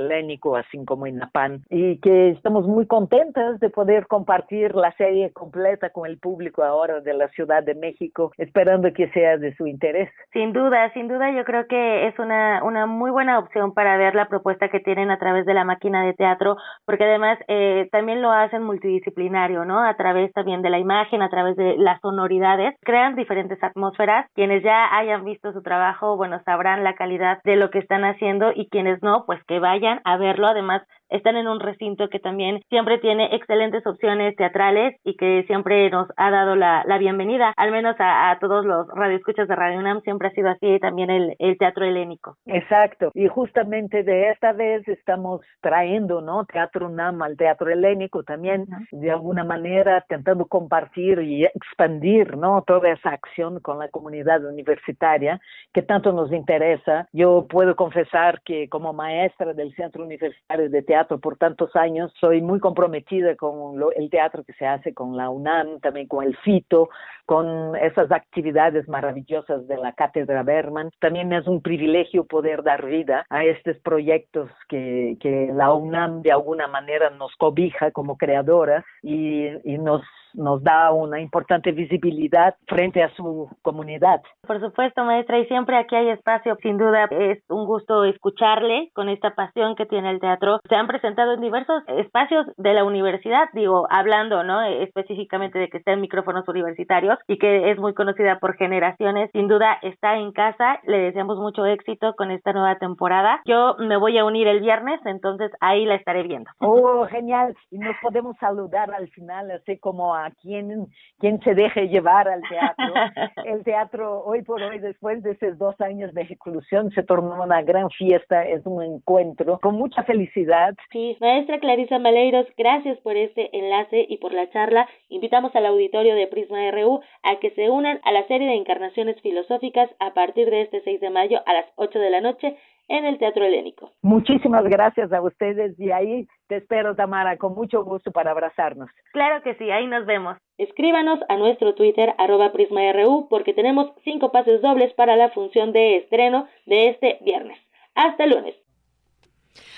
así como en Napan. Y que estamos muy contentas de poder compartir la serie completa con el público ahora de la Ciudad de México, esperando que sea de su interés. Sin duda, sin duda, yo creo que es una, una muy buena opción para ver la propuesta que tienen a través de la máquina de teatro, porque además eh, también lo hacen multidisciplinario, ¿no? A través también de la imagen, a través de las sonoridades, crean diferentes atmósferas. Quienes ya hayan visto su trabajo, bueno, sabrán la calidad de lo que están haciendo y quienes no, pues que vayan a verlo. Además, están en un recinto que también siempre tiene excelentes opciones teatrales y que siempre nos ha dado la, la bienvenida, al menos a, a, todos los radioescuchas de Radio UNAM, siempre ha sido así también el, el teatro helénico. Exacto, y justamente de esta vez estamos trayendo, ¿no? Teatro UNAM al teatro helénico también, de alguna manera tentando compartir y expandir, ¿no? Toda esa acción con la comunidad universitaria que tanto nos interesa. Yo puedo confesar que como maestra del Centro Universitario de Teatro teatro por tantos años, soy muy comprometida con el teatro que se hace con la UNAM, también con el FITO, con esas actividades maravillosas de la Cátedra Berman. También es un privilegio poder dar vida a estos proyectos que, la UNAM de alguna manera nos cobija como creadoras y, y nos nos da una importante visibilidad frente a su comunidad. Por supuesto, maestra, y siempre aquí hay espacio. Sin duda, es un gusto escucharle con esta pasión que tiene el teatro. Se han presentado en diversos espacios de la universidad, digo, hablando, ¿no? Específicamente de que está en micrófonos universitarios y que es muy conocida por generaciones. Sin duda, está en casa. Le deseamos mucho éxito con esta nueva temporada. Yo me voy a unir el viernes, entonces ahí la estaré viendo. Oh, genial. Y nos podemos saludar al final, así como a quien, quien se deje llevar al teatro. <laughs> El teatro hoy por hoy, después de esos dos años de ejecución, se tornó una gran fiesta, es un encuentro con mucha felicidad. Sí, maestra Clarisa Maleiros, gracias por este enlace y por la charla. Invitamos al auditorio de Prisma RU a que se unan a la serie de encarnaciones filosóficas a partir de este 6 de mayo a las 8 de la noche en el Teatro Helénico. Muchísimas gracias a ustedes y ahí te espero, Tamara, con mucho gusto para abrazarnos. Claro que sí, ahí nos vemos. Escríbanos a nuestro Twitter arroba PrismaRU porque tenemos cinco pases dobles para la función de estreno de este viernes. Hasta el lunes.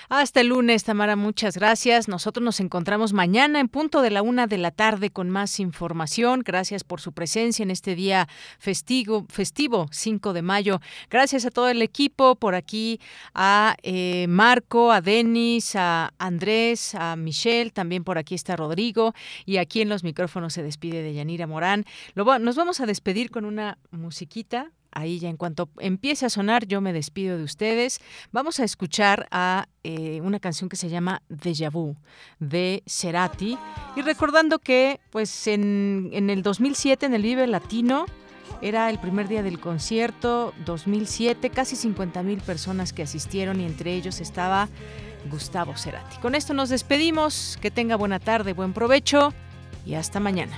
Hasta el lunes, Tamara, muchas gracias. Nosotros nos encontramos mañana en punto de la una de la tarde con más información. Gracias por su presencia en este día festivo, festivo 5 de mayo. Gracias a todo el equipo, por aquí a eh, Marco, a Denis, a Andrés, a Michelle, también por aquí está Rodrigo y aquí en los micrófonos se despide de Yanira Morán. nos vamos a despedir con una musiquita ahí ya en cuanto empiece a sonar, yo me despido de ustedes. Vamos a escuchar a eh, una canción que se llama Deja Vu de Cerati. Y recordando que, pues, en, en el 2007, en el Vive Latino, era el primer día del concierto, 2007, casi 50 mil personas que asistieron y entre ellos estaba Gustavo Cerati. Con esto nos despedimos, que tenga buena tarde, buen provecho y hasta mañana.